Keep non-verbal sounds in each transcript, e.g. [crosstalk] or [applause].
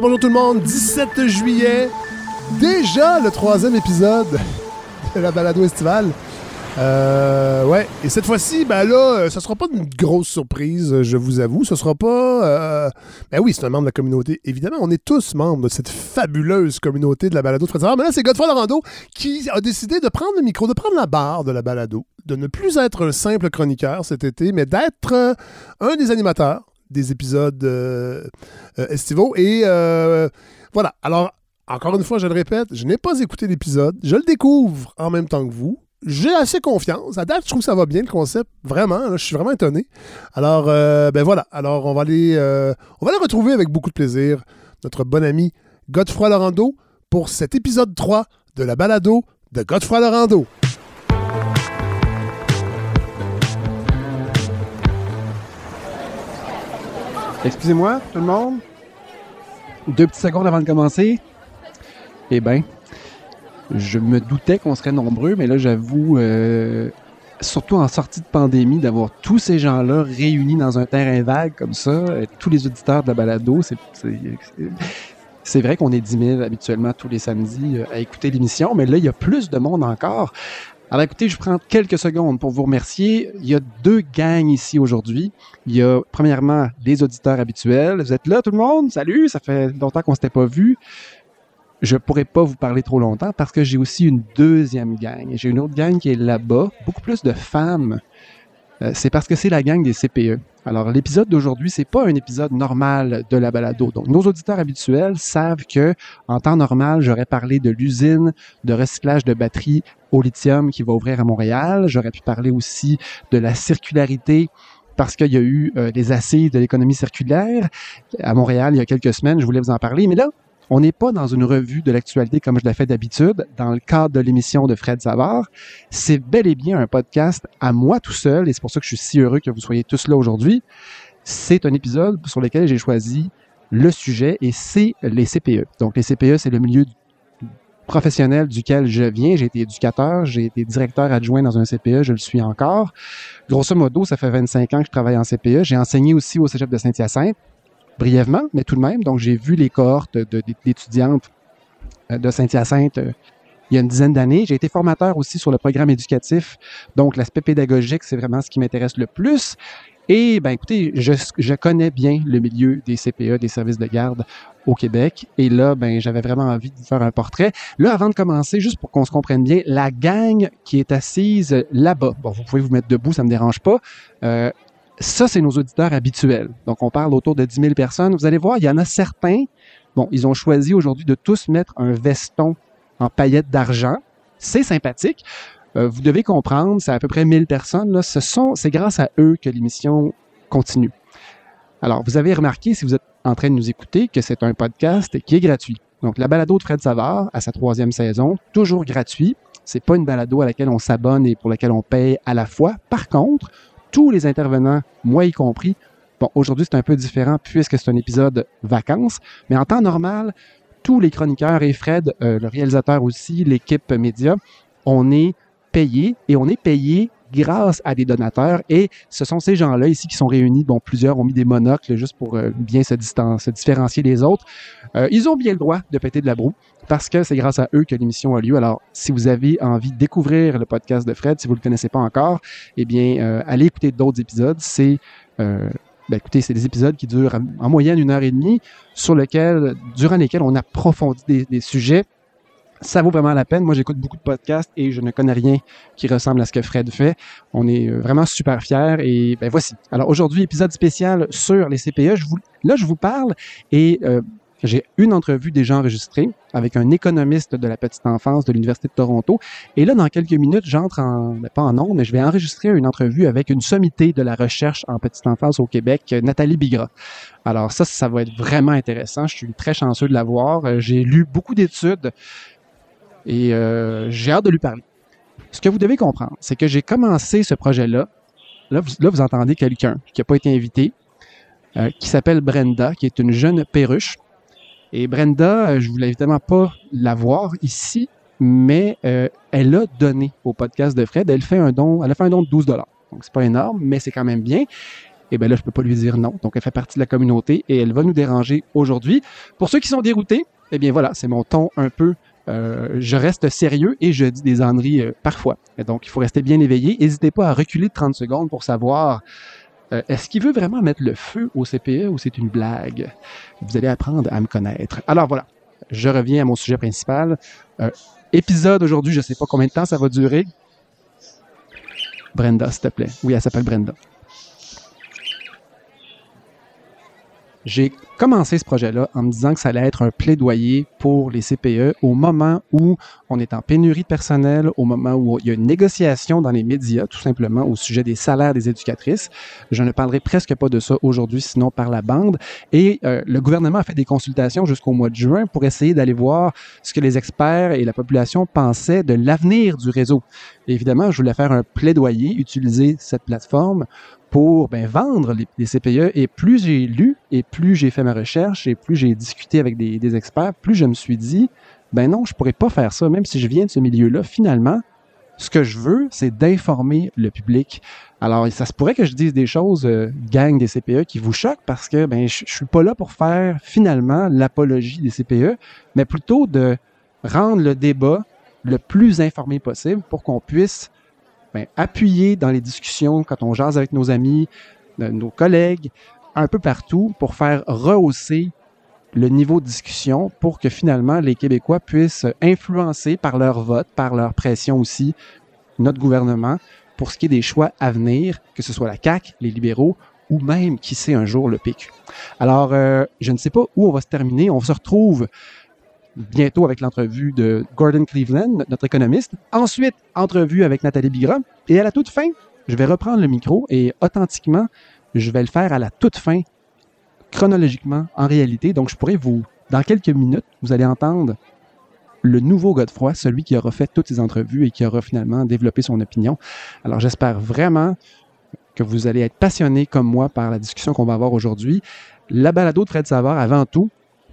Bonjour tout le monde, 17 juillet, déjà le troisième épisode de la balado estivale. Euh, ouais, et cette fois-ci, ben là, euh, ça sera pas une grosse surprise, je vous avoue. Ce sera pas. Euh, ben oui, c'est un membre de la communauté. Évidemment, on est tous membres de cette fabuleuse communauté de la balado de. Mais là, c'est Godfrey Lorando qui a décidé de prendre le micro, de prendre la barre de la balado, de ne plus être un simple chroniqueur cet été, mais d'être euh, un des animateurs des épisodes euh, euh, estivaux. Et euh, voilà. Alors, encore une fois, je le répète, je n'ai pas écouté l'épisode. Je le découvre en même temps que vous. J'ai assez confiance. À date, je trouve ça va bien le concept. Vraiment, je suis vraiment étonné. Alors, euh, ben voilà. Alors, on va aller, on va retrouver avec beaucoup de plaisir notre bon ami Godefroy Lorando pour cet épisode 3 de la balado de Godefroy Lorando. Excusez-moi, tout le monde? Deux petites secondes avant de commencer. Eh bien, je me doutais qu'on serait nombreux, mais là, j'avoue, euh, surtout en sortie de pandémie, d'avoir tous ces gens-là réunis dans un terrain vague comme ça, euh, tous les auditeurs de la balado, c'est... c'est- vrai qu'on est 10 000 habituellement tous les samedis euh, à écouter l'émission, mais là, il y a plus de monde encore. Alors écoutez, je prends quelques secondes pour vous remercier. Il y a deux gangs ici aujourd'hui. Il y a premièrement les auditeurs habituels. Vous êtes là tout le monde? Salut, ça fait longtemps qu'on s'était pas vu. Je pourrais pas vous parler trop longtemps parce que j'ai aussi une deuxième gang. J'ai une autre gang qui est là-bas, beaucoup plus de femmes. Euh, c'est parce que c'est la gang des CPE. Alors l'épisode d'aujourd'hui, c'est pas un épisode normal de la balado. Donc nos auditeurs habituels savent que en temps normal, j'aurais parlé de l'usine de recyclage de batteries au lithium qui va ouvrir à Montréal. J'aurais pu parler aussi de la circularité parce qu'il y a eu euh, les assises de l'économie circulaire à Montréal il y a quelques semaines. Je voulais vous en parler. Mais là, on n'est pas dans une revue de l'actualité comme je l'ai fait d'habitude, dans le cadre de l'émission de Fred Savard. C'est bel et bien un podcast à moi tout seul, et c'est pour ça que je suis si heureux que vous soyez tous là aujourd'hui. C'est un épisode sur lequel j'ai choisi le sujet, et c'est les CPE. Donc, les CPE, c'est le milieu professionnel duquel je viens. J'ai été éducateur, j'ai été directeur adjoint dans un CPE, je le suis encore. Grosso modo, ça fait 25 ans que je travaille en CPE. J'ai enseigné aussi au Cégep de Saint-Hyacinthe, brièvement, mais tout de même. Donc, j'ai vu les cohortes de- d'étudiantes euh, de Saint-Hyacinthe euh, il y a une dizaine d'années. J'ai été formateur aussi sur le programme éducatif. Donc, l'aspect pédagogique, c'est vraiment ce qui m'intéresse le plus. Et, ben, écoutez, je, connais bien le milieu des CPE, des services de garde au Québec. Et là, ben, j'avais vraiment envie de faire un portrait. Là, avant de commencer, juste pour qu'on se comprenne bien, la gang qui est assise là-bas, bon, vous pouvez vous mettre debout, ça me dérange pas. Euh, ça, c'est nos auditeurs habituels. Donc, on parle autour de 10 000 personnes. Vous allez voir, il y en a certains, bon, ils ont choisi aujourd'hui de tous mettre un veston en paillettes d'argent. C'est sympathique. Euh, vous devez comprendre, c'est à peu près 1000 personnes. Là. Ce sont, c'est grâce à eux que l'émission continue. Alors, vous avez remarqué, si vous êtes en train de nous écouter, que c'est un podcast qui est gratuit. Donc, la balado de Fred Savard, à sa troisième saison, toujours gratuit. C'est pas une balado à laquelle on s'abonne et pour laquelle on paye à la fois. Par contre, tous les intervenants, moi y compris, bon, aujourd'hui c'est un peu différent puisque c'est un épisode vacances, mais en temps normal, tous les chroniqueurs et Fred, euh, le réalisateur aussi, l'équipe média, on est payé et on est payé grâce à des donateurs et ce sont ces gens-là ici qui sont réunis. Bon, plusieurs ont mis des monocles juste pour euh, bien se, distan- se différencier des autres. Euh, ils ont bien le droit de péter de la broue parce que c'est grâce à eux que l'émission a lieu. Alors, si vous avez envie de découvrir le podcast de Fred, si vous le connaissez pas encore, eh bien, euh, allez écouter d'autres épisodes. C'est euh, ben, écoutez, c'est des épisodes qui durent en- en moyenne une heure et demie, sur lequel, durant lesquels on approfondit des sujets. Ça vaut vraiment la peine. Moi, j'écoute beaucoup de podcasts et je ne connais rien qui ressemble à ce que Fred fait. On est euh, vraiment super fiers et ben voici. Alors aujourd'hui, épisode spécial sur les CPE. Je vous, là, je vous parle et euh, j'ai une entrevue déjà enregistrée avec un économiste de la petite enfance de l'Université de Toronto. Et là, dans quelques minutes, j'entre en, ben, pas en ondes, mais je vais enregistrer une entrevue avec une sommité de la recherche en petite enfance au Québec, Nathalie Bigra. Alors ça, ça va être vraiment intéressant. Je suis très chanceux de la voir. Euh, J'ai lu beaucoup d'études et euh, j'ai hâte de lui parler. Ce que vous devez comprendre, c'est que j'ai commencé ce projet-là. Là vous, entendez quelqu'un qui n'a pas été invité, euh, qui s'appelle Brenda, qui est une jeune perruche. Et Brenda, euh, je voulais évidemment pas la voir ici, mais elle a donné au podcast de Fred. Elle fait un don, elle a fait un don de 12 dollars. Donc c'est pas énorme, mais c'est quand même bien. Et bien là, je peux pas lui dire non. Donc, elle fait partie de la communauté et elle va nous déranger aujourd'hui. Pour ceux qui sont déroutés, eh bien voilà, c'est mon ton un peu euh, je reste sérieux et je dis des âneries euh, parfois. Donc, il faut rester bien éveillé. N'hésitez pas à reculer de 30 secondes pour savoir euh, est-ce qu'il veut vraiment mettre le feu au CPE ou c'est une blague? Vous allez apprendre à me connaître. Alors voilà, je reviens à mon sujet principal. épisode aujourd'hui, je ne sais pas combien de temps ça va durer. Brenda, s'il te plaît. Oui, elle s'appelle Brenda. J'ai commencé ce projet-là en me disant que ça allait être un plaidoyer pour les CPE au moment où on est en pénurie de personnel, au moment où il y a une négociation dans les médias, tout simplement, au sujet des salaires des éducatrices. Je ne parlerai presque pas de ça aujourd'hui, sinon par la bande. Et euh, le gouvernement a fait des consultations jusqu'au mois de juin pour essayer d'aller voir ce que les experts et la population pensaient de l'avenir du réseau. évidemment, je voulais faire un plaidoyer, utiliser cette plateforme pour ben, vendre les, CPE. Et plus j'ai lu et plus j'ai fait ma recherche et plus j'ai discuté avec des, experts, plus je me suis dit, ben non, je pourrais pas faire ça, même si je viens de ce milieu-là. Finalement, ce que je veux, c'est d'informer le public. Alors, ça se pourrait que je dise des choses, euh, gang des CPE, qui vous choquent parce que ben, je, je suis pas là pour faire finalement l'apologie des CPE, mais plutôt de rendre le débat le plus informé possible pour qu'on puisse ben, appuyer dans les discussions quand on jase avec nos amis, nos collègues, un peu partout pour faire rehausser le niveau de discussion pour que finalement les Québécois puissent influencer par leur vote, par leur pression aussi, notre gouvernement pour ce qui est des choix à venir, que ce soit la CAQ, les libéraux ou même, qui sait, un jour le PQ. Alors, euh, je ne sais pas où on va se terminer. On se retrouve bientôt avec l'entrevue de Gordon Cleveland, notre économiste. Ensuite, entrevue avec Nathalie Bigra. Et à la toute fin, je vais reprendre le micro et authentiquement, je vais le faire à la toute fin, chronologiquement, en réalité. Donc, je pourrais vous, dans quelques minutes, vous allez entendre le nouveau Godefroy, celui qui aura fait toutes ces entrevues et qui aura finalement développé son opinion. Alors, j'espère vraiment que vous allez être passionné comme moi par la discussion qu'on va avoir aujourd'hui. La balado de Fred Savard, avant tout,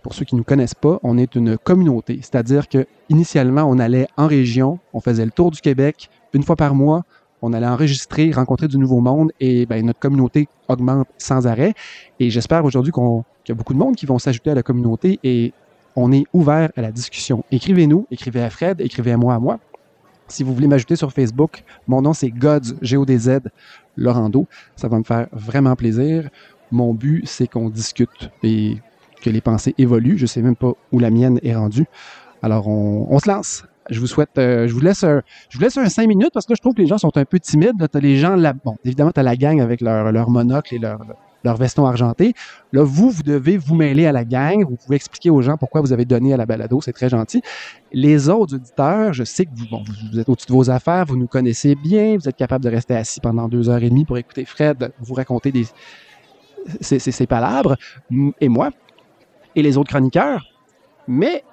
pour ceux qui ne nous connaissent pas, on est une communauté. C'est-à-dire que initialement, on allait en région, on faisait le tour du Québec une fois par mois, on allait enregistrer, rencontrer du nouveau monde et ben, notre communauté augmente sans arrêt. Et j'espère aujourd'hui qu'il y a beaucoup de monde qui vont s'ajouter à la communauté et on est ouvert à la discussion. Écrivez-nous, écrivez à Fred, écrivez à moi, à moi. Si vous voulez m'ajouter sur Facebook, mon nom c'est Gods, G-O-D-Z. Ça va me faire vraiment plaisir. Mon but, c'est qu'on discute et que les pensées évoluent. Je sais même pas où la mienne est rendue. Alors, on, se lance. Je vous souhaite, euh, je vous laisse un, je vous laisse un cinq minutes parce que je trouve que les gens sont un peu timides. As les gens là, bon, évidemment, tu as la gang avec leur, monocle et leur, veston argenté. Là, vous, vous devez vous mêler à la gang. Vous pouvez expliquer aux gens pourquoi vous avez donné à la balado. C'est très gentil. Les autres auditeurs, je sais que vous, bon, vous êtes au-dessus de vos affaires, vous nous connaissez bien, vous êtes capable de rester assis pendant deux heures et demie pour écouter Fred vous raconter des, ces palabres. Et moi, et les autres chroniqueurs. Mais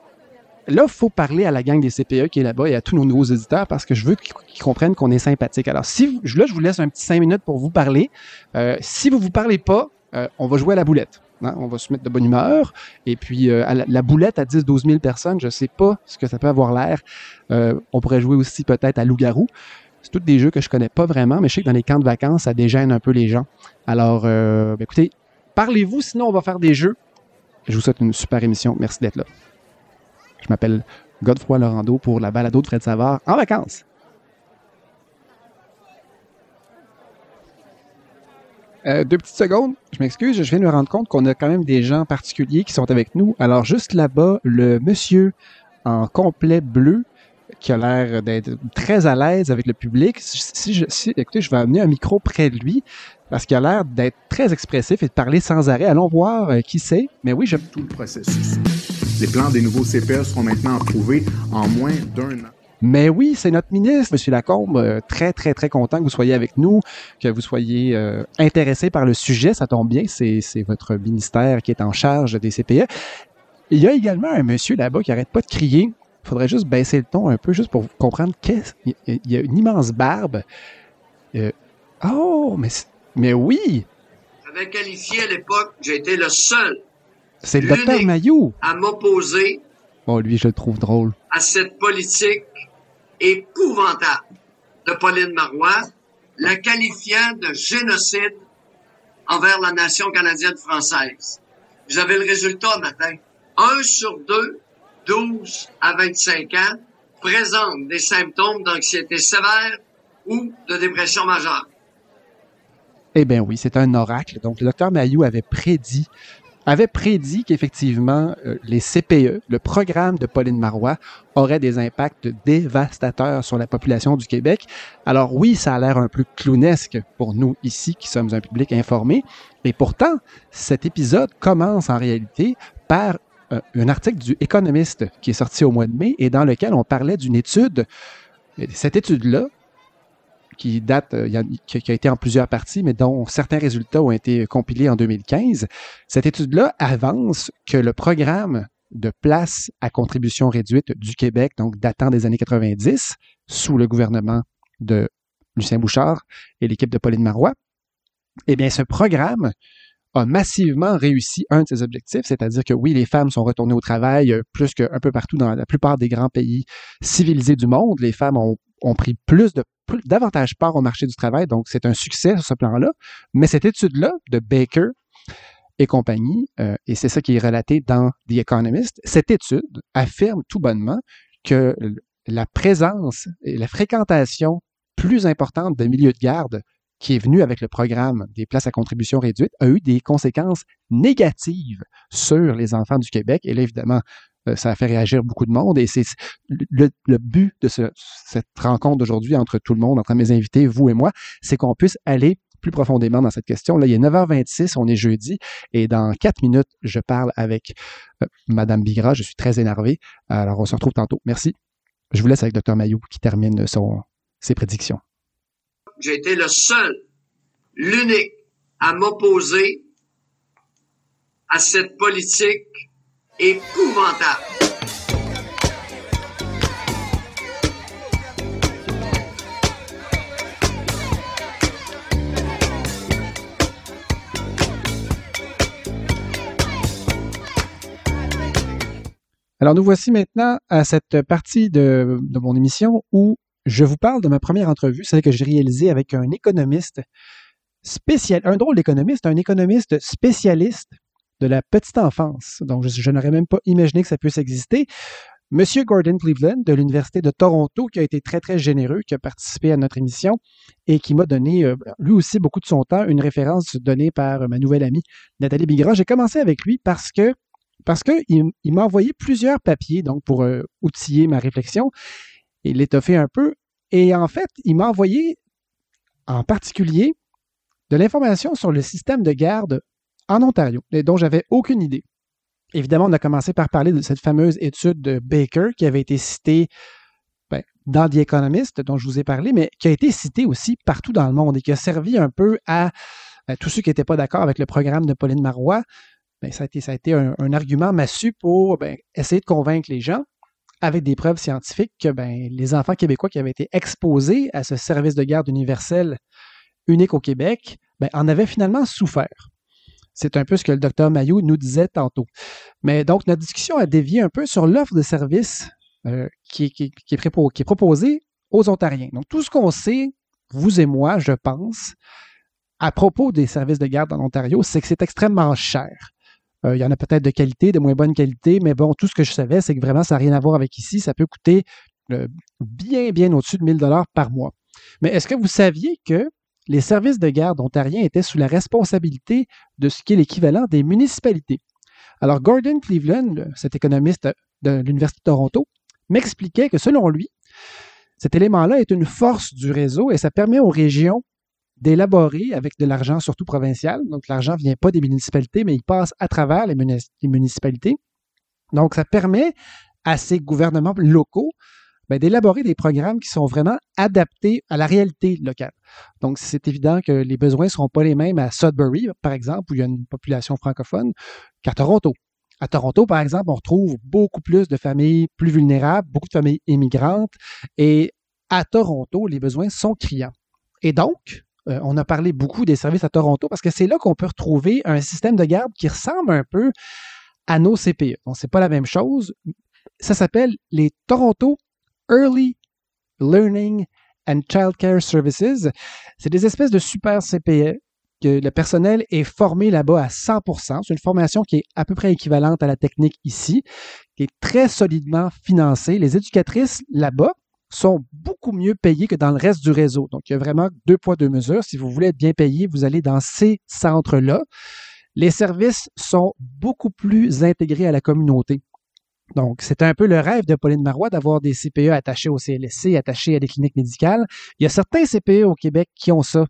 là, il faut parler à la gang des CPE qui est là-bas et à tous nos nouveaux éditeurs parce que je veux qu'ils comprennent qu'on est sympathique. Alors, là, je vous laisse un petit cinq minutes pour vous parler. Euh, si vous vous parlez pas, euh, on va jouer à la boulette. Hein. On va se mettre de bonne humeur. Et puis, euh, la, boulette à 10-12 000 personnes, je sais pas ce que ça peut avoir l'air. on pourrait jouer aussi peut-être à loup-garou. C'est tous des jeux que je connais pas vraiment, mais je sais que dans les camps de vacances, ça dégêne un peu les gens. Alors, ben, écoutez, parlez-vous, sinon on va faire des jeux. Je vous souhaite une super émission. Merci d'être là. Je m'appelle Godefroy Laurando pour la balado de Fred Savard en vacances. Euh, deux petites secondes, je m'excuse, je viens de me rendre compte qu'on a quand même des gens particuliers qui sont avec nous. Alors juste là-bas, le monsieur en complet bleu qui a l'air d'être très à l'aise avec le public. Si, je, si, écoutez, je vais amener un micro près de lui parce qu'il a l'air d'être très expressif et de parler sans arrêt. Allons voir euh, qui c'est. Mais oui, j'aime tout le processus. Les plans des nouveaux CPE seront maintenant approuvés en moins d'un an. Mais oui, c'est notre ministre, M. Lacombe. Euh, très, très, très content que vous soyez avec nous, que vous soyez euh, intéressé par le sujet. Ça tombe bien, c'est votre ministère qui est en charge des CPE. Il y a également un monsieur là-bas qui arrête pas de crier. Il faudrait juste baisser le ton un peu, juste pour comprendre qu'est-ce. Il y a une immense barbe. oh, mais mais oui! J'avais qualifié à l'époque, j'ai été le seul. C'est le docteur Mayou. À m'opposer. Oh, lui, je le trouve drôle. À cette politique épouvantable de Pauline Marois, la qualifiant de génocide envers la nation canadienne française. Vous avez le résultat matin. Un sur deux, 12 à 25 ans, présentent des symptômes d'anxiété sévère ou de dépression majeure. Eh bien oui, c'est un oracle. Donc, le docteur Mayou avait prédit avait prédit qu'effectivement, euh, les CPE, le programme de Pauline Marois, aurait des impacts dévastateurs sur la population du Québec. Alors oui, ça a l'air un peu clownesque pour nous ici qui sommes un public informé. Et pourtant, cet épisode commence en réalité par un article du Économiste qui est sorti au mois de mai et dans lequel on parlait d'une étude. Cette étude-là qui date, euh, qui a été en plusieurs parties, mais dont certains résultats ont été compilés en 2015. Cette étude-là avance que le programme de place à contribution réduite du Québec, donc datant des années 90, sous le gouvernement de Lucien Bouchard et l'équipe de Pauline Marois, eh bien, ce programme a massivement réussi un de ses objectifs, c'est-à-dire que oui, les femmes sont retournées au travail euh, plus qu'un peu partout dans la plupart des grands pays civilisés du monde. Les femmes ont, pris plus de davantage part au marché du travail, donc c'est un succès sur ce plan-là. Mais cette étude-là de Baker et compagnie, euh, et c'est ça qui est relaté dans The Economist, cette étude affirme tout bonnement que la présence et la fréquentation plus importante de milieux de garde qui est venue avec le programme des places à contribution réduite a eu des conséquences négatives sur les enfants du Québec. Et là, évidemment, euh, ça a fait réagir beaucoup de monde et c'est le, but de cette rencontre d'aujourd'hui entre tout le monde, entre mes invités, vous et moi, c'est qu'on puisse aller plus profondément dans cette question. Là, il est 9h26, on est jeudi, et dans quatre minutes, je parle avec euh, Madame Bigra. Je suis très énervé. Alors, on se retrouve tantôt. Merci. Je vous laisse avec Dr. Mayou qui termine ses prédictions. J'ai été le seul, l'unique à m'opposer à cette politique épouvantable. Alors nous voici maintenant à cette partie de, de, mon émission où je vous parle de ma première entrevue, celle que j'ai réalisée avec un économiste spécial, un drôle d'économiste, un économiste spécialiste de la petite enfance. Donc, je, n'aurais même pas imaginé que ça puisse exister. Monsieur Gordon Cleveland de l'Université de Toronto, qui a été très, très généreux, qui a participé à notre émission et qui m'a donné, euh, lui aussi, beaucoup de son temps, une référence donnée par ma nouvelle amie Nathalie Bigra. J'ai commencé avec lui parce que parce qu'il il, m'a envoyé plusieurs papiers donc pour euh, outiller ma réflexion et l'étoffer un peu. Et en fait, il m'a envoyé en particulier de l'information sur le système de garde en Ontario, dont j'avais aucune idée. Évidemment, on a commencé par parler de cette fameuse étude de Baker qui avait été citée ben, dans The Economist, dont je vous ai parlé, mais qui a été citée aussi partout dans le monde et qui a servi un peu à, tous ceux qui n'étaient pas d'accord avec le programme de Pauline Marois. Ben, ça a été, un, argument massu pour ben, essayer de convaincre les gens avec des preuves scientifiques que ben, les enfants québécois qui avaient été exposés à ce service de garde universel unique au Québec ben, en avaient finalement souffert. C'est un peu ce que le docteur Mayou nous disait tantôt. Mais donc, notre discussion a dévié un peu sur l'offre de services euh, qui, est proposée aux Ontariens. Donc, tout ce qu'on sait, vous et moi, je pense, à propos des services de garde en Ontario, c'est que c'est extrêmement cher. Euh, il y en a peut-être de qualité, de moins bonne qualité, mais bon, tout ce que je savais, c'est que vraiment, ça n'a rien à voir avec ici. Ça peut coûter euh, bien, bien au-dessus de 1000 dollars par mois. Mais est-ce que vous saviez que les services de garde ontariens étaient sous la responsabilité de ce qui est l'équivalent des municipalités? Alors, Gordon Cleveland, cet économiste de l'Université de Toronto, m'expliquait que selon lui, cet élément-là est une force du réseau et ça permet aux régions d'élaborer avec de l'argent surtout provincial. Donc, l'argent ne vient pas des municipalités, mais il passe à travers les, municipalités. Donc, ça permet à ces gouvernements locaux ben, d'élaborer des programmes qui sont vraiment adaptés à la réalité locale. Donc, c'est évident que les besoins ne seront pas les mêmes à Sudbury, par exemple, où il y a une population francophone, qu'à Toronto. À Toronto, par exemple, on retrouve beaucoup plus de familles plus vulnérables, beaucoup de familles immigrantes, et à Toronto, les besoins sont criants. Et donc, euh, on a parlé beaucoup des services à Toronto parce que c'est là qu'on peut retrouver un système de garde qui ressemble un peu à nos CPE. Donc, c'est pas la même chose. Ça s'appelle les Toronto Early Learning and Child Care Services. C'est des espèces de super CPE que le personnel est formé là-bas à 100% C'est une formation qui est à peu près équivalente à la technique ici, qui est très solidement financée. Les éducatrices là-bas sont beaucoup mieux payées que dans le reste du réseau. Donc, il y a vraiment deux poids, deux mesures. Si vous voulez être bien payé, vous allez dans ces centres-là. Les services sont beaucoup plus intégrés à la communauté. Donc, c'est un peu le rêve de Pauline Marois d'avoir des CPE attachés au CLSC, attachés à des cliniques médicales. Il y a certains CPE au Québec qui ont ça,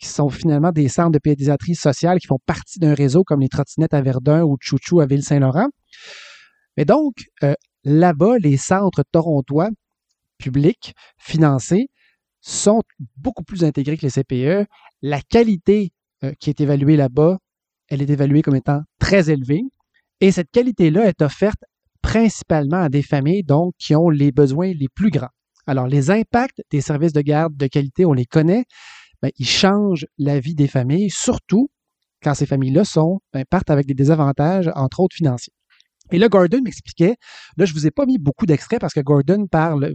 qui sont finalement des centres de pédiatrie sociale qui font partie d'un réseau comme les trottinettes à Verdun ou Chouchou à Ville-Saint-Laurent. Mais donc, euh, là-bas, les centres torontois publics financés sont beaucoup plus intégrés que les CPE. La qualité euh, qui est évaluée là-bas, elle est évaluée comme étant très élevée. Et cette qualité-là est offerte principalement à des familles donc qui ont les besoins les plus grands. Alors, les impacts des services de garde de qualité, on les connaît, ben, ils changent la vie des familles, surtout quand ces familles-là ben, partent avec des désavantages, entre autres financiers. Et là, Gordon m'expliquait, là, je vous ai pas mis beaucoup d'extraits parce que Gordon parle,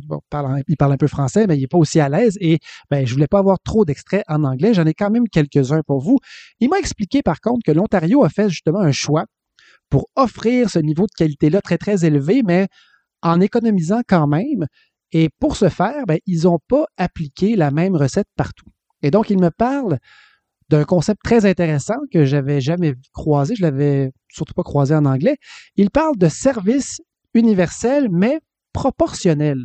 il parle un peu français, mais il n'est pas aussi à l'aise et ben, je voulais pas avoir trop d'extraits en anglais. J'en ai quand même quelques-uns pour vous. Il m'a expliqué, par contre, que l'Ontario a fait justement un choix pour offrir ce niveau de qualité-là très, très élevé, mais en économisant quand même. Et pour ce faire, ben, ils n'ont pas appliqué la même recette partout. Et donc, il me parle d'un concept très intéressant que j'avais jamais croisé, je l'avais surtout pas croisé en anglais. Il parle de service universel, mais proportionnel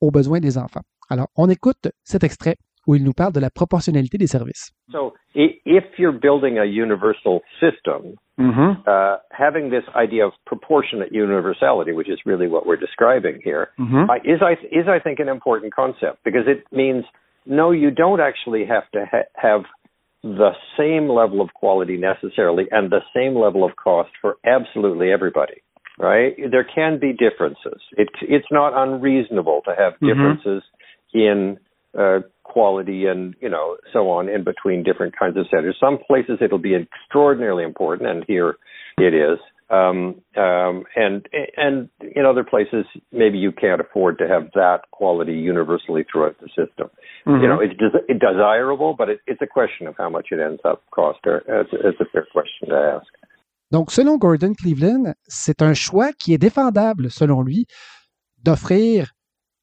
aux besoins des enfants. Alors, on écoute cet extrait où il nous parle de la proportionnalité des services. So, if you're building a universal system, mm-hmm. uh, having this idea of proportionate universality, which is really what we're describing here, mm-hmm. uh, is, I, is, I think, an important concept because it means no, you don't actually have to ha- have the same level of quality necessarily and the same level of cost for absolutely everybody. Right? There can be differences. it's it's not unreasonable to have mm-hmm. differences in uh, quality and you know so on in between different kinds of centers. Some places it'll be extraordinarily important, and here it is. Um, um, and and in other places maybe you can't afford to have that quality universally throughout the system. Mm-hmm. You know, it's, it's desirable, but it, it's a question of how much it ends up costing. It's, it's a fair question to ask. Donc, selon Gordon Cleveland, c'est un choix qui est défendable, selon lui, d'offrir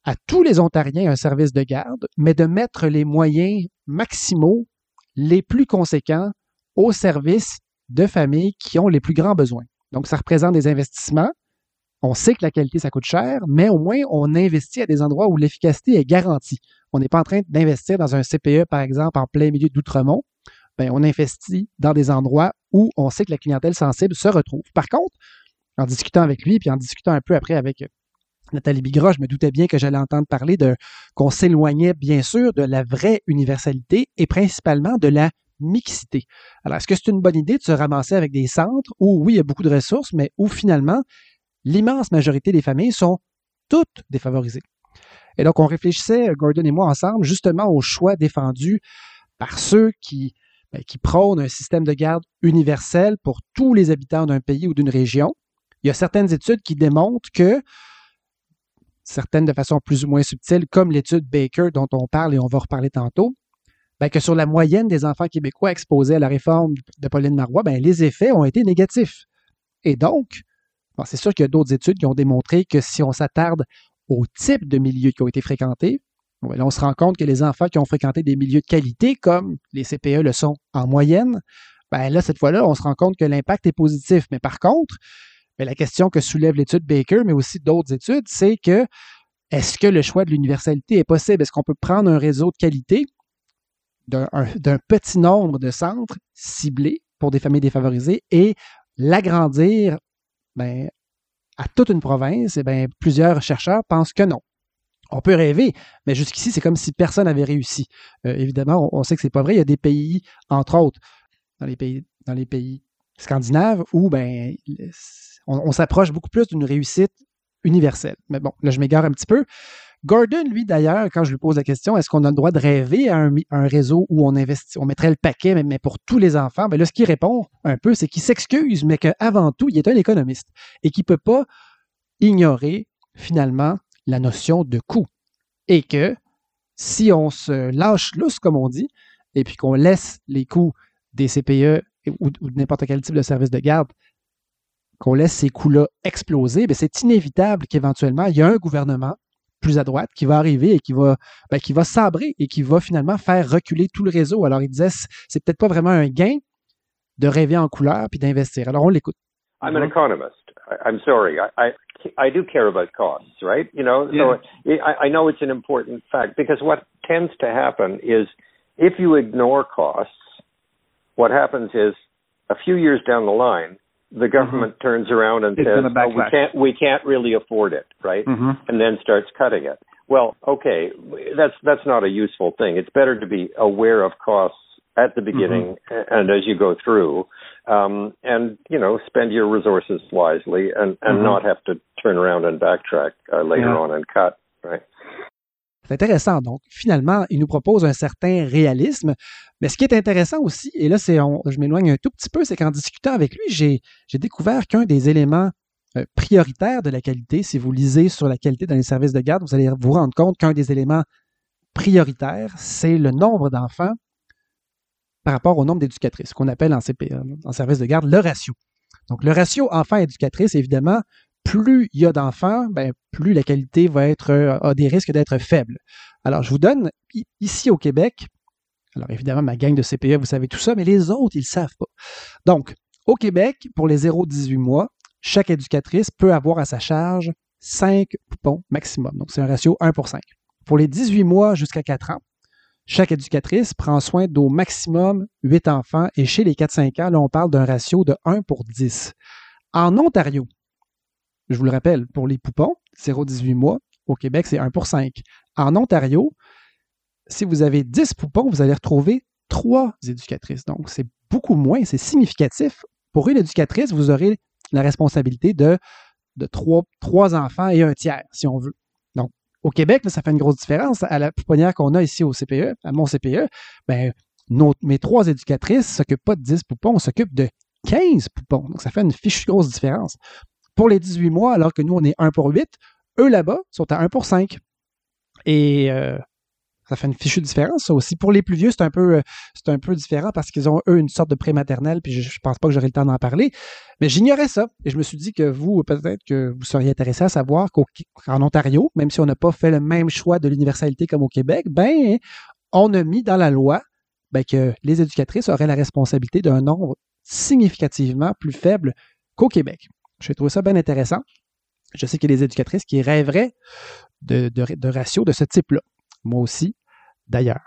à tous les Ontariens un service de garde, mais de mettre les moyens maximaux les plus conséquents au service de familles qui ont les plus grands besoins. Donc, ça représente des investissements. On sait que la qualité, ça coûte cher, mais au moins, on investit à des endroits où l'efficacité est garantie. On n'est pas en train d'investir dans un CPE, par exemple, en plein milieu d'Outremont. Bien, on investit dans des endroits où on sait que la clientèle sensible se retrouve. Par contre, en discutant avec lui, puis en discutant un peu après avec Nathalie Bigra, je me doutais bien que j'allais entendre parler de qu'on s'éloignait bien sûr de la vraie universalité et principalement de la mixité. Alors, est-ce que c'est une bonne idée de se ramasser avec des centres où, oui, il y a beaucoup de ressources, mais où finalement, l'immense majorité des familles sont toutes défavorisées? Et donc, on réfléchissait, Gordon et moi, ensemble, justement au choix défendu par ceux qui, ben, qui prônent un système de garde universel pour tous les habitants d'un pays ou d'une région. Il y a certaines études qui démontrent que certaines de façon plus ou moins subtile, comme l'étude Baker dont on parle et on va reparler tantôt, ben, que sur la moyenne des enfants québécois exposés à la réforme de Pauline Marois, ben, les effets ont été négatifs. Et donc, c'est sûr qu'il y a d'autres études qui ont démontré que si on s'attarde au type de milieux qui ont été fréquentés, ben, on se rend compte que les enfants qui ont fréquenté des milieux de qualité, comme les CPE le sont en moyenne, ben là, cette fois-là, on se rend compte que l'impact est positif. Mais par contre, mais la question que soulève l'étude Baker, mais aussi d'autres études, c'est que est-ce que le choix de l'universalité est possible? Est-ce qu'on peut prendre un réseau de qualité? D'un petit nombre de centres ciblés pour des familles défavorisées et l'agrandir ben, à toute une province? Et eh bien, plusieurs chercheurs pensent que non. On peut rêver, mais jusqu'ici, c'est comme si personne n'avait réussi. Euh, évidemment, on, sait que c'est pas vrai. Il y a des pays, entre autres, dans les pays, dans les pays scandinaves, où ben, on, s'approche beaucoup plus d'une réussite universelle. Mais bon, là, je m'égare un petit peu. Gordon, lui, d'ailleurs, quand je lui pose la question, est-ce qu'on a le droit de rêver à un, réseau où on investit, on mettrait le paquet, mais, pour tous les enfants? Ben là, ce qu'il répond un peu, c'est qu'il s'excuse, mais qu'avant tout, il est un économiste et qu'il ne peut pas ignorer, finalement, la notion de coût. Et que si on se lâche lousse, comme on dit, et puis qu'on laisse les coûts des CPE ou, n'importe quel type de service de garde, qu'on laisse ces coûts-là exploser, ben, c'est inévitable qu'éventuellement, il y a un gouvernement plus à droite qui va arriver et qui va, ben, qui va sabrer et qui va finalement faire reculer tout le réseau. Alors, il disait, c'est peut-être pas vraiment un gain de rêver en couleur puis d'investir. Alors, on l'écoute. I'm an economist. I'm sorry. I, I, I do care about costs, right? You know, yeah. so I, I know it's an important fact because what tends to happen is if you ignore costs, what happens is a few years down the line, the government mm-hmm. turns around and it's says, oh, "We can't, we can't really afford it," right? Mm-hmm. And then starts cutting it. Well, okay, that's that's not a useful thing. It's better to be aware of costs at the beginning mm-hmm. and as you go through, um, and you know, spend your resources wisely and and mm-hmm. not have to turn around and backtrack uh, later yeah. on and cut? C'est intéressant. Donc, finalement, il nous propose un certain réalisme. Mais ce qui est intéressant aussi, et là, je m'éloigne un tout petit peu, c'est qu'en discutant avec lui, j'ai, découvert qu'un des éléments euh, prioritaires de la qualité, si vous lisez sur la qualité dans les services de garde, vous allez vous rendre compte qu'un des éléments prioritaires, c'est le nombre d'enfants par rapport au nombre d'éducatrices, qu'on appelle en en service de garde, le ratio. Donc, le ratio enfant-éducatrice, évidemment, plus il y a d'enfants, ben, plus la qualité va être, euh, a des risques d'être faible. Alors, je vous donne ici au Québec, alors évidemment, ma gang de CPE, vous savez tout ça, mais les autres, ils ne savent pas. Donc, au Québec, pour les 0-18 mois, chaque éducatrice peut avoir à sa charge 5 poupons maximum. Donc, c'est un ratio 1 pour 5. Pour les 18 mois jusqu'à 4 ans, chaque éducatrice prend soin d'au maximum 8 enfants et chez les 4-5 ans, là, on parle d'un ratio de 1 pour 10. En Ontario, je vous le rappelle, pour les poupons, 0-18 mois, au Québec, c'est 1 pour 5. En Ontario, si vous avez 10 poupons, vous allez retrouver 3 éducatrices. Donc, c'est beaucoup moins, c'est significatif. Pour une éducatrice, vous aurez la responsabilité de, de 3, enfants et un tiers, si on veut. Donc, au Québec, ça fait une grosse différence. À la pouponnière qu'on a ici au CPE, à mon CPE, ben, mes trois éducatrices ne s'occupent pas de 10 poupons, on s'occupe de 15 poupons. Donc, ça fait une fiche grosse différence pour les 18 mois, alors que nous, on est 1 pour 8. Eux, là-bas, sont à 1 pour 5. Et euh, ça fait une fichue différence, ça aussi. Pour les plus vieux, c'est un peu, euh, c'est un peu différent parce qu'ils ont, eux, une sorte de prématernelle, puis je, ne pense pas que j'aurai le temps d'en parler. Mais j'ignorais ça. Et je me suis dit que vous, peut-être que vous seriez intéressé à savoir qu'en Ontario, même si on n'a pas fait le même choix de l'universalité comme au Québec, ben, on a mis dans la loi ben, que les éducatrices auraient la responsabilité d'un nombre significativement plus faible qu'au Québec. J'ai trouvé ça bien intéressant. Je sais qu'il y a des éducatrices qui rêveraient de, de, ratios de ce type-là. Moi aussi, d'ailleurs.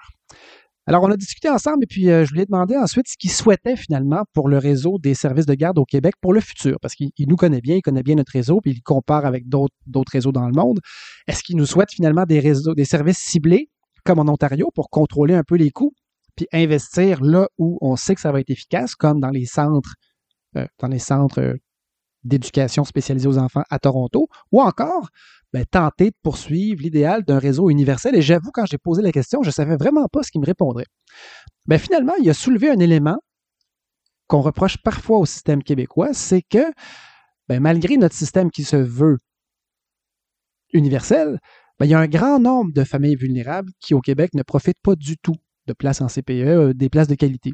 Alors, on a discuté ensemble et puis euh, je lui ai demandé ensuite ce qu'il souhaitait finalement pour le réseau des services de garde au Québec pour le futur, parce qu'il nous connaît bien, il connaît bien notre réseau, puis il compare avec d'autres réseaux dans le monde. Est-ce qu'il nous souhaite finalement des réseaux, des services ciblés, comme en Ontario, pour contrôler un peu les coûts, puis investir là où on sait que ça va être efficace, comme dans les centres, euh, dans les centres euh, d'éducation spécialisée aux enfants à Toronto, ou encore ben, tenter de poursuivre l'idéal d'un réseau universel. Et j'avoue, quand j'ai posé la question, je ne savais vraiment pas ce qu'il me répondrait. Ben, finalement, il a soulevé un élément qu'on reproche parfois au système québécois, c'est que ben, malgré notre système qui se veut universel, il y a un grand nombre de familles vulnérables qui, au Québec, ne profitent pas du tout de places en CPE, euh, des places de qualité.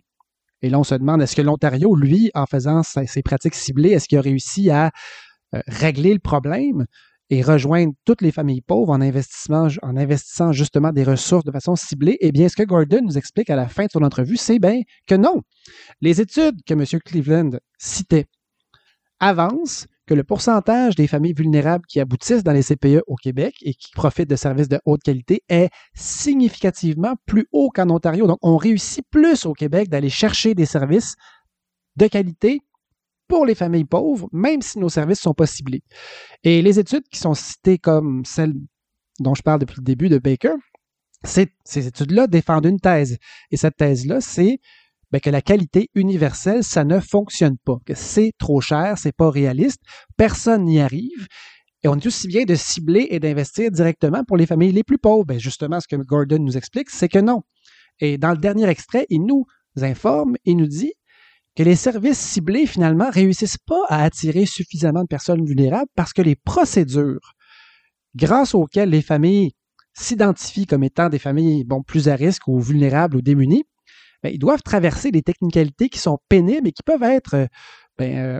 Et là, on se demande, est-ce que l'Ontario, lui, en faisant ses pratiques ciblées, est-ce qu'il a réussi à euh, régler le problème et rejoindre toutes les familles pauvres en, en investissant justement des ressources de façon ciblée? Eh bien, ce que Gordon nous explique à la fin de son entrevue, c'est bien que non. Les études que M. Cleveland citait avancent le pourcentage des familles vulnérables qui aboutissent dans les CPE au Québec et qui profitent de services de haute qualité est significativement plus haut qu'en Ontario. Donc, on réussit plus au Québec d'aller chercher des services de qualité pour les familles pauvres, même si nos services ne sont pas ciblés. Et les études qui sont citées comme celles dont je parle depuis le début de Baker, ces études-là défendent une thèse. Et cette thèse-là, c'est ben, que la qualité universelle, ça ne fonctionne pas, que c'est trop cher, c'est pas réaliste, personne n'y arrive. Et on est aussi bien de cibler et d'investir directement pour les familles les plus pauvres. Ben, justement, ce que Gordon nous explique, c'est que non. Et dans le dernier extrait, il nous informe, il nous dit que les services ciblés, finalement, réussissent pas à attirer suffisamment de personnes vulnérables parce que les procédures grâce auxquelles les familles s'identifient comme étant des familles bon, plus à risque ou vulnérables ou démunies, ben, ils doivent traverser des technicalités qui sont pénibles et qui peuvent être, euh, ben, euh,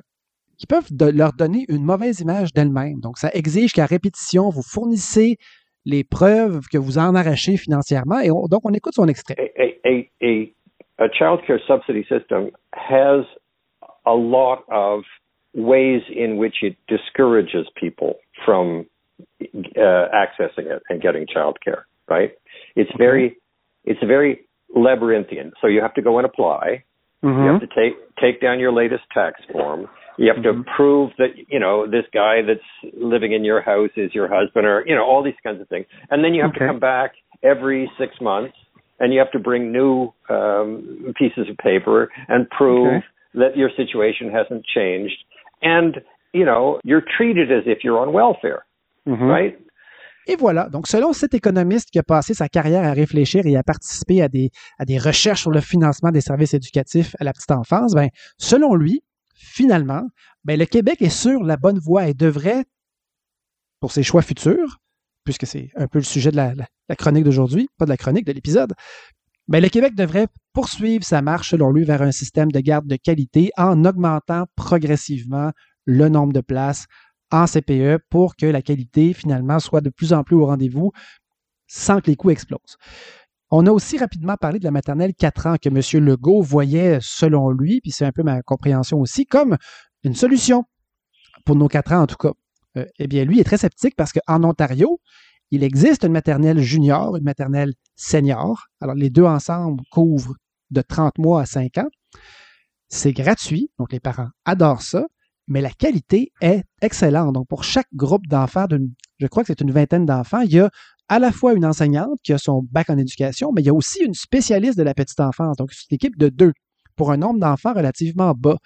qui peuvent leur donner une mauvaise image d'elles-mêmes. Donc, ça exige qu'à répétition, vous fournissez les preuves que vous en arrachez financièrement. Et donc, on écoute son extrait. A, child care subsidy system has a lot of ways in which it discourages people from uh, accessing it and getting child care, right? It's very, it's very labyrinthian. So you have to go and apply. Mm-hmm. You have to take take down your latest tax form. You have mm-hmm. to prove that you know this guy that's living in your house is your husband, or you know all these kinds of things. And then you have okay. to come back every six months, and you have to bring new um, pieces of paper and prove okay. that your situation hasn't changed. And you know you're treated as if you're on welfare, mm-hmm. right? Et voilà. Donc, selon cet économiste qui a passé sa carrière à réfléchir et à participer à des, recherches sur le financement des services éducatifs à la petite enfance, ben, selon lui, finalement, ben, le Québec est sur la bonne voie et devrait, pour ses choix futurs, puisque c'est un peu le sujet de la, chronique d'aujourd'hui, pas de la chronique, de l'épisode, ben, le Québec devrait poursuivre sa marche, selon lui, vers un système de garde de qualité en augmentant progressivement le nombre de places en CPE pour que la qualité, finalement, soit de plus en plus au rendez-vous sans que les coûts explosent. On a aussi rapidement parlé de la maternelle 4 ans que M. Legault voyait, selon lui, puis c'est un peu ma compréhension aussi, comme une solution pour nos 4 ans en tout cas. Euh, eh bien, lui est très sceptique parce qu'en Ontario, il existe une maternelle junior, une maternelle senior. Alors, les deux ensemble couvrent de 30 mois à 5 ans. C'est gratuit, donc les parents adorent ça mais la qualité est excellente. Donc, pour chaque groupe d'enfants, je crois que c'est une vingtaine d'enfants, il y a à la fois une enseignante qui a son bac en éducation, mais il y a aussi une spécialiste de la petite enfance. Donc, c'est une équipe de deux pour un nombre d'enfants relativement bas.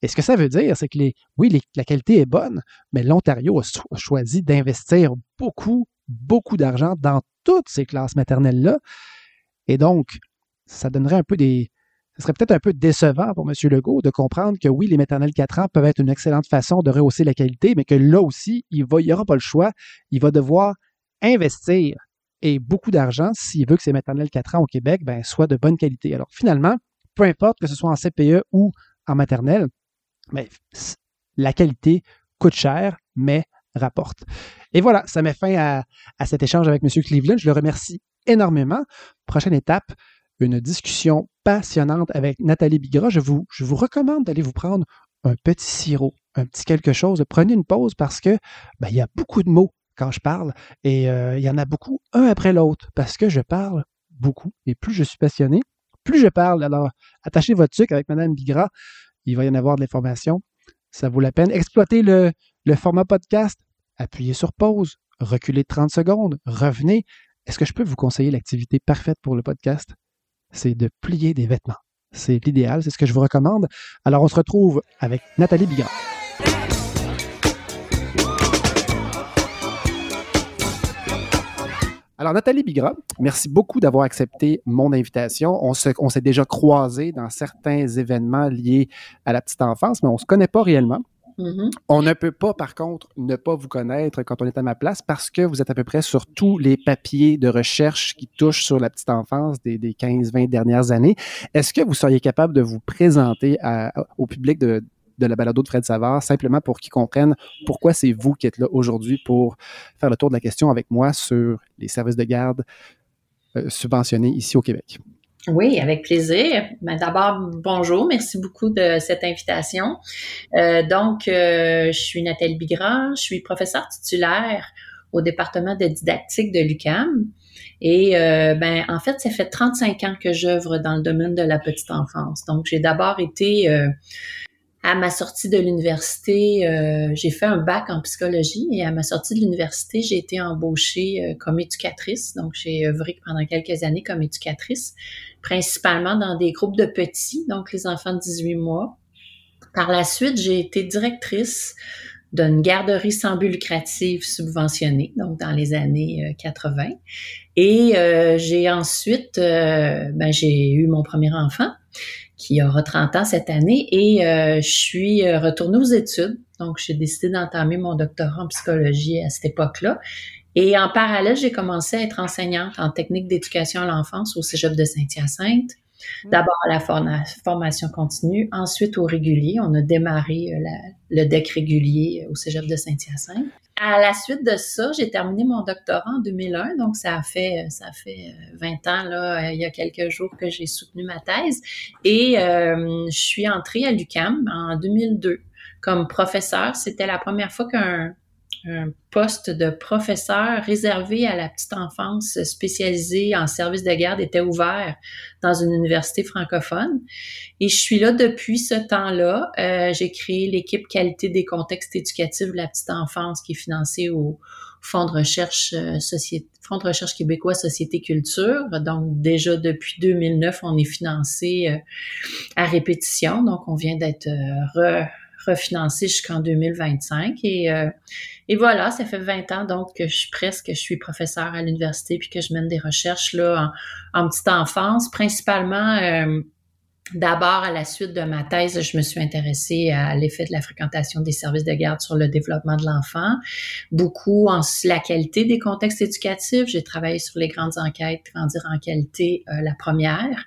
Et ce que ça veut dire, c'est que les, oui, la qualité est bonne, mais l'Ontario a, choisi d'investir beaucoup, beaucoup d'argent dans toutes ces classes maternelles-là. Et donc, ça donnerait un peu des, ce serait peut-être un peu décevant pour M. Legault de comprendre que oui, les maternelles 4 ans peuvent être une excellente façon de rehausser la qualité, mais que là aussi, il n'y aura pas le choix. Il va devoir investir et beaucoup d'argent s'il veut que ces maternelles 4 ans au Québec ben, soient de bonne qualité. Alors finalement, peu importe que ce soit en CPE ou en maternelle, mais la qualité coûte cher, mais rapporte. Et voilà, ça met fin à, à cet échange avec M. Cleveland. Je le remercie énormément. Prochaine étape, une discussion passionnante avec Nathalie Bigra. Je vous, recommande d'aller vous prendre un petit sirop, un petit quelque chose. Prenez une pause parce que ben, il y a beaucoup de mots quand je parle et euh, il y en a beaucoup un après l'autre parce que je parle beaucoup et plus je suis passionné, plus je parle. Alors, attachez votre sucre avec Madame Bigra. Il va y en avoir de l'information. Ça vaut la peine. Exploitez le, le format podcast. Appuyez sur pause. Reculez 30 secondes. Revenez. Est-ce que je peux vous conseiller l'activité parfaite pour le podcast? C'est de plier des vêtements. C'est l'idéal, c'est ce que je vous recommande. Alors, on se retrouve avec Nathalie Bigrand. Alors, Nathalie Bigra, merci beaucoup d'avoir accepté mon invitation. On, on s'est déjà croisés dans certains événements liés à la petite enfance, mais on ne se connaît pas réellement. Mm-hmm. On ne peut pas, par contre, ne pas vous connaître quand on est à ma place parce que vous êtes à peu près sur tous les papiers de recherche qui touchent sur la petite enfance des, 15-20 dernières années. Est-ce que vous seriez capable de vous présenter au public de, la balado de Fred Savard, simplement pour qu'ils comprennent pourquoi c'est vous qui êtes là aujourd'hui pour faire le tour de la question avec moi sur les services de garde euh, subventionnés ici au Québec? Oui, avec plaisir. Ben, D'abord, bonjour, merci beaucoup de cette invitation. Euh, donc, euh, je suis Nathalie Bigrand, je suis professeure titulaire au département de didactique de l'UCAM. Et euh, ben, en fait, ça fait 35 ans que j'œuvre dans le domaine de la petite enfance. Donc, j'ai d'abord été à ma sortie de l'université, euh, j'ai fait un bac en psychologie et à ma sortie de l'université, j'ai été embauchée euh, comme éducatrice. Donc, j'ai œuvré pendant quelques années comme éducatrice, principalement dans des groupes de petits, donc les enfants de 18 mois. Par la suite, j'ai été directrice d'une garderie sans but lucratif subventionnée, donc dans les années 80. Euh, et j'ai ensuite, ben, j'ai eu mon premier enfant qui aura 30 ans cette année et euh, je suis euh, retournée aux études. Donc, j'ai décidé d'entamer mon doctorat en psychologie à cette époque-là. Et en parallèle, j'ai commencé à être enseignante en technique d'éducation à l'enfance au Cégep de Saint-Hyacinthe. Hmm. D'abord à la formation continue, ensuite au régulier. On a démarré euh, le DEC régulier au Cégep de Saint-Hyacinthe. À la suite de ça, j'ai terminé mon doctorat en 2001, donc ça a fait ça fait 20 ans là, il y a quelques jours que j'ai soutenu ma thèse et je suis entrée à l'UCAM en 2002 comme professeur. C'était la première fois qu'un un poste de professeur réservé à la petite enfance spécialisée en service de garde était ouvert dans une université francophone. Et je suis là depuis ce temps-là. Euh, j'ai créé l'équipe qualité des contextes éducatifs de la petite enfance qui est financée au Fonds de recherche euh, Fonds de recherche québécois Société Culture. Donc déjà depuis 2009, on est financé euh, à répétition. Donc on vient d'être re refinancé jusqu'en 2025. Et, euh, et voilà, ça fait 20 ans donc que je suis presque, je suis professeur à l'université puis que je mène des recherches là en, petite enfance, principalement. Euh, d'abord, à la suite de ma thèse, je me suis intéressée à l'effet de la fréquentation des services de garde sur le développement de l'enfant, beaucoup en la qualité des contextes éducatifs. J'ai travaillé sur les grandes enquêtes, grandir en qualité, euh, la première.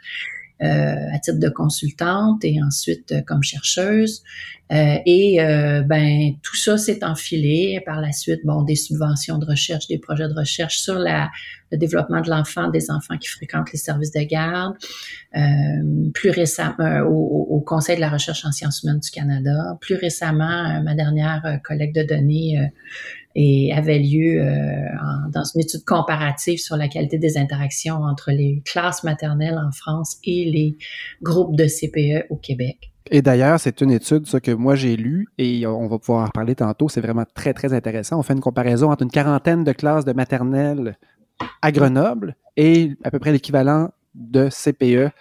Euh, à titre de consultante et ensuite euh, comme chercheuse. Euh, et ben tout ça s'est enfilé par la suite. Bon, des subventions de recherche, des projets de recherche sur la, le développement de l'enfant, des enfants qui fréquentent les services de garde. plus récemment, au, au, Conseil de la recherche en sciences humaines du Canada. Plus récemment, ma dernière collègue de données et avait lieu euh, dans une étude comparative sur la qualité des interactions entre les classes maternelles en France et les groupes de CPE au Québec. Et d'ailleurs, c'est une étude ça, que moi j'ai lue et on va pouvoir en parler tantôt. C'est vraiment très, très intéressant. On fait une comparaison entre une quarantaine de classes de maternelle à Grenoble et à peu près l'équivalent de CPE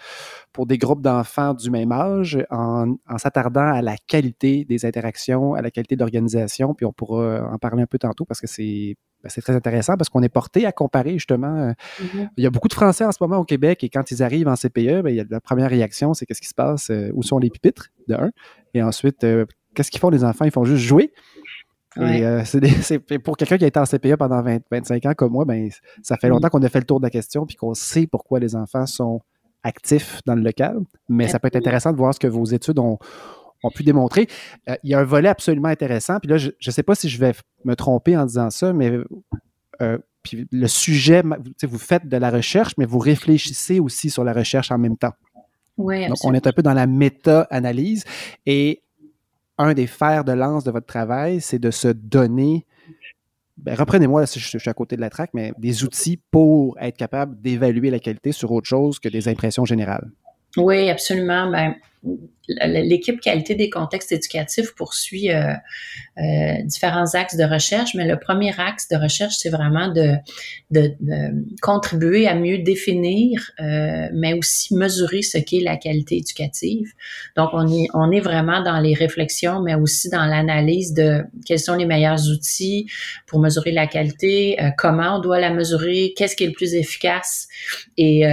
pour des groupes d'enfants du même âge en, s'attardant à la qualité des interactions, à la qualité d'organisation. Puis on pourra en parler un peu tantôt parce que c'est ben, c'est très intéressant parce qu'on est porté à comparer justement. Euh, mm-hmm. Il y a beaucoup de Français en ce moment au Québec et quand ils arrivent en CPE, ben, il y a la première réaction, c'est qu'est-ce qui se passe, euh, où sont les pupitres, de un, et ensuite, euh, qu'est-ce qu'ils font les enfants? Ils font juste jouer. Et c'est [laughs] pour quelqu'un qui a été en CPE pendant 20, 25 ans comme moi, ben, ça fait mm-hmm. longtemps qu'on a fait le tour de la question puis qu'on sait pourquoi les enfants sont actif dans le local, mais ça peut être intéressant de voir ce que vos études ont, pu démontrer. Euh, il y a un volet absolument intéressant, puis là, je ne sais pas si je vais me tromper en disant ça, mais euh, puis le sujet, vous faites de la recherche, mais vous réfléchissez aussi sur la recherche en même temps. Oui, Donc, on est un peu dans la méta-analyse et un des fers de lance de votre travail, c'est de se donner ben, reprenez-moi si je, suis à côté de la traque, mais des outils pour être capable d'évaluer la qualité sur autre chose que des impressions générales. Oui, absolument. Ben, l'équipe qualité des contextes éducatifs poursuit euh, euh, différents axes de recherche, mais le premier axe de recherche, c'est vraiment de, de, contribuer à mieux définir, euh, mais aussi mesurer ce qu'est la qualité éducative. Donc, on est, on est vraiment dans les réflexions, mais aussi dans l'analyse de quels sont les meilleurs outils pour mesurer la qualité, comment on doit la mesurer, qu'est-ce qui est le plus efficace. Et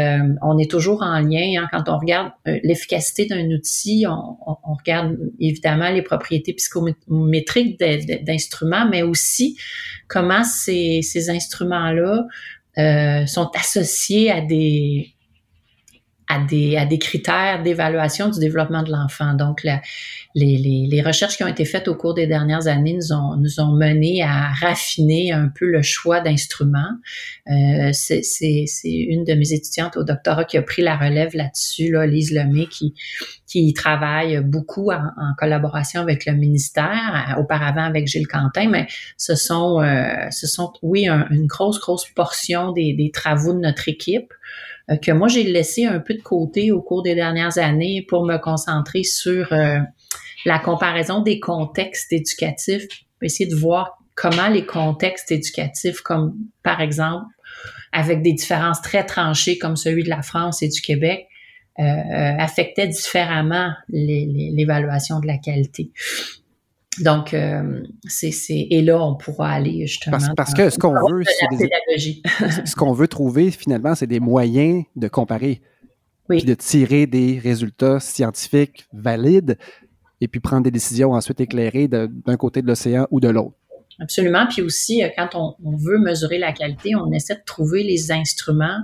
on est toujours en lien hein, quand on regarde l'efficacité d'un outil on, regarde évidemment les propriétés psychométriques d'instruments, mais aussi comment ces, instruments-là euh, sont associés à des, à des, critères d'évaluation du développement de l'enfant. Donc, les, recherches qui ont été faites au cours des dernières années nous ont, nous mené à raffiner un peu le choix d'instruments. Euh, c'est une de mes étudiantes au doctorat qui a pris la relève là-dessus, là, Lise Lemay, qui, travaille beaucoup en, collaboration avec le ministère, auparavant avec Gilles Quentin, mais ce sont, euh, oui, une grosse, grosse portion des travaux de notre équipe. Euh, que moi j'ai laissé un peu de côté au cours des dernières années pour me concentrer sur euh, la comparaison des contextes éducatifs, essayer de voir comment les contextes éducatifs, comme par exemple avec des différences très tranchées comme celui de la France et du Québec, euh, affectaient différemment l'évaluation de la qualité. Donc, euh, c'est, et là, on pourra aller justement. Parce, que ce qu'on veut, c'est ce [laughs] qu'on veut trouver finalement, c'est des moyens de comparer, puis de tirer des résultats scientifiques valides, et puis prendre des décisions ensuite éclairées d'un côté de l'océan ou de l'autre. Absolument. Puis aussi, euh, quand on, veut mesurer la qualité, on essaie de trouver les instruments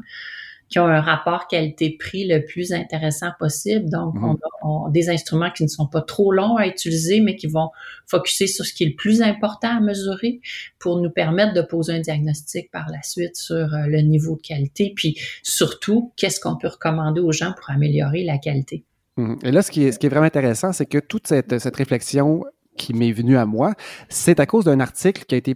qui ont un rapport qualité-prix le plus intéressant possible. Donc, mm-hmm. on, a, des instruments qui ne sont pas trop longs à utiliser, mais qui vont focuser sur ce qui est le plus important à mesurer pour nous permettre de poser un diagnostic par la suite sur euh, le niveau de qualité, puis surtout, qu'est-ce qu'on peut recommander aux gens pour améliorer la qualité? Mm-hmm. Et là, ce qui est, ce qui est vraiment intéressant, c'est que toute cette, cette réflexion qui m'est venu à moi, c'est à cause d'un article qui a, été,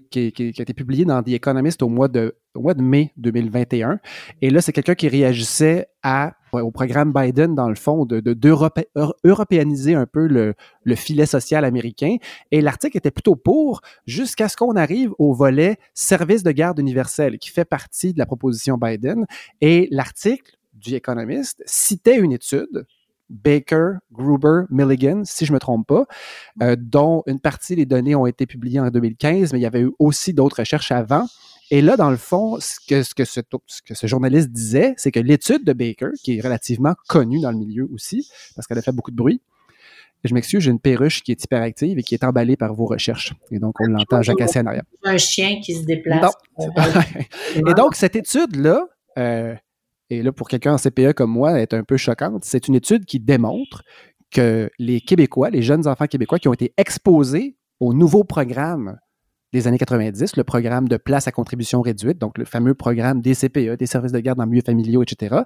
publié dans The Economist au mois de, de mai 2021. Et là, c'est quelqu'un qui réagissait au programme Biden, dans le fond, de, d'européaniser un peu le, le filet social américain. Et l'article était plutôt pour, jusqu'à ce qu'on arrive au volet service de garde universel, qui fait partie de la proposition Biden. Et l'article du Economist citait une étude Baker, Gruber, Milligan, si je me trompe pas, euh, dont une partie des données ont été publiées en 2015, mais il y avait eu aussi d'autres recherches avant. Et là, dans le fond, ce que, ce que, ce, que ce journaliste disait, c'est que l'étude de Baker, qui est relativement connue dans le milieu aussi, parce qu'elle a fait beaucoup de bruit, je m'excuse, j'ai une perruche qui est hyperactive et qui est emballée par vos recherches. Et donc, on l'entend jacasser en arrière. Un chien qui se déplace. [laughs] et donc, cette étude-là, euh, et là, pour quelqu'un en CPE comme moi, est un peu choquante, c'est une étude qui démontre que les Québécois, les jeunes enfants québécois qui ont été exposés au nouveau programme des années 90, le programme de place à contribution réduite, donc le fameux programme des CPE, des services de garde en milieu familiaux, etc.,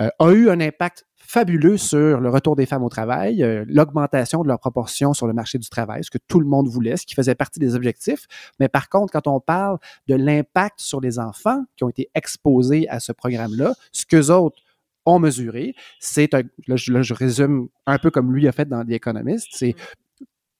euh, a eu un impact fabuleux sur le retour des femmes au travail, euh, l'augmentation de leur proportion sur le marché du travail, ce que tout le monde voulait, ce qui faisait partie des objectifs. Mais par contre, quand on parle de l'impact sur les enfants qui ont été exposés à ce programme-là, ce qu'eux autres ont mesuré, c'est, là, je résume un peu comme lui a fait dans The Economist, c'est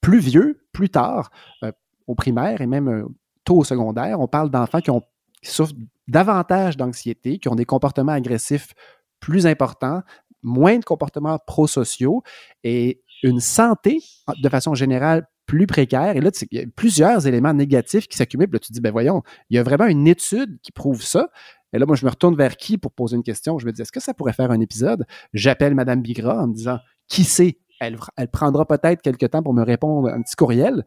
plus vieux, plus tard, euh, au primaire et même euh, tôt au secondaire, on parle d'enfants qui, ont, qui souffrent davantage d'anxiété, qui ont des comportements agressifs plus importants, moins de comportements prosociaux et une santé, de façon générale, plus précaire. Et là, il y a plusieurs éléments négatifs qui s'accumulent. Là, tu te dis, ben voyons, il y a vraiment une étude qui prouve ça. Et là, moi, je me retourne vers qui pour poser une question? Je me dis, est-ce que ça pourrait faire un épisode? J'appelle Mme Bigra en me disant, qui sait? Elle, elle prendra peut-être quelques temps pour me répondre un petit courriel.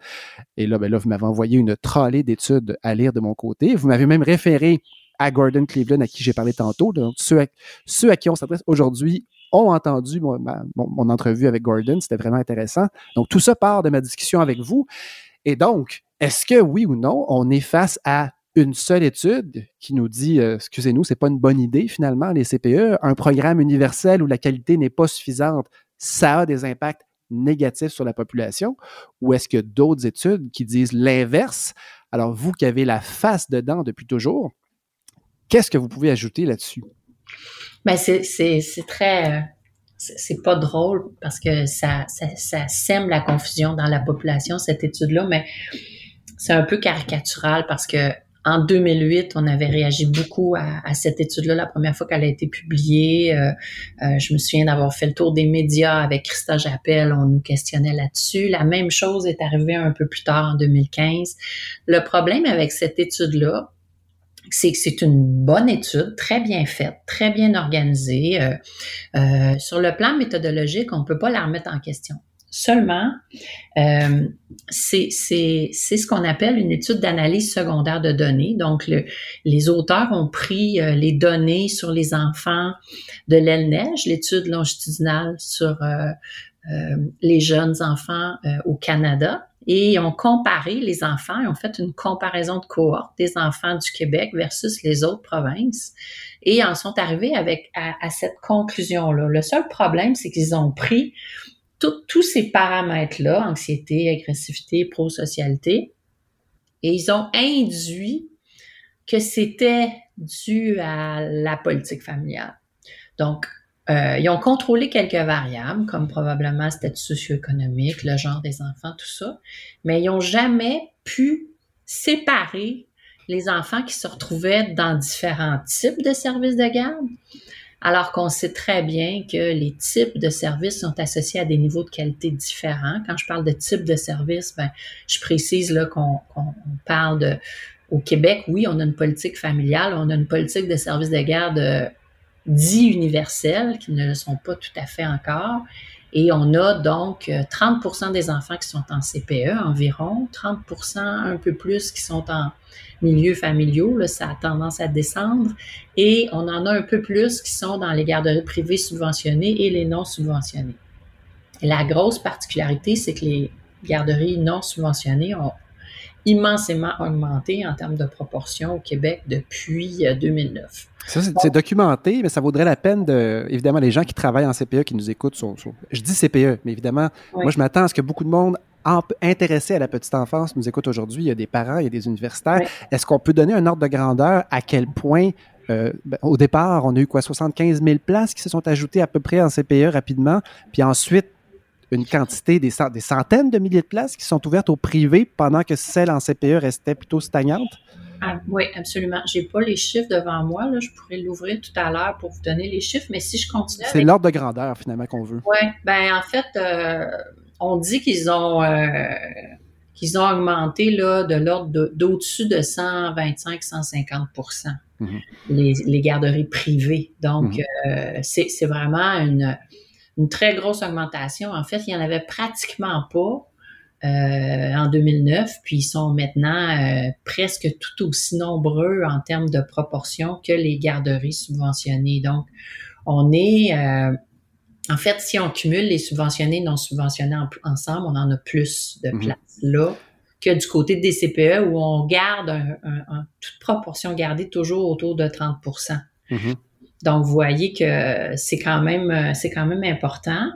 Et là, ben là vous m'avez envoyé une trolley d'études à lire de mon côté. Vous m'avez même référé à Gordon Cleveland, à qui j'ai parlé tantôt. Donc, ceux à qui on s'adresse aujourd'hui ont entendu mon, entrevue avec Gordon. C'était vraiment intéressant. Donc, tout ça part de ma discussion avec vous. Et donc, est-ce que oui ou non, on est face à une seule étude qui nous dit, euh, excusez-nous, c'est pas une bonne idée finalement, les CPE, un programme universel où la qualité n'est pas suffisante, ça a des impacts négatifs sur la population, ou est-ce que d'autres études qui disent l'inverse? Alors, vous qui avez la face dedans depuis toujours, qu'est-ce que vous pouvez ajouter là-dessus? Ben c'est très. Euh, c'est pas drôle parce que ça, ça, sème la confusion dans la population, cette étude-là, mais c'est un peu caricatural parce que en 2008, on avait réagi beaucoup à, cette étude-là la première fois qu'elle a été publiée. Euh, euh, je me souviens d'avoir fait le tour des médias avec Christa Jappel. On nous questionnait là-dessus. La même chose est arrivée un peu plus tard en 2015. Le problème avec cette étude-là, c'est une bonne étude, très bien faite, très bien organisée. Euh, euh, sur le plan méthodologique, on ne peut pas la remettre en question. Seulement, euh, c'est ce qu'on appelle une étude d'analyse secondaire de données. Donc, le, les auteurs ont pris euh, les données sur les enfants de l'aile neige, l'étude longitudinale sur euh, les jeunes enfants au Canada, et ont comparé les enfants, ils ont fait une comparaison de cohorte des enfants du Québec versus les autres provinces et en sont arrivés avec à, cette conclusion-là. Le seul problème, c'est qu'ils ont pris tous ces paramètres-là, anxiété, agressivité, prosocialité, et ils ont induit que c'était dû à la politique familiale. Donc, euh, ils ont contrôlé quelques variables, comme probablement le statut socio-économique, le genre des enfants, tout ça, mais ils n'ont jamais pu séparer les enfants qui se retrouvaient dans différents types de services de garde, alors qu'on sait très bien que les types de services sont associés à des niveaux de qualité différents. Quand je parle de type de service, ben, je précise qu'on parle de au Québec, oui, on a une politique familiale, on a une politique de services de garde euh, dits universels, qui ne le sont pas tout à fait encore. Et on a donc 30 euh, des enfants qui sont en CPE environ, 30 un peu plus qui sont en milieux familiaux, ça a tendance à descendre, et on en a un peu plus qui sont dans les garderies privées subventionnées et les non subventionnées. la grosse particularité, c'est que les garderies non subventionnées ont immensément augmenté en termes de proportion au Québec depuis 2009. Euh, ça, c'est documenté, mais ça vaudrait la peine de. Évidemment, les gens qui travaillent en CPE qui nous écoutent sont. je dis CPE, mais évidemment, moi, je m'attends à ce que beaucoup de monde intéressé à la petite enfance nous écoute aujourd'hui. Il y a des parents, il y a des universitaires. Est-ce qu'on peut donner un ordre de grandeur à quel point euh, ben, au départ, on a eu quoi, 75 000 places qui se sont ajoutées à peu près en CPE rapidement. Puis ensuite, une quantité, des, des centaines de milliers de places qui sont ouvertes au privé pendant que celles en CPE restaient plutôt stagnantes? Ah, oui, absolument. Je n'ai pas les chiffres devant moi. Là. Je pourrais l'ouvrir tout à l'heure pour vous donner les chiffres, mais si je continue. C'est l'ordre de grandeur, finalement, qu'on veut. Oui, ben en fait, euh, on dit qu'ils ont, euh, qu'ils ont augmenté là, de l'ordre d'au-dessus de, 125-150 mm-hmm. les, les, garderies privées. Donc, mm-hmm. euh, c'est vraiment une une très grosse augmentation. En fait, il n'y en avait pratiquement pas euh, en 2009, puis ils sont maintenant euh, presque tout aussi nombreux en termes de proportion que les garderies subventionnées. Donc, on est, euh, en fait, si on cumule les subventionnés et non subventionnés ensemble, on en a plus de mhm. place là que du côté des CPE où on garde un, toute proportion gardée toujours autour de 30 donc, vous voyez que c'est quand même, euh, c'est quand même important.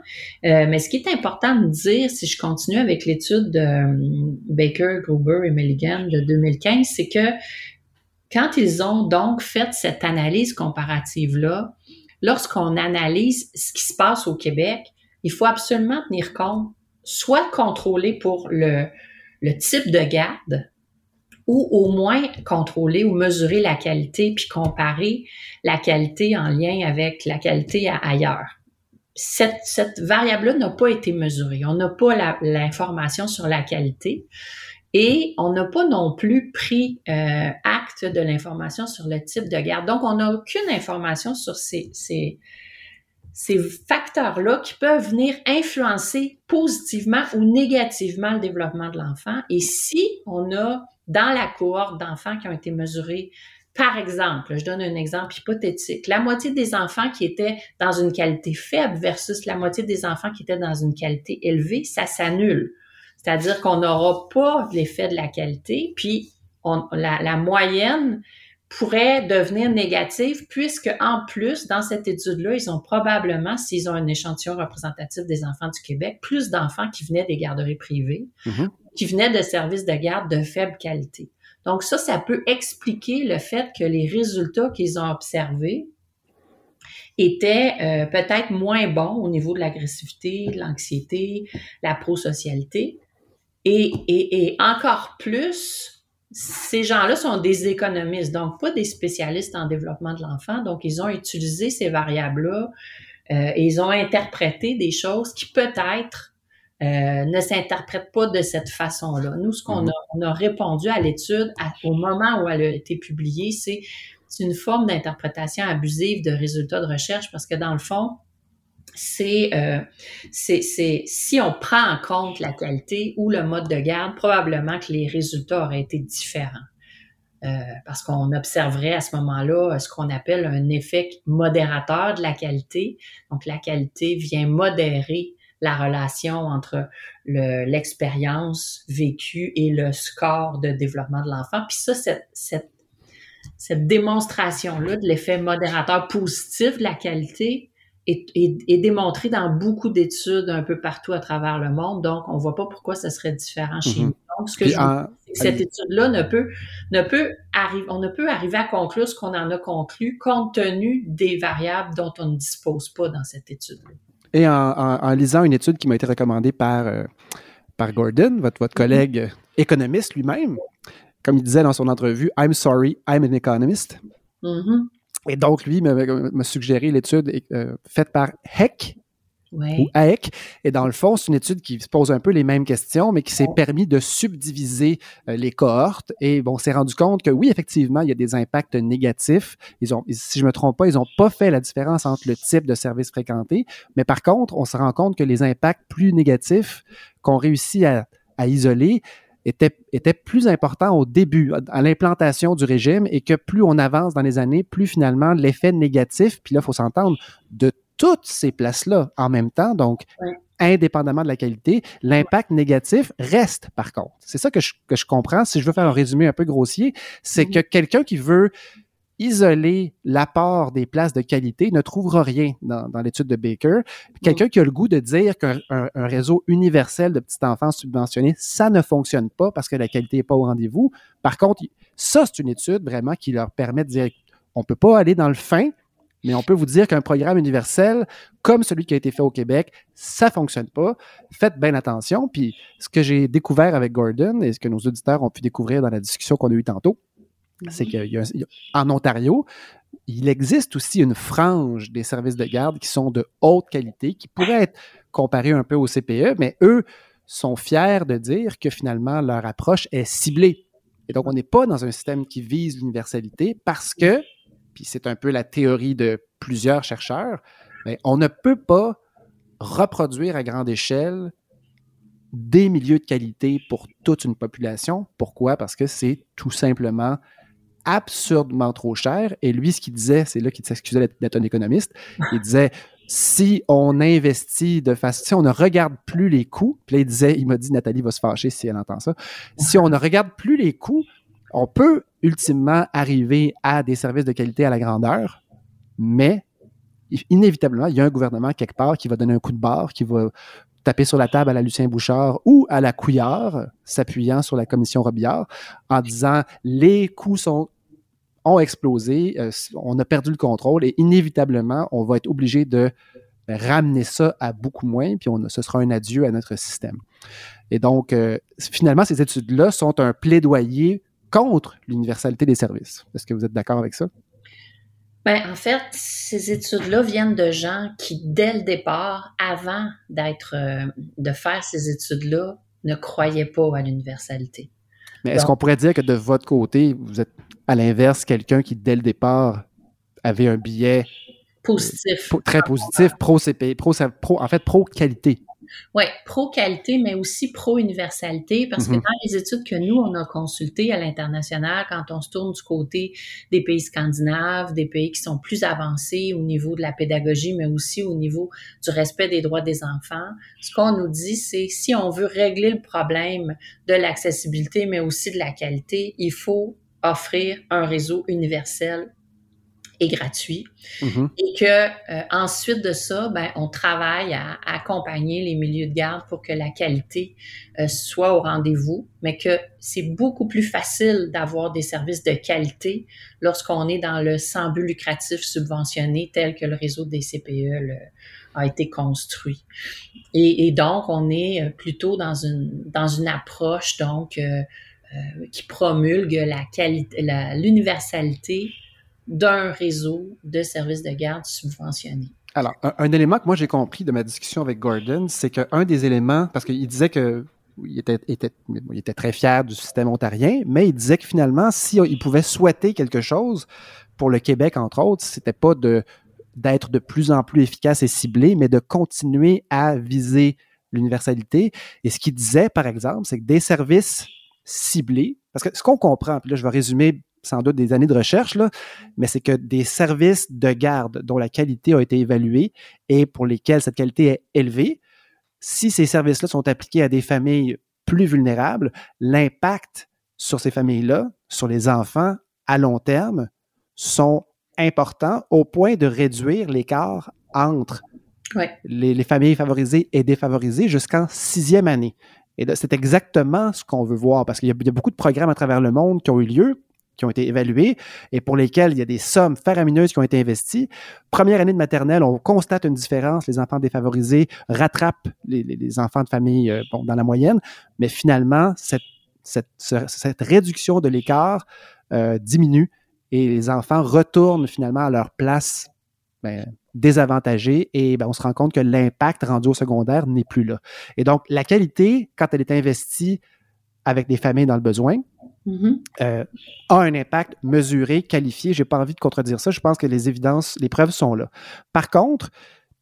Euh, mais ce qui est important de dire, si je continue avec l'étude de euh, Baker, Gruber et Milligan de 2015, c'est que quand ils ont donc fait cette analyse comparative-là, lorsqu'on analyse ce qui se passe au Québec, il faut absolument tenir compte, soit contrôler pour le, le type de garde, ou au moins contrôler ou mesurer la qualité puis comparer la qualité en lien avec la qualité ailleurs. Cette, cette variable-là n'a pas été mesurée. On n'a pas l'information sur la qualité et on n'a pas non plus pris euh, acte de l'information sur le type de garde. Donc, on n'a aucune information sur ces, ces, ces facteurs-là qui peuvent venir influencer positivement ou négativement le développement de l'enfant. Et si on a dans la cohorte d'enfants qui ont été mesurés, par exemple, je donne un exemple hypothétique, la moitié des enfants qui étaient dans une qualité faible versus la moitié des enfants qui étaient dans une qualité élevée, ça s'annule. C'est-à-dire qu'on n'aura pas l'effet de la qualité, puis la, moyenne pourrait devenir négative puisque en plus dans cette étude-là, ils ont probablement, s'ils ont un échantillon représentatif des enfants du Québec, plus d'enfants qui venaient des garderies privées, mm-hmm. Qui venaient de services de garde de faible qualité. Donc ça, ça peut expliquer le fait que les résultats qu'ils ont observés étaient euh, peut-être moins bons au niveau de l'agressivité, de l'anxiété, la prosocialité, et, encore plus ces gens-là sont des économistes, donc pas des spécialistes en développement de l'enfant. Donc, ils ont utilisé ces variables-là euh, et ils ont interprété des choses qui peut-être euh, ne s'interprètent pas de cette façon-là. Nous, ce qu'on mhm. a, répondu à l'étude au moment où elle a été publiée, c'est une forme d'interprétation abusive de résultats de recherche parce que dans le fond, euh, c'est si on prend en compte la qualité ou le mode de garde, probablement que les résultats auraient été différents. Euh, parce qu'on observerait à ce moment-là euh, ce qu'on appelle un effet modérateur de la qualité. Donc, la qualité vient modérer la relation entre l'expérience vécue et le score de développement de l'enfant. Puis ça, cette, cette, cette démonstration-là de l'effet modérateur positif de la qualité, est, démontré dans beaucoup d'études un peu partout à travers le monde. Donc, on ne voit pas pourquoi ça serait différent chez mhm. nous. Donc, ce que je cette étude-là ne peut, ne peut arriver, on ne peut arriver à conclure ce qu'on en a conclu compte tenu des variables dont on ne dispose pas dans cette étude-là. Et en, lisant une étude qui m'a été recommandée par, euh, par Gordon, votre, votre collègue économiste lui-même, comme il disait dans son entrevue, I'm sorry, I'm an economist. Mm et donc, lui m'a suggéré l'étude euh, faite par Heck ou AEC. Et dans le fond, c'est une étude qui se pose un peu les mêmes questions, mais qui s'est permis de subdiviser euh, les cohortes. Et bon, on s'est rendu compte que oui, effectivement, il y a des impacts négatifs. Ils ont, si je me trompe pas, ils n'ont pas fait la différence entre le type de service fréquenté. Mais par contre, on se rend compte que les impacts plus négatifs qu'on réussit à, à isoler, était, était, plus important au début, à l'implantation du régime, et que plus on avance dans les années, plus finalement l'effet négatif, puis là, il faut s'entendre, de toutes ces places-là en même temps, donc indépendamment de la qualité, l'impact négatif reste par contre. C'est ça que je, que je, comprends. Si je veux faire un résumé un peu grossier, c'est que quelqu'un qui veut isoler l'apport des places de qualité ne trouvera rien dans, dans l'étude de Baker. Quelqu'un qui a le goût de dire qu'un un, réseau universel de petits enfants subventionnés, ça ne fonctionne pas parce que la qualité n'est pas au rendez-vous. Par contre, ça, c'est une étude vraiment qui leur permet de dire on ne peut pas aller dans le fin, mais on peut vous dire qu'un programme universel, comme celui qui a été fait au Québec, ça ne fonctionne pas. Faites bien attention. Puis ce que j'ai découvert avec Gordon et ce que nos auditeurs ont pu découvrir dans la discussion qu'on a eue tantôt, c'est qu'en Ontario, il existe aussi une frange des services de garde qui sont de haute qualité, qui pourraient être comparés un peu au CPE, mais eux sont fiers de dire que finalement leur approche est ciblée. Et donc, on n'est pas dans un système qui vise l'universalité parce que puis c'est un peu la théorie de plusieurs chercheurs, on ne peut pas reproduire à grande échelle des milieux de qualité pour toute une population. Pourquoi? Parce que c'est tout simplement absurdement trop cher. Et lui, ce qu'il disait, c'est là qu'il s'excusait d'être un économiste, il disait si on investit de façon, si on ne regarde plus les coûts, puis là, il disait, il m'a dit, Nathalie va se fâcher si elle entend ça, si on ne regarde plus les coûts, on peut ultimement arriver à des services de qualité à la grandeur, mais inévitablement, il y a un gouvernement quelque part qui va donner un coup de barre, qui va taper sur la table à la Lucien Bouchard ou à la Couillard, s'appuyant sur la commission Robillard, en disant les coûts ont explosé, euh, on a perdu le contrôle et inévitablement, on va être obligé de ramener ça à beaucoup moins, puis on, ce sera un adieu à notre système. Et donc, euh, finalement, ces études-là sont un plaidoyer contre l'universalité des services. Est-ce que vous êtes d'accord avec ça? Ben, en fait, ces études-là viennent de gens qui, dès le départ, avant d'être, euh, de faire ces études-là, ne croyaient pas à l'universalité. Mais est-ce qu'on pourrait dire que de votre côté, vous êtes à l'inverse quelqu'un qui, dès le départ, avait un billet positif. très positif, pro-CP, pro, pro, en fait, pro-qualité. Oui, pro-qualité, mais aussi pro-universalité, parce que mhm. dans les études que nous, on a consultées à l'international, quand on se tourne du côté des pays scandinaves, des pays qui sont plus avancés au niveau de la pédagogie, mais aussi au niveau du respect des droits des enfants, ce qu'on nous dit, c'est si on veut régler le problème de l'accessibilité, mais aussi de la qualité, il faut offrir un réseau universel est gratuit. Mm-hmm. Et que euh, ensuite de ça, ben, on travaille à, accompagner les milieux de garde pour que la qualité euh, soit au rendez-vous, mais que c'est beaucoup plus facile d'avoir des services de qualité lorsqu'on est dans le sans but lucratif subventionné tel que le réseau des CPE a été construit. Et, et, donc, on est plutôt dans une, dans une approche donc euh, qui promulgue la qualité, l'universalité d'un réseau de services de garde subventionnés. Alors, un, élément que moi j'ai compris de ma discussion avec Gordon, c'est qu'un des éléments, parce qu'il disait que il était, très fier du système ontarien, mais il disait que finalement, s'il il pouvait souhaiter quelque chose pour le Québec, entre autres, c'était pas d'être de plus en plus efficace et ciblé, mais de continuer à viser l'universalité. Et ce qu'il disait, par exemple, c'est que des services ciblés, parce que ce qu'on comprend, puis là je vais résumer sans doute des années de recherche, là, mais c'est que des services de garde dont la qualité a été évaluée et pour lesquels cette qualité est élevée, si ces services-là sont appliqués à des familles plus vulnérables, l'impact sur ces familles-là, sur les enfants à long terme, sont importants au point de réduire l'écart entre les, familles favorisées et défavorisées jusqu'en sixième année. Et c'est exactement ce qu'on veut voir parce qu'il y, a beaucoup de programmes à travers le monde qui ont eu lieu qui ont été évalués et pour lesquels il y a des sommes faramineuses qui ont été investies. Première année de maternelle, on constate une différence. Les enfants défavorisés rattrapent les, enfants de famille euh, dans la moyenne, mais finalement, cette, cette, réduction de l'écart euh, diminue et les enfants retournent finalement à leur place ben, désavantagés et ben, on se rend compte que l'impact rendu au secondaire n'est plus là. Et donc, la qualité, quand elle est investie avec des familles dans le besoin, mm-hmm. euh, a un impact mesuré, qualifié. Je n'ai pas envie de contredire ça. Je pense que les évidences, les preuves sont là. Par contre,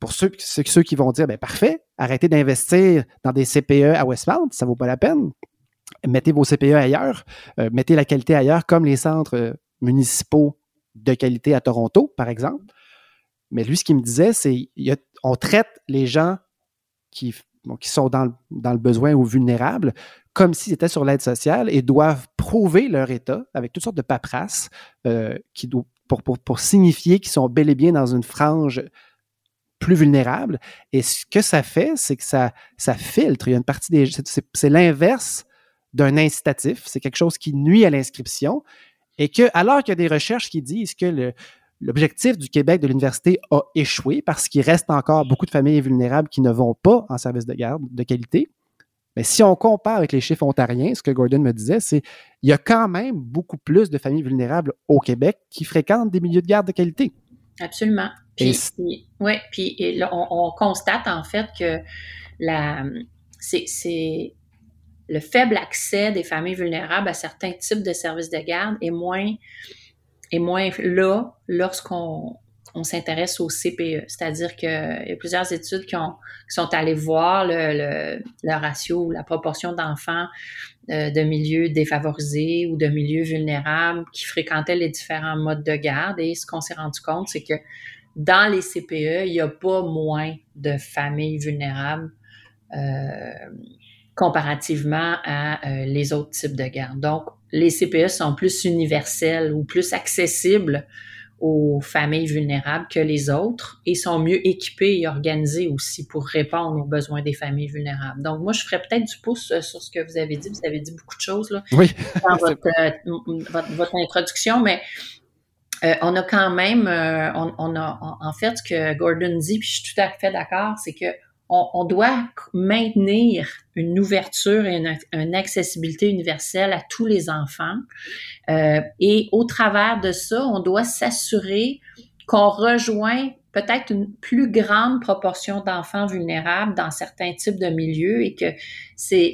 pour ceux, ceux, qui vont dire, ben parfait, arrêtez d'investir dans des CPE à Westmount, ça ne vaut pas la peine. Mettez vos CPE ailleurs, euh, mettez la qualité ailleurs, comme les centres euh, municipaux de qualité à Toronto, par exemple. Mais lui, ce qu'il me disait, c'est on traite les gens qui, qui sont dans le, besoin ou vulnérables comme s'ils étaient sur l'aide sociale et doivent prouver leur état avec toutes sortes de paperasses euh, pour, signifier qu'ils sont bel et bien dans une frange plus vulnérable. Et ce que ça fait, c'est que ça, filtre. Il y a une partie des. C'est l'inverse d'un incitatif. C'est quelque chose qui nuit à l'inscription. Et que, alors qu'il y a des recherches qui disent que l'objectif du Québec de l'université a échoué parce qu'il reste encore beaucoup de familles vulnérables qui ne vont pas en service de garde de qualité. Mais si on compare avec les chiffres ontariens, ce que Gordon me disait, c'est qu'il y a quand même beaucoup plus de familles vulnérables au Québec qui fréquentent des milieux de garde de qualité. Absolument. Puis, ouais, puis on, constate en fait que la, c'est, le faible accès des familles vulnérables à certains types de services de garde est moins, est moins là lorsqu'on on s'intéresse au CPE. C'est-à-dire qu'il y a plusieurs études qui, ont, sont allées voir le, le, ratio, la proportion d'enfants euh, de milieux défavorisés ou de milieux vulnérables qui fréquentaient les différents modes de garde. Et ce qu'on s'est rendu compte, c'est que dans les CPE, il n'y a pas moins de familles vulnérables euh, comparativement à euh, les autres types de garde. Donc, les CPE sont plus universels ou plus accessibles aux familles vulnérables que les autres et sont mieux équipés et organisés aussi pour répondre aux besoins des familles vulnérables. Donc, moi, je ferais peut-être du pouce euh, sur ce que vous avez dit. Vous avez dit beaucoup de choses là, oui. dans votre, votre, introduction, mais euh, on a quand même, euh, on, a en fait ce que Gordon dit, puis je suis tout à fait d'accord, c'est que on, doit maintenir une ouverture et une, accessibilité universelle à tous les enfants. Euh, et au travers de ça, on doit s'assurer qu'on rejoint peut-être une plus grande proportion d'enfants vulnérables dans certains types de milieux et que c'est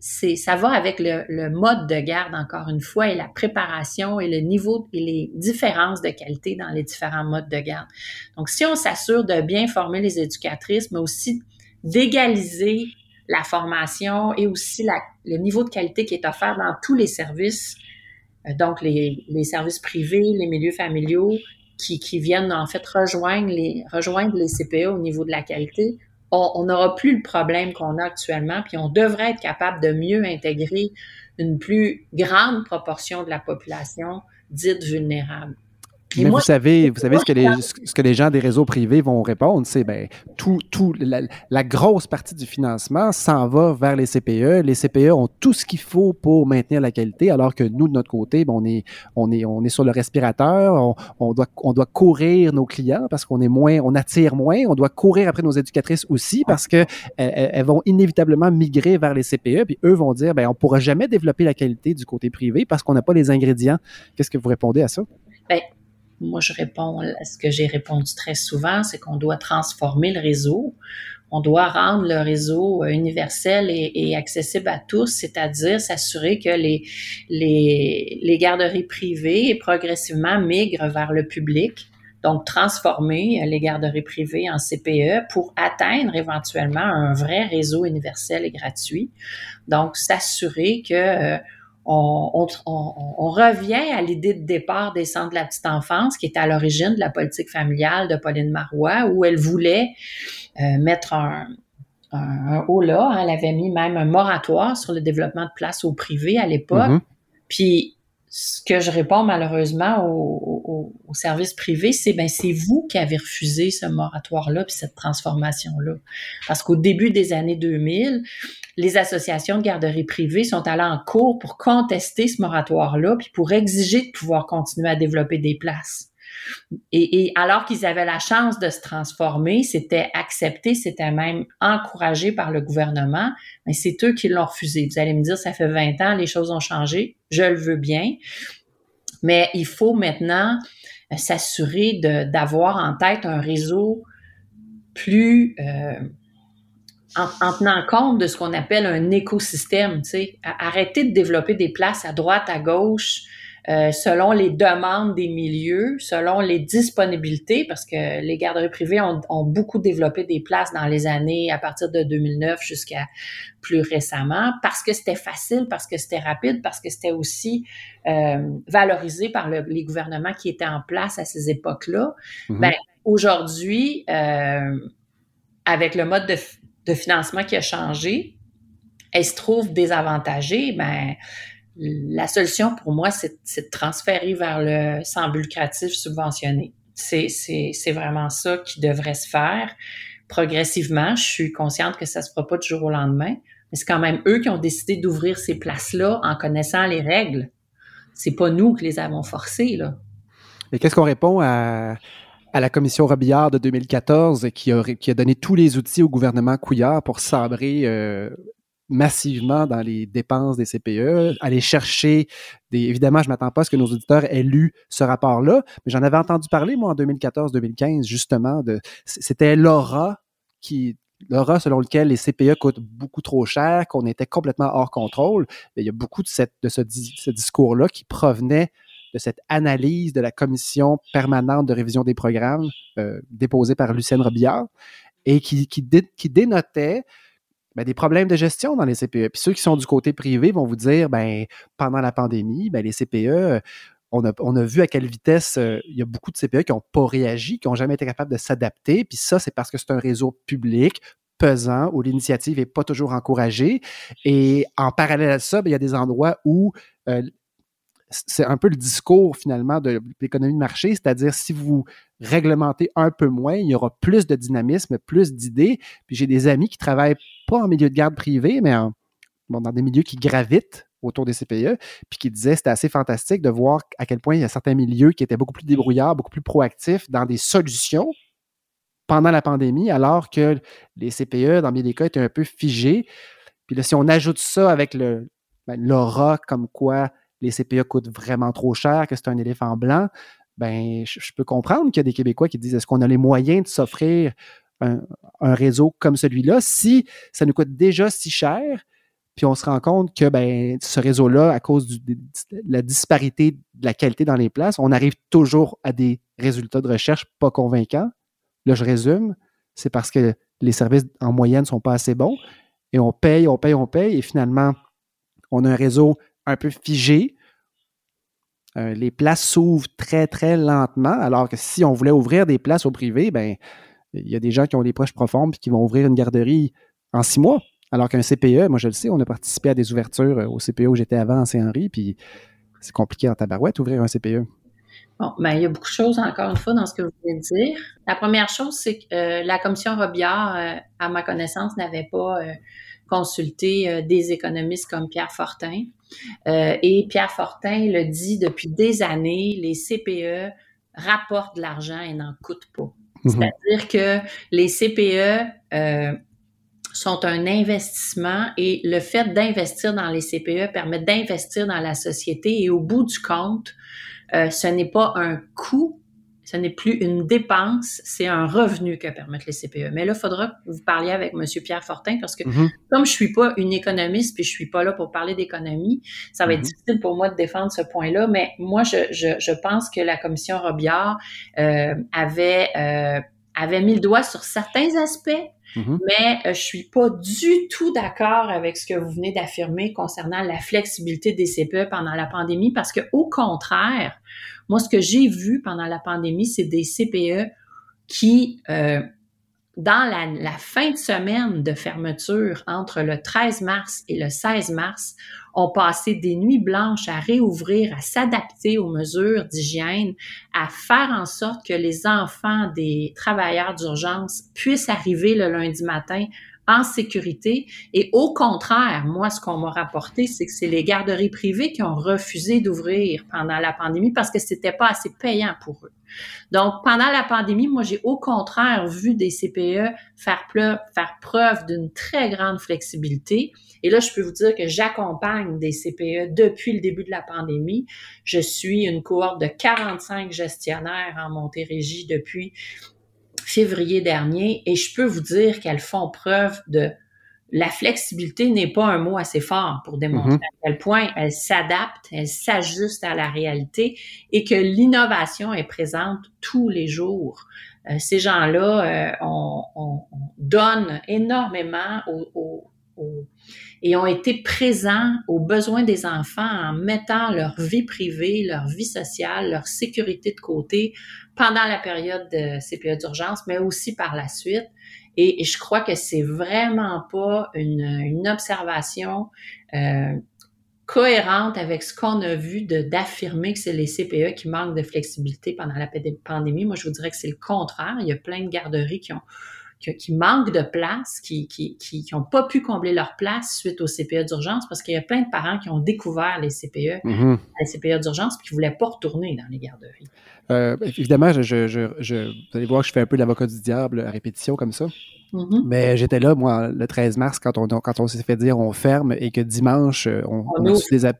c'est, ça va avec le, mode de garde, encore une fois, et la préparation et le niveau et les différences de qualité dans les différents modes de garde. Donc, si on s'assure de bien former les éducatrices, mais aussi d'égaliser la formation et aussi le niveau de qualité qui est offert dans tous les services, euh, donc les, services privés, les milieux familiaux, qui, qui, viennent en fait rejoindre les, rejoindre les CPE au niveau de la qualité, on n'aura plus le problème qu'on a actuellement, puis on devrait être capable de mieux intégrer une plus grande proportion de la population dite vulnérable. Mais vous savez, vous savez ce que, les, ce que les gens des réseaux privés vont répondre, c'est ben tout, tout la, grosse partie du financement s'en va vers les CPE. Les CPE ont tout ce qu'il faut pour maintenir la qualité, alors que nous de notre côté, ben, on est on est on est sur le respirateur, on, doit on doit courir nos clients parce qu'on est moins, on attire moins, on doit courir après nos éducatrices aussi parce que elles, vont inévitablement migrer vers les CPE, puis eux vont dire ben on pourra jamais développer la qualité du côté privé parce qu'on n'a pas les ingrédients. Qu'est-ce que vous répondez à ça? Ben, moi, je réponds à ce que j'ai répondu très souvent, c'est qu'on doit transformer le réseau. On doit rendre le réseau euh, universel et, accessible à tous, c'est-à-dire s'assurer que les, garderies privées progressivement migrent vers le public. Donc, transformer euh, les garderies privées en CPE pour atteindre éventuellement un vrai réseau universel et gratuit. Donc, s'assurer que on, revient à l'idée de départ des centres de la petite enfance qui est à l'origine de la politique familiale de Pauline Marois, où elle voulait euh, mettre un, haut là. Elle avait mis même un moratoire sur le développement de places au privé à l'époque. Mm-hmm. Puis ce que je réponds malheureusement aux au, services privés, c'est ben c'est vous qui avez refusé ce moratoire-là puis cette transformation-là. Parce qu'au début des années 2000, les associations de garderies privées sont allées en cours pour contester ce moratoire-là puis pour exiger de pouvoir continuer à développer des places. Et, alors qu'ils avaient la chance de se transformer, c'était accepté, c'était même encouragé par le gouvernement, mais c'est eux qui l'ont refusé. Vous allez me dire, ça fait 20 ans, les choses ont changé, je le veux bien, mais il faut maintenant s'assurer d'avoir en tête un réseau plus en, tenant compte de ce qu'on appelle un écosystème, tu sais, arrêter de développer des places à droite, à gauche, euh, selon les demandes des milieux, selon les disponibilités, parce que les garderies privées ont, beaucoup développé des places dans les années à partir de 2009 jusqu'à plus récemment, parce que c'était facile, parce que c'était rapide, parce que c'était aussi euh, valorisé par les gouvernements qui étaient en place à ces époques-là. Mm-hmm. Ben, aujourd'hui, euh, avec le mode de, de financement qui a changé, elle se trouve désavantagée, ben, la solution pour moi, c'est de transférer vers le sans lucratif subventionné. C'est vraiment ça qui devrait se faire progressivement. Je suis consciente que ça se fera pas du jour au lendemain, mais c'est quand même eux qui ont décidé d'ouvrir ces places-là en connaissant les règles. C'est pas nous qui les avons forcées, là. Et qu'est-ce qu'on répond à, à la commission Robillard de 2014 qui a, qui a donné tous les outils au gouvernement Couillard pour sabrer euh, massivement dans les dépenses des CPE, aller chercher des... Évidemment, je m'attends pas à ce que nos auditeurs aient lu ce rapport-là, mais j'en avais entendu parler, moi, en 2014-2015, justement, de... C'était l'aura qui, l'aura selon lequel les CPE coûtent beaucoup trop cher, qu'on était complètement hors contrôle. il y a beaucoup de, cette, de ce, ce discours-là qui provenait de cette analyse de la commission permanente de révision des programmes euh, déposée par Lucienne Robillard et qui, qui, qui dénotait ben, des problèmes de gestion dans les CPE. Puis ceux qui sont du côté privé vont vous dire, ben, pendant la pandémie, ben, les CPE, on a, on a, vu à quelle vitesse euh, il y a beaucoup de CPE qui n'ont pas réagi, qui n'ont jamais été capables de s'adapter. Puis ça, c'est parce que c'est un réseau public pesant où l'initiative n'est pas toujours encouragée. Et en parallèle à ça, ben, il y a des endroits où euh, c'est un peu le discours finalement de l'économie de marché, c'est-à-dire si vous réglementez un peu moins, il y aura plus de dynamisme, plus d'idées. Puis j'ai des amis qui travaillent pas en milieu de garde privé, mais dans des milieux qui gravitent autour des CPE, puis qui disaient c'était assez fantastique de voir à quel point il y a certains milieux qui étaient beaucoup plus débrouillards, beaucoup plus proactifs dans des solutions pendant la pandémie, alors que les CPE, dans bien des cas, étaient un peu figés. Puis là, si on ajoute ça avec ben, l'aura comme quoi les CPA coûtent vraiment trop cher, que c'est un éléphant blanc, ben, je, peux comprendre qu'il y a des Québécois qui disent est-ce qu'on a les moyens de s'offrir un, réseau comme celui-là si ça nous coûte déjà si cher, puis on se rend compte que ben, ce réseau-là, à cause de la disparité de la qualité dans les places, on arrive toujours à des résultats de recherche pas convaincants. Là, je résume, c'est parce que les services en moyenne ne sont pas assez bons et on paye, on paye, on paye, et finalement, on a un réseau un peu figé. Euh, les places s'ouvrent très, très lentement, alors que si on voulait ouvrir des places au privé, ben, il y a des gens qui ont des poches profondes et qui vont ouvrir une garderie en six mois. Alors qu'un CPE, moi je le sais, on a participé à des ouvertures euh, au CPE où j'étais avant en Saint-Henri, puis c'est compliqué en tabarouette ouvrir un CPE. Bon, ben, il y a beaucoup de choses, encore une fois, dans ce que vous venez de dire. La première chose, c'est que euh, la commission Robillard, à ma connaissance, n'avait pas consulté des économistes comme Pierre Fortin. Euh, et Pierre Fortin le dit depuis des années, les CPE rapportent de l'argent et n'en coûtent pas. Mhm. C'est-à-dire que les CPE euh, sont un investissement et le fait d'investir dans les CPE permet d'investir dans la société et au bout du compte, euh, ce n'est pas un coût ce n'est plus une dépense, c'est un revenu que permettent les CPE. Mais là, il faudra que vous parliez avec M. Pierre Fortin parce que mm-hmm. comme je suis pas une économiste puis je suis pas là pour parler d'économie, ça va être mm-hmm. difficile pour moi de défendre ce point-là. Mais moi, je, je, je, pense que la commission Robillard euh, avait euh, avait mis le doigt sur certains aspects, mm-hmm. mais euh, je suis pas du tout d'accord avec ce que vous venez d'affirmer concernant la flexibilité des CPE pendant la pandémie parce que au contraire, moi, ce que j'ai vu pendant la pandémie, c'est des CPE qui, euh, dans la, la, fin de semaine de fermeture entre le 13 mars et le 16 mars, ont passé des nuits blanches à réouvrir, à s'adapter aux mesures d'hygiène, à faire en sorte que les enfants des travailleurs d'urgence puissent arriver le lundi matin en sécurité. Et au contraire, moi, ce qu'on m'a rapporté, c'est que c'est les garderies privées qui ont refusé d'ouvrir pendant la pandémie parce que c'était pas assez payant pour eux. Donc, pendant la pandémie, moi, j'ai au contraire vu des CPE faire, faire preuve d'une très grande flexibilité. Et là, je peux vous dire que j'accompagne des CPE depuis le début de la pandémie. Je suis une cohorte de 45 gestionnaires en Montérégie depuis février dernier et je peux vous dire qu'elles font preuve de la flexibilité n'est pas un mot assez fort pour démontrer mm-hmm. à quel point elle s'adapte, elle s'ajuste à la réalité et que l'innovation est présente tous les jours. Euh, ces gens-là, euh, on, on, donne énormément aux, et ont été présents aux besoins des enfants en mettant leur vie privée, leur vie sociale, leur sécurité de côté pendant la période de CPE d'urgence, mais aussi par la suite. Et, je crois que c'est vraiment pas une, observation euh, cohérente avec ce qu'on a vu d'affirmer que c'est les CPE qui manquent de flexibilité pendant la pandémie. Moi, je vous dirais que c'est le contraire. Il y a plein de garderies qui ont qui, manquent de place, qui qui qui n'ont pas pu combler leur place suite aux CPE d'urgence parce qu'il y a plein de parents qui ont découvert les CPE, mm-hmm. les CPE d'urgence, puis qui voulaient pas retourner dans les garderies. Euh, évidemment, je, je, je, vous allez voir que je fais un peu l'avocat du diable à répétition comme ça. Mm-hmm. Mais j'étais là, moi, le 13 mars, quand on, quand on s'est fait dire on ferme et que dimanche, euh, on,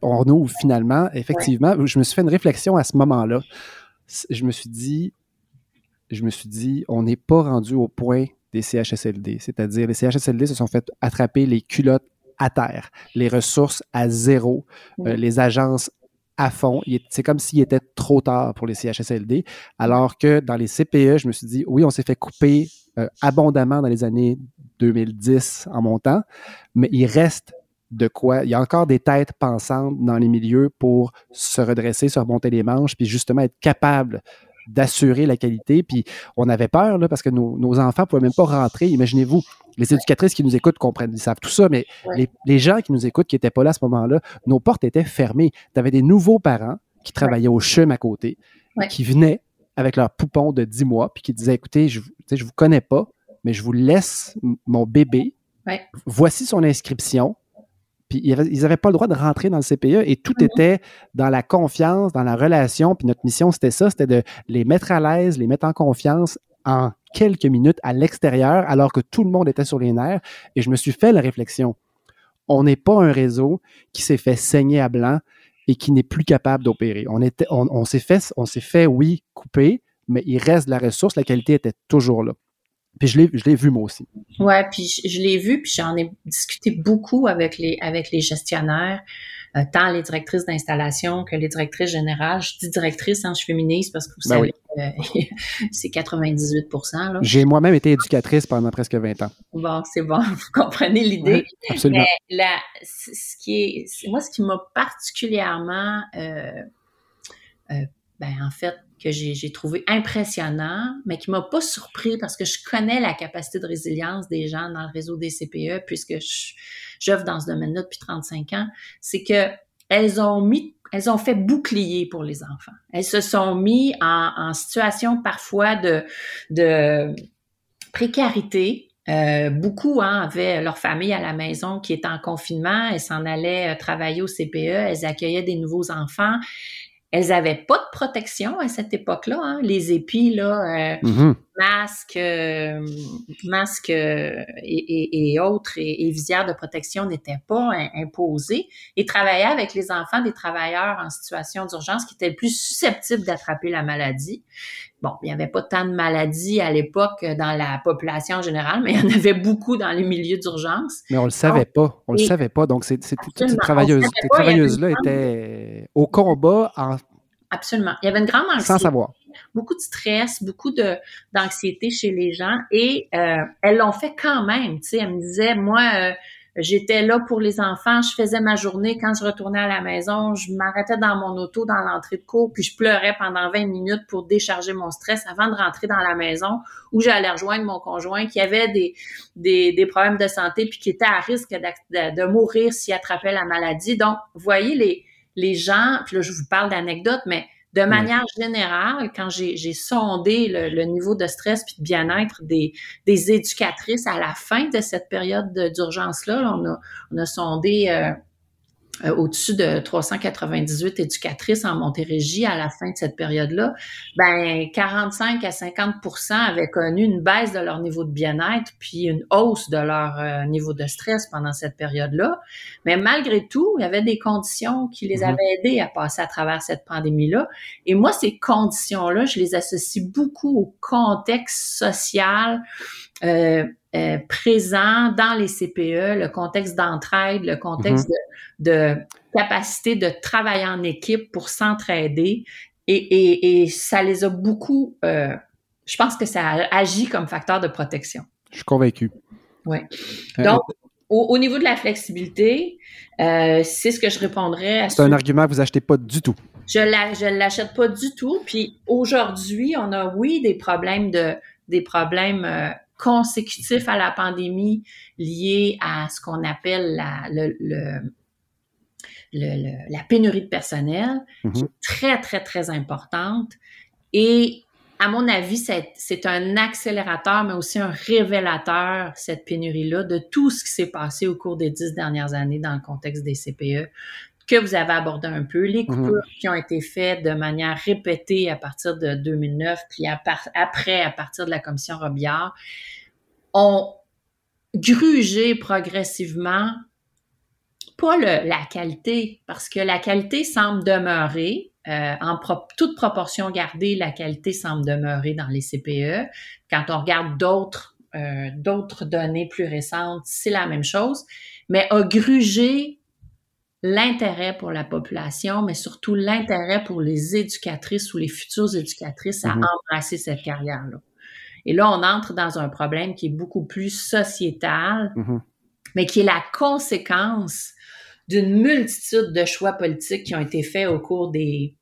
on, ouvre. finalement. Effectivement, je me suis fait une réflexion à ce moment-là. Je me suis dit, je me suis dit, on n'est pas rendu au point des CHSLD. C'est-à-dire, les CHSLD se sont fait attraper les culottes à terre, les ressources à zéro, euh, les agences à fond. C'est comme s'il était trop tard pour les CHSLD. Alors que dans les CPE, je me suis dit, oui, on s'est fait couper euh, abondamment dans les années 2010 en montant, mais il reste de quoi. Il y a encore des têtes pensantes dans les milieux pour se redresser, se remonter les manches, puis justement être capable d'assurer la qualité. Puis on avait peur là, parce que nos, nos enfants ne pouvaient même pas rentrer. Imaginez-vous, les éducatrices qui nous écoutent comprennent, ils savent tout ça, mais les, gens qui nous écoutent, qui n'étaient pas là à ce moment-là, nos portes étaient fermées. Tu avais des nouveaux parents qui travaillaient au CHUM à côté, qui venaient avec leur poupon de 10 mois, puis qui disaient, écoutez, je ne vous connais pas, mais je vous laisse mon bébé. Voici son inscription puis ils n'avaient pas le droit de rentrer dans le CPE et tout mm-hmm. était dans la confiance, dans la relation. Puis notre mission, c'était ça, c'était de les mettre à l'aise, les mettre en confiance en quelques minutes à l'extérieur, alors que tout le monde était sur les nerfs. Et je me suis fait la réflexion. On n'est pas un réseau qui s'est fait saigner à blanc et qui n'est plus capable d'opérer. On, était, on s'est fait, on s'est fait, oui, couper, mais il reste de la ressource, la qualité était toujours là. Puis je l'ai, je l'ai vu moi aussi. Ouais, puis je, l'ai vu, puis j'en ai discuté beaucoup avec les avec les gestionnaires, euh, tant les directrices d'installation que les directrices générales. Je dis directrice, hein, je féminise parce que vous ben savez, euh, [laughs] c'est 98 là. J'ai moi-même été éducatrice pendant presque 20 ans. Bon, c'est bon, [laughs] vous comprenez l'idée. absolument. Mais ce qui est, moi, ce qui m'a particulièrement, euh, ben en fait, que j'ai trouvé impressionnant, mais qui m'a pas surpris parce que je connais la capacité de résilience des gens dans le réseau des CPE puisque j'œuvre dans ce domaine-là depuis 35 ans, c'est que elles ont mis elles ont fait bouclier pour les enfants. Elles se sont mis en, situation parfois de, de précarité. Euh, beaucoup hein, avaient leur famille à la maison qui était en confinement. Elles s'en allaient euh, travailler au CPE. Elles accueillaient des nouveaux enfants. Elles avaient pas de protection à cette époque-là. Hein. Les épis, là, euh, mm-hmm. Masques, euh, masques euh, et, autres et, visières de protection n'étaient pas imposés et travaillaient avec les enfants des travailleurs en situation d'urgence qui étaient plus susceptibles d'attraper la maladie. Bon, il n'y avait pas tant de maladies à l'époque dans la population générale, mais il y en avait beaucoup dans les milieux d'urgence. Mais on le savait pas. On le savait pas. Donc, c'est, toutes ces travailleuses, travailleuses-là étaient au combat en Absolument. Il y avait une grande anxiété. Sans savoir. Beaucoup de stress, beaucoup de d'anxiété chez les gens et euh, elles l'ont fait quand même. Tu sais, elle me disait, moi, euh, j'étais là pour les enfants, je faisais ma journée. Quand je retournais à la maison, je m'arrêtais dans mon auto dans l'entrée de cours, puis je pleurais pendant 20 minutes pour décharger mon stress avant de rentrer dans la maison où j'allais rejoindre mon conjoint qui avait des, des, des problèmes de santé puis qui était à risque de, de mourir s'il attrapait la maladie. Donc, voyez les les gens, puis là, je vous parle d'anecdotes, mais de manière générale, quand j'ai sondé le, niveau de stress puis de bien-être des, des éducatrices à la fin de cette période d'urgence-là, on a, on a sondé euh, euh, au-dessus de 398 éducatrices en Montérégie à la fin de cette période-là, ben 45 à 50% avaient connu une baisse de leur niveau de bien-être puis une hausse de leur euh, niveau de stress pendant cette période-là. Mais malgré tout, il y avait des conditions qui les mm-hmm. avaient aidés à passer à travers cette pandémie-là. Et moi, ces conditions-là, je les associe beaucoup au contexte social euh, euh, présent dans les CPE, le contexte d'entraide, le contexte mhm. de, capacité de travailler en équipe pour s'entraider. Et, ça les a beaucoup, euh, je pense que ça agit comme facteur de protection. Je suis convaincu. Oui. Donc, au, niveau de la flexibilité, c'est ce que je répondrais à C'est un argument que vous achetez pas du tout. Je ne l'achète pas du tout. Puis aujourd'hui, on a, oui, des problèmes de des problèmes consécutif à la pandémie lié à ce qu'on appelle la, le, la pénurie de personnel, qui est mhm. très, très, très importante. Et à mon avis, c'est un accélérateur, mais aussi un révélateur, cette pénurie-là, de tout ce qui s'est passé au cours des dix dernières années dans le contexte des CPE, que vous avez abordé un peu, les mhm. coupures qui ont été faites de manière répétée à partir de 2009, puis après, à partir de la commission Robillard, ont grugé progressivement pas la qualité, parce que la qualité semble demeurer, euh, en toute proportion gardée, la qualité semble demeurer dans les CPE. Quand on regarde d'autres euh, d'autres données plus récentes, c'est la même chose, mais a grugé l'intérêt pour la population, mais surtout l'intérêt pour les éducatrices ou les futures éducatrices à mm-hmm. embrasser cette carrière-là. Et là, on entre dans un problème qui est beaucoup plus sociétal, mm-hmm. mais qui est la conséquence d'une multitude de choix politiques qui ont été faits au cours des...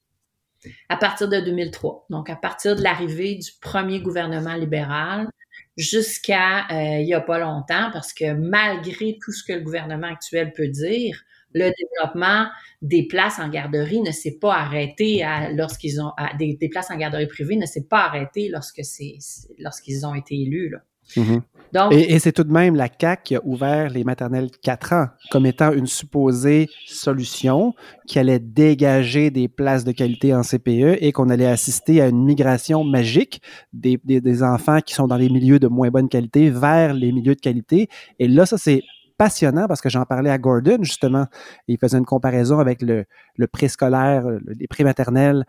à partir de 2003. Donc, à partir de l'arrivée du premier gouvernement libéral jusqu'à euh, il y a pas longtemps, parce que malgré tout ce que le gouvernement actuel peut dire, le développement des places en garderie ne s'est pas arrêté lorsqu'ils ont des, places en garderie privée ne s'est pas arrêté lorsque c'est lorsqu'ils ont été élus. Là. Mm-hmm. Donc, et, c'est tout de même la CAC qui a ouvert les maternelles 4 ans comme étant une supposée solution qui allait dégager des places de qualité en CPE et qu'on allait assister à une migration magique des, des, enfants qui sont dans les milieux de moins bonne qualité vers les milieux de qualité. Et là, ça, c'est passionnant parce que j'en parlais à Gordon, justement. Il faisait une comparaison avec le, le préscolaire, les prématernels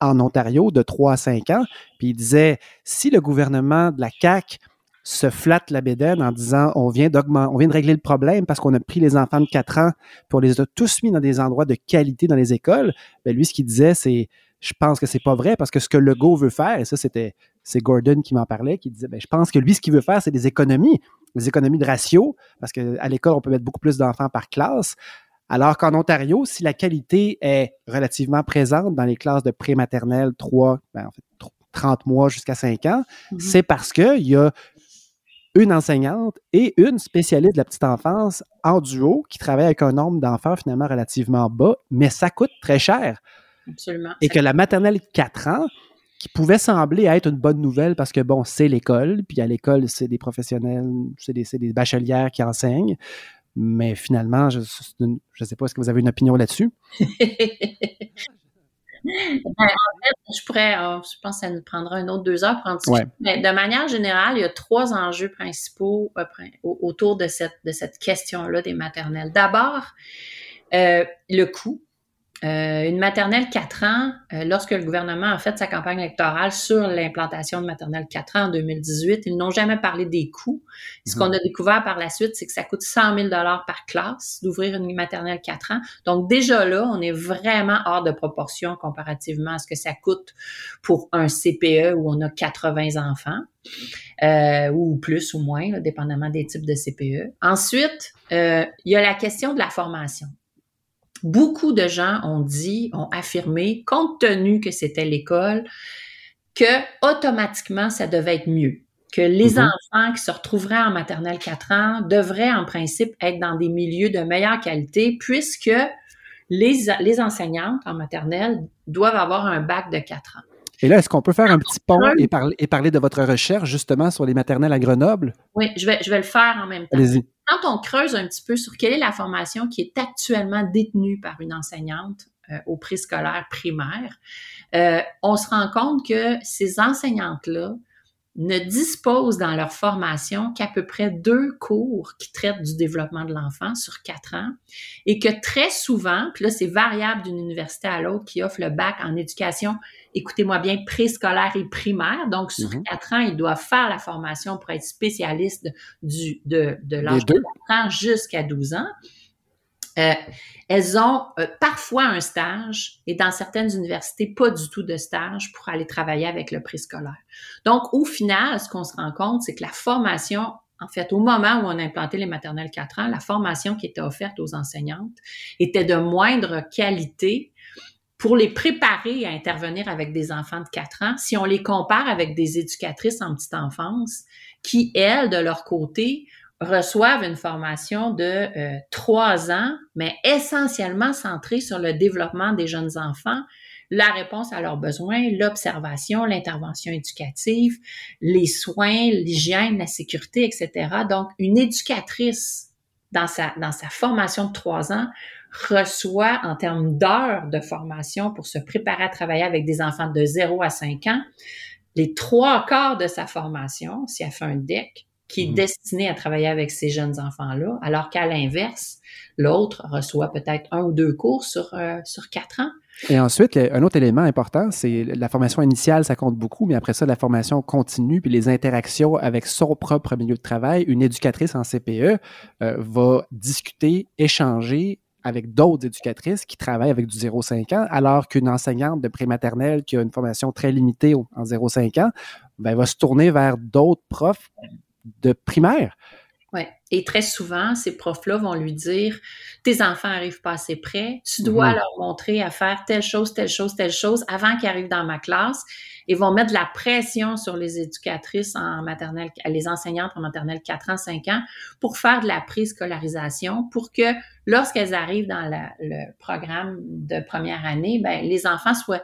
en Ontario de 3 à 5 ans. Puis il disait, si le gouvernement de la CAQ se flatte la bédaine en disant on vient de régler le problème parce qu'on a pris les enfants de 4 ans pour les a tous mis dans des endroits de qualité dans les écoles. Bien, lui, ce qu'il disait, c'est je pense que c'est pas vrai parce que ce que Legault veut faire, et ça, c'était c'est Gordon qui m'en parlait, qui disait, ben, je pense que lui, ce qu'il veut faire, c'est des économies, des économies de ratio, parce qu'à l'école, on peut mettre beaucoup plus d'enfants par classe. Alors qu'en Ontario, si la qualité est relativement présente dans les classes de prématernelle 3, ben, en fait, 30 mois jusqu'à 5 ans, mm-hmm. c'est parce qu'il y a une enseignante et une spécialiste de la petite enfance en duo qui travaille avec un nombre d'enfants finalement relativement bas, mais ça coûte très cher. Absolument. Et que la maternelle 4 ans, qui pouvait sembler être une bonne nouvelle parce que, bon, c'est l'école, puis à l'école, c'est des professionnels, c'est des, des, bachelières qui enseignent. Mais finalement, je ne sais pas, est-ce que vous avez une opinion là-dessus? [laughs] Ben, en fait, je pourrais, oh, je pense que ça nous prendra une autre deux heures pour en discuter. Mais de manière générale, il y a trois enjeux principaux euh, autour de cette, de cette question-là des maternelles. D'abord, euh, le coût. Euh, une maternelle 4 ans, euh, lorsque le gouvernement a fait sa campagne électorale sur l'implantation de maternelle 4 ans en 2018, ils n'ont jamais parlé des coûts. Ce mhm. qu'on a découvert par la suite, c'est que ça coûte 100 000 par classe d'ouvrir une maternelle 4 ans. Donc déjà là, on est vraiment hors de proportion comparativement à ce que ça coûte pour un CPE où on a 80 enfants. Euh, ou plus ou moins, dépendamment des types de CPE. Ensuite, il y a la question de la formation beaucoup de gens ont dit, ont affirmé, compte tenu que c'était l'école, que automatiquement ça devait être mieux, que les mm-hmm. enfants qui se retrouveraient en maternelle 4 ans devraient en principe être dans des milieux de meilleure qualité puisque les, les enseignantes en maternelle doivent avoir un bac de 4 ans. Et là, est-ce qu'on peut faire un petit pont et, parler, et parler de votre recherche justement sur les maternelles à Grenoble? Oui, je vais, je vais le faire en même temps. Allez-y. quand on creuse un petit peu sur quelle est la formation qui est actuellement détenue par une enseignante euh, au préscolaire primaire, euh, on se rend compte que ces enseignantes-là ne disposent dans leur formation qu'à peu près deux cours qui traitent du développement de l'enfant sur quatre ans et que très souvent, puis là c'est variable d'une université à l'autre qui offre le bac en éducation, écoutez-moi bien, préscolaire et primaire. Donc sur mm-hmm. quatre ans, ils doivent faire la formation pour être spécialistes du, de, de l'âge de 4 ans jusqu'à 12 ans. Euh, elles ont euh, parfois un stage et dans certaines universités, pas du tout de stage pour aller travailler avec le préscolaire. Donc, au final, ce qu'on se rend compte, c'est que la formation, en fait, au moment où on a implanté les maternelles 4 ans, la formation qui était offerte aux enseignantes était de moindre qualité pour les préparer à intervenir avec des enfants de 4 ans si on les compare avec des éducatrices en petite enfance qui, elles, de leur côté, reçoivent une formation de euh, trois ans, mais essentiellement centrée sur le développement des jeunes enfants, la réponse à leurs besoins, l'observation, l'intervention éducative, les soins, l'hygiène, la sécurité, etc. Donc, une éducatrice dans sa, dans sa formation de trois ans reçoit en termes d'heures de formation pour se préparer à travailler avec des enfants de 0 à 5 ans, les trois quarts de sa formation, si elle fait un DEC, qui est mhm. destiné à travailler avec ces jeunes enfants-là, alors qu'à l'inverse, l'autre reçoit peut-être un ou deux cours sur, euh, sur quatre ans. Et ensuite, un autre élément important, c'est la formation initiale, ça compte beaucoup, mais après ça, la formation continue, puis les interactions avec son propre milieu de travail. Une éducatrice en CPE euh, va discuter, échanger avec d'autres éducatrices qui travaillent avec du 0-5 ans, alors qu'une enseignante de prématernelle qui a une formation très limitée en 0-5 ans, ben, va se tourner vers d'autres profs de primaire. Et très souvent, ces profs-là vont lui dire Tes enfants arrivent pas assez près, tu dois mhm. leur montrer à faire telle chose, telle chose, telle chose avant qu'ils arrivent dans ma classe. Ils vont mettre de la pression sur les éducatrices en maternelle, les enseignantes en maternelle 4 ans, 5 ans, pour faire de la préscolarisation, pour que lorsqu'elles arrivent dans le programme de première année, ben, les enfants soient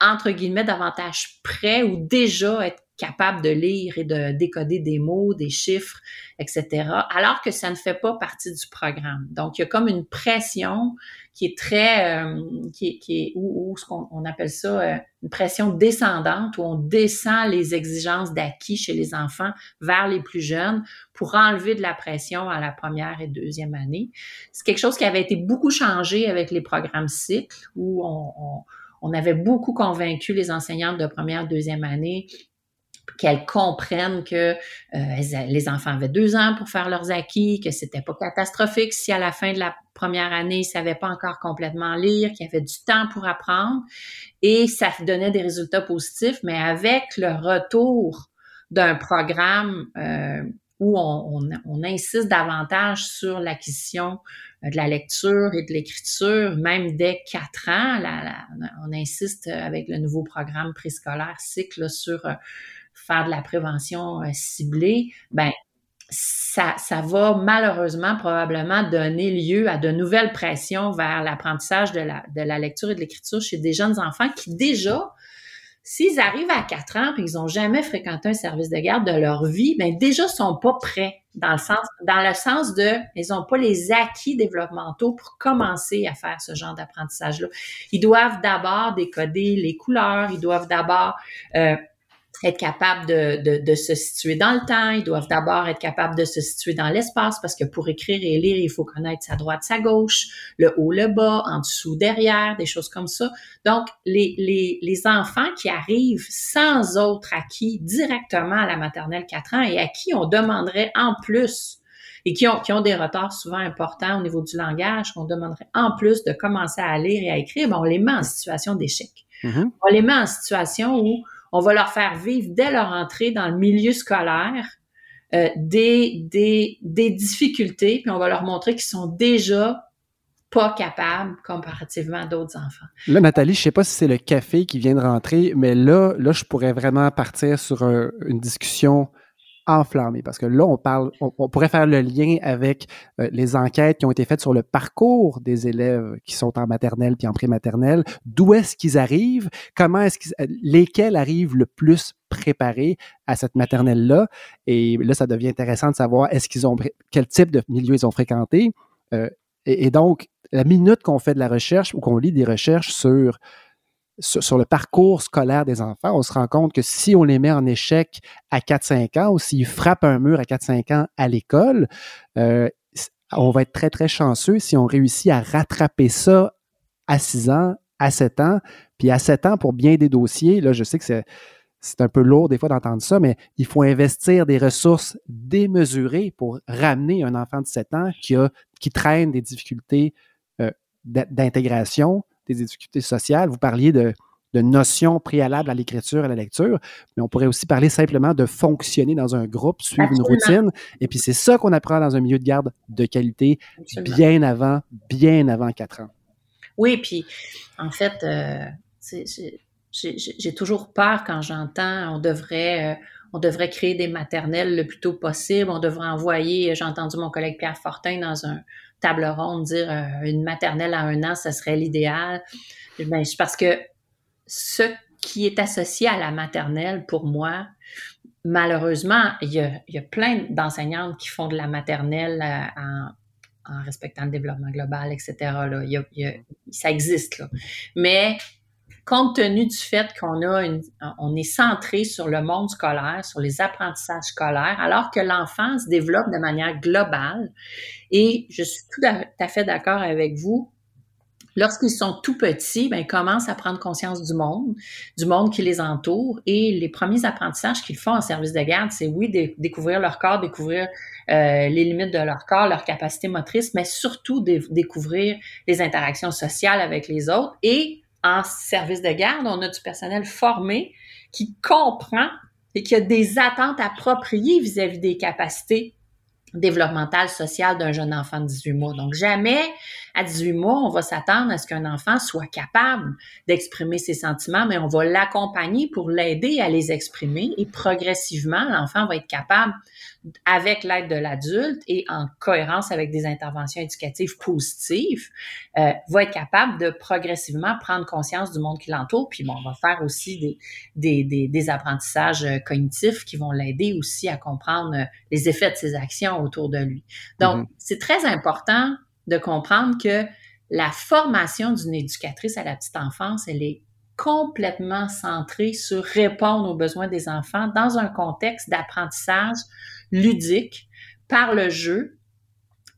entre guillemets davantage prêts ou déjà être capable de lire et de décoder des mots, des chiffres, etc., alors que ça ne fait pas partie du programme. Donc, il y a comme une pression qui est très, euh, qui, est, ou, ce qu'on appelle ça, euh, une pression descendante, où on descend les exigences d'acquis chez les enfants vers les plus jeunes pour enlever de la pression à la première et deuxième année. C'est quelque chose qui avait été beaucoup changé avec les programmes cycles, où on, on on avait beaucoup convaincu les enseignantes de première, deuxième année qu'elles comprennent que euh, les enfants avaient deux ans pour faire leurs acquis, que c'était pas catastrophique si à la fin de la première année, ils savaient pas encore complètement lire, qu'il y avait du temps pour apprendre. Et ça donnait des résultats positifs, mais avec le retour d'un programme euh, où on, insiste davantage sur l'acquisition euh, de la lecture et de l'écriture, même dès quatre ans. on insiste avec le nouveau programme préscolaire cycle sur faire de la prévention euh, ciblée, ben ça, va malheureusement probablement donner lieu à de nouvelles pressions vers l'apprentissage de la, de la lecture et de l'écriture chez des jeunes enfants qui déjà, s'ils arrivent à 4 ans et ils n'ont jamais fréquenté un service de garde de leur vie, ben déjà sont pas prêts dans le sens dans le sens de ils n'ont pas les acquis développementaux pour commencer à faire ce genre d'apprentissage là. Ils doivent d'abord décoder les couleurs, ils doivent d'abord euh, être capable de, de, se situer dans le temps, ils doivent d'abord être capables de se situer dans l'espace parce que pour écrire et lire, il faut connaître sa droite, sa gauche, le haut, le bas, en dessous, derrière, des choses comme ça. Donc, les, les, les enfants qui arrivent sans autre acquis directement à la maternelle 4 ans et à qui on demanderait en plus et qui ont, qui ont des retards souvent importants au niveau du langage, qu'on demanderait en plus de commencer à lire et à écrire, ben on les met en situation d'échec. Mm-hmm. On les met en situation où on va leur faire vivre dès leur entrée dans le milieu scolaire euh, des, difficultés, puis on va leur montrer qu'ils sont déjà pas capables comparativement à d'autres enfants. Là, Nathalie, je sais pas si c'est le café qui vient de rentrer, mais là, là, je pourrais vraiment partir sur une discussion enflammé parce que là, on parle, on, pourrait faire le lien avec euh, les enquêtes qui ont été faites sur le parcours des élèves qui sont en maternelle puis en prématernelle. D'où est-ce qu'ils arrivent? Comment est-ce qu'ils, euh, lesquels arrivent le plus préparés à cette maternelle-là? Et là, ça devient intéressant de savoir est-ce qu'ils ont, quel type de milieu ils ont fréquenté? Euh, et, donc, la minute qu'on fait de la recherche ou qu'on lit des recherches sur sur, le parcours scolaire des enfants, on se rend compte que si on les met en échec à 4-5 ans ou s'ils frappent un mur à 4-5 ans à l'école, euh, on va être très, très chanceux si on réussit à rattraper ça à 6 ans, à 7 ans. Puis à 7 ans, pour bien des dossiers, là, je sais que c'est, c'est un peu lourd des fois d'entendre ça, mais il faut investir des ressources démesurées pour ramener un enfant de 7 ans qui, a, qui traîne des difficultés euh, d'intégration, des difficultés sociales. Vous parliez de, notions préalables à l'écriture, et à la lecture, mais on pourrait aussi parler simplement de fonctionner dans un groupe, suivre une routine. Et puis c'est ça qu'on apprend dans un milieu de garde de qualité bien avant, bien avant quatre ans. Oui, puis en fait, euh, j'ai toujours peur quand j'entends on devrait, euh, on devrait créer des maternelles le plus tôt possible, on devrait envoyer, j'ai entendu mon collègue Pierre Fortin dans un, table ronde, dire euh, une maternelle à un an, ce serait l'idéal. Ben, parce que ce qui est associé à la maternelle, pour moi, malheureusement, il y a, plein d'enseignantes qui font de la maternelle euh, en, respectant le développement global, etc. Ça existe. Mais compte tenu du fait qu'on a une, on est centré sur le monde scolaire, sur les apprentissages scolaires, alors que l'enfant se développe de manière globale. Et je suis tout à fait d'accord avec vous. Lorsqu'ils sont tout petits, ben, ils commencent à prendre conscience du monde, du monde qui les entoure. Et les premiers apprentissages qu'ils font en service de garde, c'est oui, découvrir leur corps, découvrir euh, les limites de leur corps, leur capacité motrice, mais surtout découvrir les interactions sociales avec les autres et en service de garde, on a du personnel formé qui comprend et qui a des attentes appropriées vis-à-vis des capacités développementales, sociales d'un jeune enfant de 18 mois. Donc, jamais à 18 mois, on va s'attendre à ce qu'un enfant soit capable d'exprimer ses sentiments, mais on va l'accompagner pour l'aider à les exprimer et progressivement, l'enfant va être capable avec l'aide de l'adulte et en cohérence avec des interventions éducatives positives, euh, va être capable de progressivement prendre conscience du monde qui l'entoure. Puis bon, on va faire aussi des, des, des, des apprentissages euh, cognitifs qui vont l'aider aussi à comprendre euh, les effets de ses actions autour de lui. Donc, mm-hmm. c'est très important de comprendre que la formation d'une éducatrice à la petite enfance, elle est complètement centrée sur répondre aux besoins des enfants dans un contexte d'apprentissage ludique par le jeu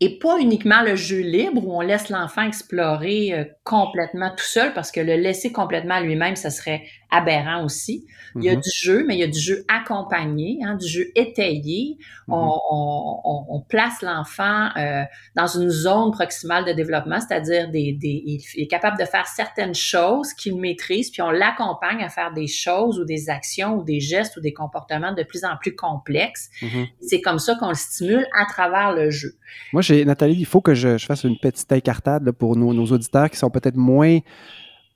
et pas uniquement le jeu libre où on laisse l'enfant explorer euh, complètement tout seul parce que le laisser complètement à lui-même, ça serait aberrant aussi. Il y a mhm. du jeu, mais il y a du jeu accompagné, hein, du jeu étayé. Mhm. on, place l'enfant euh, dans une zone proximale de développement, c'est-à-dire des, des, il est capable de faire certaines choses qu'il maîtrise, puis on l'accompagne à faire des choses ou des actions ou des gestes ou des comportements de plus en plus complexes. Mhm. C'est comme ça qu'on le stimule à travers le jeu. Moi, j'ai Nathalie, il faut que je, fasse une petite incartade pour nos, nos auditeurs qui sont peut-être moins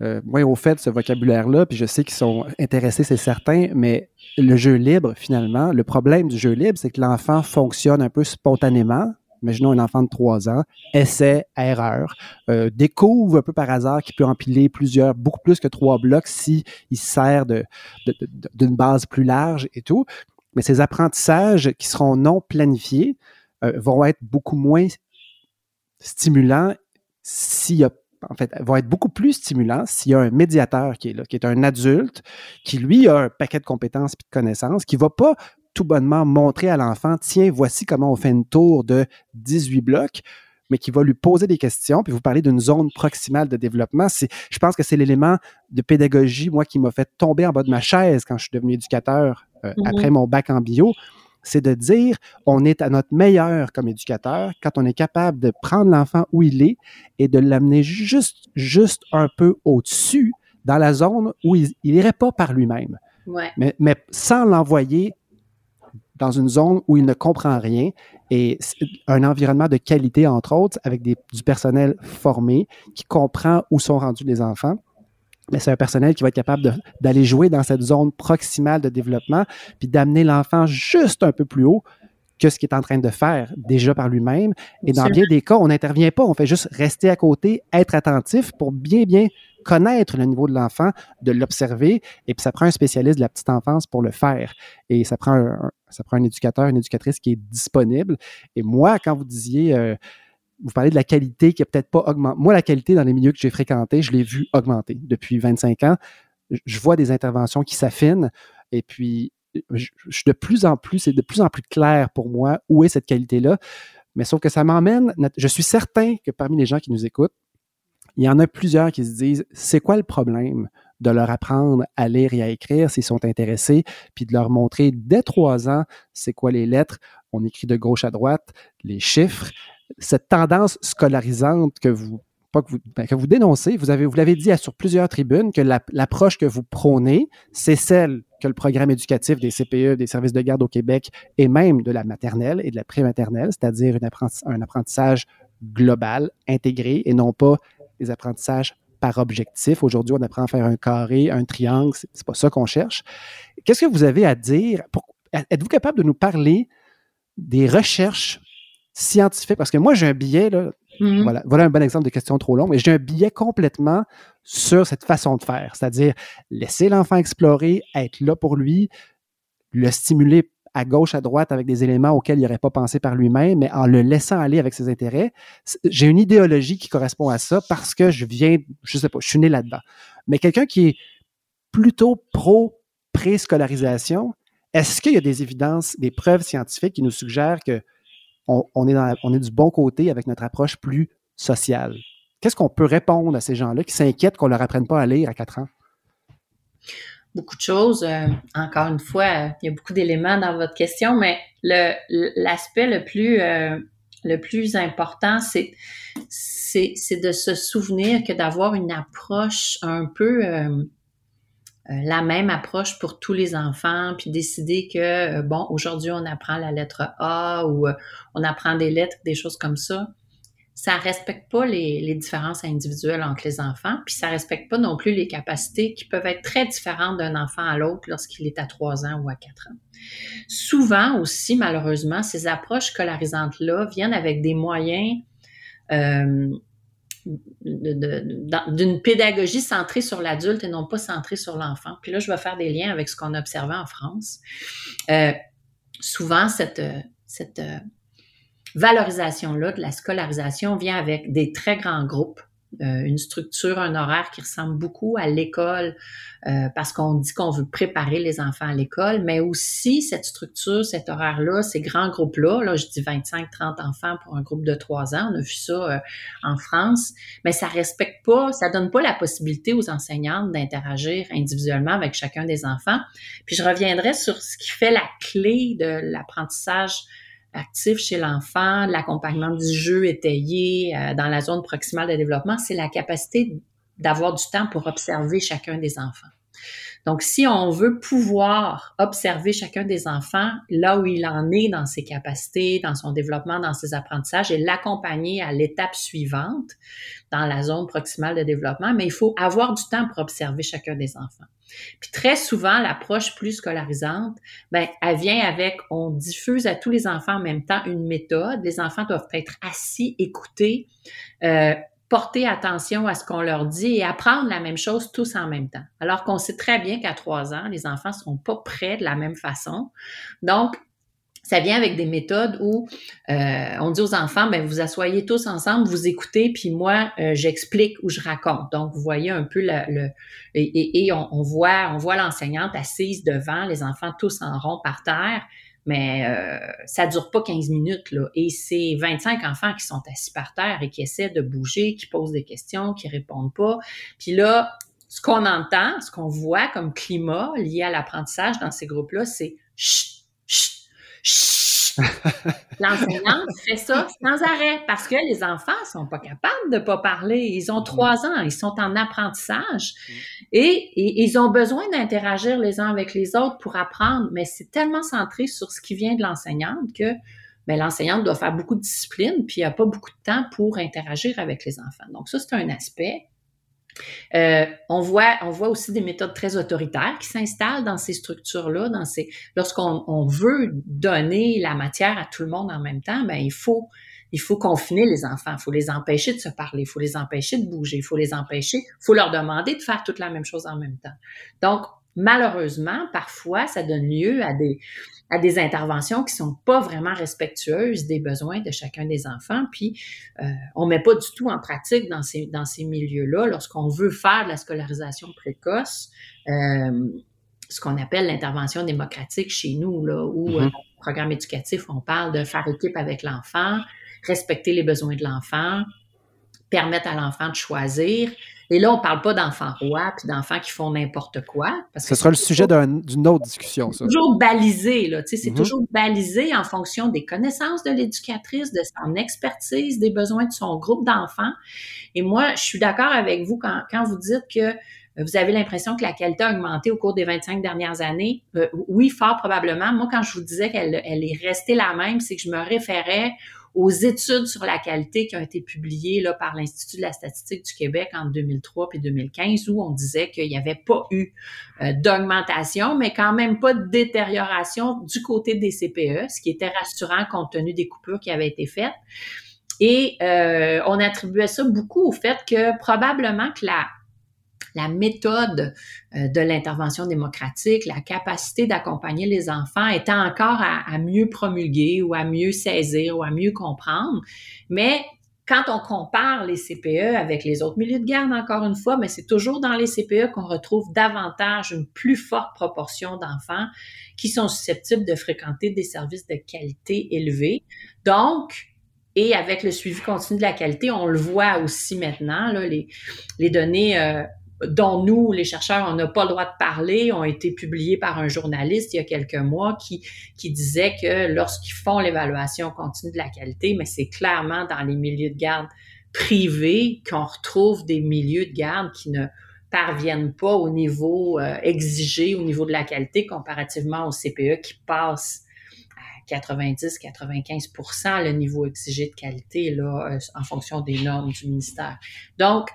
euh, moins au fait de ce vocabulaire-là, puis je sais qu'ils sont intéressés, c'est certain, mais le jeu libre, finalement, le problème du jeu libre, c'est que l'enfant fonctionne un peu spontanément. Imaginons un enfant de 3 ans, essaie, erreur, euh, découvre un peu par hasard qu'il peut empiler plusieurs, beaucoup plus que trois blocs si il sert de, d'une base plus large et tout. Mais ces apprentissages qui seront non planifiés euh, vont être beaucoup moins stimulants s'il y a en fait, va être beaucoup plus stimulant s'il y a un médiateur qui est là, qui est un adulte, qui lui a un paquet de compétences et de connaissances, qui ne va pas tout bonnement montrer à l'enfant, tiens, voici comment on fait une tour de 18 blocs, mais qui va lui poser des questions, puis vous parlez d'une zone proximale de développement. Je pense que c'est l'élément de pédagogie, moi, qui m'a fait tomber en bas de ma chaise quand je suis devenu éducateur euh, mm-hmm. après mon bac en bio c'est de dire on est à notre meilleur comme éducateur quand on est capable de prendre l'enfant où il est et de l'amener juste, juste un peu au-dessus dans la zone où il n'irait pas par lui-même. Mais, mais, sans l'envoyer dans une zone où il ne comprend rien et un environnement de qualité, entre autres, avec des, du personnel formé qui comprend où sont rendus les enfants mais c'est un personnel qui va être capable d'aller jouer dans cette zone proximale de développement, puis d'amener l'enfant juste un peu plus haut que ce qu'il est en train de faire déjà par lui-même. Et dans bien des cas, on n'intervient pas, on fait juste rester à côté, être attentif pour bien, bien connaître le niveau de l'enfant, de l'observer, et puis ça prend un spécialiste de la petite enfance pour le faire. Et ça prend un, ça prend un éducateur, une éducatrice qui est disponible. Et moi, quand vous disiez, euh, vous parlez de la qualité qui a peut-être pas augmenté. Moi, la qualité dans les milieux que j'ai fréquentés, je l'ai vu augmenter depuis 25 ans. Je vois des interventions qui s'affinent et puis je, de plus en plus, c'est de plus en plus clair pour moi où est cette qualité-là. Mais sauf que ça m'emmène, je suis certain que parmi les gens qui nous écoutent, il y en a plusieurs qui se disent, c'est quoi le problème de leur apprendre à lire et à écrire s'ils sont intéressés, puis de leur montrer dès trois ans c'est quoi les lettres. On écrit de gauche à droite, les chiffres, cette tendance scolarisante que vous pas que vous, ben, que vous dénoncez, vous avez vous l'avez dit sur plusieurs tribunes que l'approche que vous prônez, c'est celle que le programme éducatif des CPE, des services de garde au Québec et même de la maternelle et de la prématernelle, c'est-à-dire un apprentissage global, intégré et non pas des apprentissages par objectif. Aujourd'hui, on apprend à faire un carré, un triangle, c'est pas ça qu'on cherche. Qu'est-ce que vous avez à dire? Êtes-vous capable de nous parler des recherches scientifiques? Parce que moi, j'ai un billet, là, mm-hmm. voilà, voilà un bon exemple de question trop longue, mais j'ai un billet complètement sur cette façon de faire, c'est-à-dire laisser l'enfant explorer, être là pour lui, le stimuler à gauche, à droite avec des éléments auxquels il n'aurait pas pensé par lui-même, mais en le laissant aller avec ses intérêts. J'ai une idéologie qui correspond à ça parce que je viens, je sais pas, je suis né là-dedans. Mais quelqu'un qui est plutôt pro préscolarisation, est-ce qu'il y a des évidences, des preuves scientifiques qui nous suggèrent que on, est du bon côté avec notre approche plus sociale? Qu'est-ce qu'on peut répondre à ces gens-là qui s'inquiètent qu'on leur apprenne pas à lire à quatre ans? beaucoup de choses. Euh, encore une fois, il y a beaucoup d'éléments dans votre question, mais l'aspect le plus euh, important, c'est de se souvenir que d'avoir une approche un peu euh, la même approche pour tous les enfants, puis décider que, bon, aujourd'hui, on apprend la lettre A ou on apprend des lettres, des choses comme ça ça respecte pas les, différences individuelles entre les enfants, puis ça respecte pas non plus les capacités qui peuvent être très différentes d'un enfant à l'autre lorsqu'il est à 3 ans ou à 4 ans. Souvent aussi, malheureusement, ces approches scolarisantes-là viennent avec des moyens euh, d'une pédagogie centrée sur l'adulte et non pas centrée sur l'enfant. Puis là, je vais faire des liens avec ce qu'on a observé en France. Euh, souvent, cette, cette valorisation-là de la scolarisation vient avec des très grands groupes, euh, une structure, un horaire qui ressemble beaucoup à l'école euh, parce qu'on dit qu'on veut préparer les enfants à l'école, mais aussi cette structure, cet horaire-là, ces grands groupes-là, là je dis 25-30 enfants pour un groupe de 3 ans, on a vu ça euh, en France, mais ça respecte pas, ça donne pas la possibilité aux enseignantes d'interagir individuellement avec chacun des enfants. Puis je reviendrai sur ce qui fait la clé de l'apprentissage actif chez l'enfant, l'accompagnement du jeu étayé euh, dans la zone proximale de développement, c'est la capacité d'avoir du temps pour observer chacun des enfants. Donc, si on veut pouvoir observer chacun des enfants là où il en est dans ses capacités, dans son développement, dans ses apprentissages et l'accompagner à l'étape suivante dans la zone proximale de développement, mais il faut avoir du temps pour observer chacun des enfants. Puis très souvent, l'approche plus scolarisante, ben, elle vient avec, on diffuse à tous les enfants en même temps une méthode. Les enfants doivent être assis, écouter, euh, porter attention à ce qu'on leur dit et apprendre la même chose tous en même temps. Alors qu'on sait très bien qu'à trois ans, les enfants ne sont pas prêts de la même façon. Donc, ça vient avec des méthodes où euh, on dit aux enfants, ben vous asseyez tous ensemble, vous écoutez, puis moi euh, j'explique ou je raconte. Donc vous voyez un peu le, et, on, voit on voit l'enseignante assise devant les enfants tous en rond par terre, mais euh, ça dure pas 15 minutes là. Et c'est 25 enfants qui sont assis par terre et qui essaient de bouger, qui posent des questions, qui répondent pas. Puis là, ce qu'on entend, ce qu'on voit comme climat lié à l'apprentissage dans ces groupes-là, c'est chut, chut [laughs] L'enseignante fait ça sans arrêt parce que les enfants sont pas capables de pas parler. Ils ont trois ans, ils sont en apprentissage et, ils ont besoin d'interagir les uns avec les autres pour apprendre. Mais c'est tellement centré sur ce qui vient de l'enseignante que ben, l'enseignante doit faire beaucoup de discipline puis il n'y a pas beaucoup de temps pour interagir avec les enfants. Donc ça, c'est un aspect. Euh, on, voit, on voit aussi des méthodes très autoritaires qui s'installent dans ces structures-là. Ces, lorsqu'on on veut donner la matière à tout le monde en même temps, ben il faut il faut confiner les enfants, il faut les empêcher de se parler, il faut les empêcher de bouger, il faut les empêcher, il faut leur demander de faire toute la même chose en même temps. Donc malheureusement, parfois, ça donne lieu à des à des interventions qui sont pas vraiment respectueuses des besoins de chacun des enfants. Puis, euh, on met pas du tout en pratique dans ces, dans ces milieux-là lorsqu'on veut faire de la scolarisation précoce. Euh, ce qu'on appelle l'intervention démocratique chez nous, là, où euh, dans le programme éducatif, on parle de faire équipe avec l'enfant, respecter les besoins de l'enfant, permettre à l'enfant de choisir, et là, on parle pas d'enfants rois puis d'enfants qui font n'importe quoi. Parce Ce sera le sujet d'une autre discussion, ça. Toujours balisé, là. Tu sais, c'est mm-hmm. toujours balisé en fonction des connaissances de l'éducatrice, de son expertise, des besoins de son groupe d'enfants. Et moi, je suis d'accord avec vous quand, quand vous dites que vous avez l'impression que la qualité a augmenté au cours des 25 dernières années. Euh, oui, fort probablement. Moi, quand je vous disais qu'elle elle est restée la même, c'est que je me référais aux études sur la qualité qui ont été publiées là, par l'Institut de la statistique du Québec en 2003 puis 2015, où on disait qu'il n'y avait pas eu euh, d'augmentation, mais quand même pas de détérioration du côté des CPE, ce qui était rassurant compte tenu des coupures qui avaient été faites. Et euh, on attribuait ça beaucoup au fait que probablement que la la méthode euh, de l'intervention démocratique, la capacité d'accompagner les enfants était encore à, mieux promulguer ou à mieux saisir ou à mieux comprendre. Mais quand on compare les CPE avec les autres milieux de garde, encore une fois, mais c'est toujours dans les CPE qu'on retrouve davantage une plus forte proportion d'enfants qui sont susceptibles de fréquenter des services de qualité élevés. Donc, et avec le suivi continu de la qualité, on le voit aussi maintenant, là, les, les données euh, dont nous, les chercheurs, on n'a pas le droit de parler, ont été publiés par un journaliste il y a quelques mois qui, qui disait que lorsqu'ils font l'évaluation continue de la qualité, mais c'est clairement dans les milieux de garde privés qu'on retrouve des milieux de garde qui ne parviennent pas au niveau euh, exigé, au niveau de la qualité, comparativement au CPE qui passe à 90-95% le niveau exigé de qualité là, euh, en fonction des normes du ministère. Donc,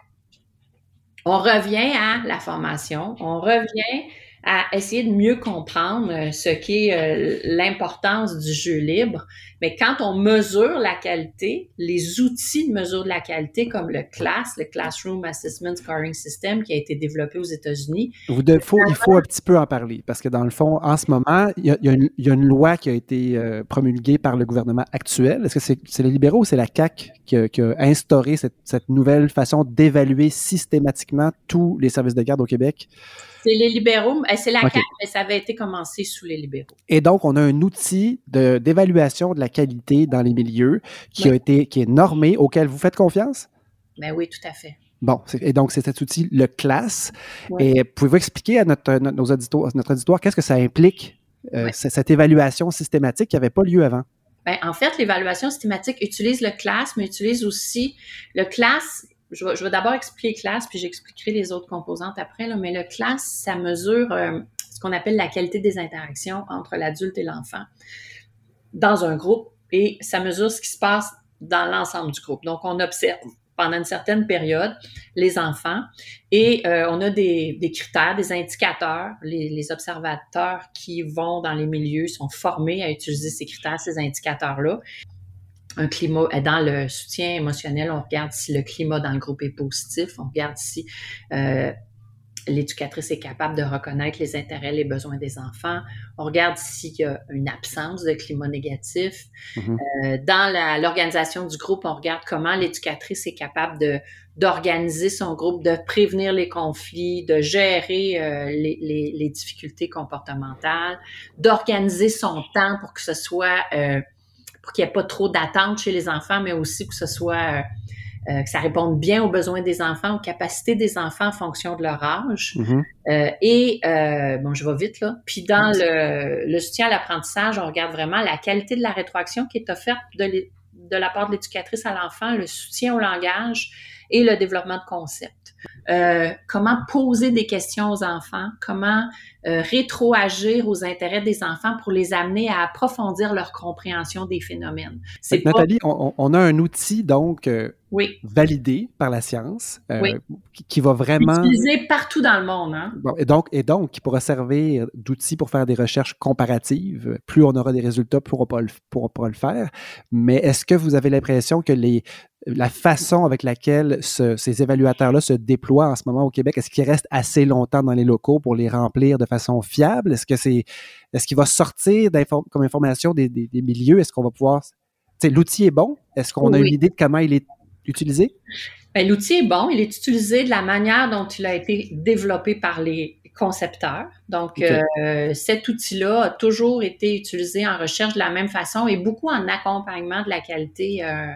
on revient à la formation, on revient à essayer de mieux comprendre euh, ce qu'est euh, l'importance du jeu libre. Mais quand on mesure la qualité, les outils de mesure de la qualité comme le CLAS, le Classroom Assessment Scoring System qui a été développé aux États-Unis. il faut un petit peu en parler parce que dans le fond, en ce moment, il y a, une, loi qui a été euh, promulguée par le gouvernement actuel. Est-ce que c'est les libéraux ou c'est la CAC qui a, instauré cette, cette nouvelle façon d'évaluer systématiquement tous les services de garde au Québec? C'est les libéraux, c'est la CAQ, mais ça avait été commencé sous les libéraux. Et donc, on a un outil d'évaluation de, la qualité dans les milieux qui a été qui est normé, auquel vous faites confiance? Ben oui, tout à fait. Bon, et donc c'est cet outil, le CLAS. Et pouvez-vous expliquer à notre, nos auditeurs, notre auditoire qu'est-ce que ça implique, euh, cette évaluation systématique qui n'avait pas lieu avant? Ben, en fait, l'évaluation systématique utilise le CLAS, mais utilise aussi le CLAS je vais, d'abord expliquer classe, puis j'expliquerai les autres composantes après. Là, mais le classe, ça mesure euh, ce qu'on appelle la qualité des interactions entre l'adulte et l'enfant dans un groupe et ça mesure ce qui se passe dans l'ensemble du groupe. Donc, on observe pendant une certaine période les enfants et euh, on a des, critères, des indicateurs. Les, les, observateurs qui vont dans les milieux sont formés à utiliser ces critères, ces indicateurs-là un climat dans le soutien émotionnel, on regarde si le climat dans le groupe est positif, on regarde si euh, l'éducatrice est capable de reconnaître les intérêts, les besoins des enfants. On regarde s'il y a une absence de climat négatif. Mm-hmm. Euh, dans l'organisation du groupe, on regarde comment l'éducatrice est capable de d'organiser son groupe, de prévenir les conflits, de gérer les, les, les, difficultés comportementales, d'organiser son temps pour que ce soit pour qu'il n'y ait pas trop d'attente chez les enfants, mais aussi que ce soit euh, euh, que ça réponde bien aux besoins des enfants, aux capacités des enfants en fonction de leur âge. Mm-hmm. Euh, et bon, je vais vite là. Puis dans le, le soutien à l'apprentissage, on regarde vraiment la qualité de la rétroaction qui est offerte de, de la part de l'éducatrice à l'enfant, le soutien au langage et le développement de concepts. comment poser des questions aux enfants, comment euh, rétroagir aux intérêts des enfants pour les amener à approfondir leur compréhension des phénomènes. C'est Nathalie, on, a un outil donc euh, oui. validé par la science euh, qui, va vraiment utilisé partout dans le monde. Hein? et donc et donc qui pourra servir d'outil pour faire des recherches comparatives. Plus on aura des résultats, plus on pourra pas le faire. Mais est-ce que vous avez l'impression que les la façon avec laquelle ces évaluateurs-là se déploient en ce moment au Québec, est-ce qu'ils restent assez longtemps dans les locaux pour les remplir de façon fiable? Est-ce que c'est est-ce qu'il va sortir comme information des, milieux? Est-ce qu'on va pouvoir. L'outil est bon? Est-ce qu'on a une idée de comment il est utilisé? Ben, l'outil est bon. Il est utilisé de la manière dont il a été développé par les concepteur. Donc, euh, cet outil-là a toujours été utilisé en recherche de la même façon et beaucoup en accompagnement de la qualité euh,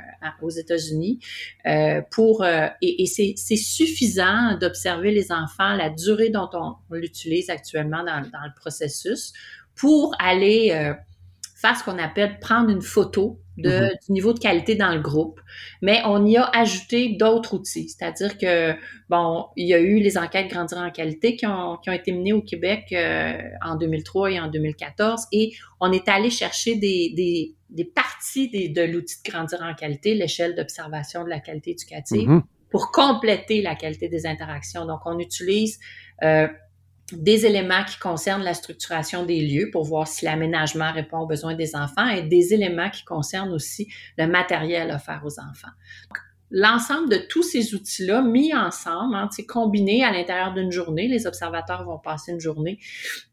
aux États-Unis. Euh, pour et, c'est suffisant d'observer les enfants, la durée dont on, l'utilise actuellement dans, dans, le processus pour aller faire ce qu'on appelle prendre une photo de, mm-hmm. du niveau de qualité dans le groupe. Mais on y a ajouté d'autres outils. C'est-à-dire que, bon, il y a eu les enquêtes Grandir en qualité qui ont, qui ont été menées au Québec euh, en 2003 et en 2014. Et on est allé chercher des, des, des parties de l'outil de Grandir en qualité, l'échelle d'observation de la qualité éducative, mm-hmm. pour compléter la qualité des interactions. Donc, on utilise... Euh, des éléments qui concernent la structuration des lieux pour voir si l'aménagement répond aux besoins des enfants et des éléments qui concernent aussi le matériel offert aux enfants. L'ensemble de tous ces outils-là mis ensemble, hein, combinés à l'intérieur d'une journée, les observateurs vont passer une journée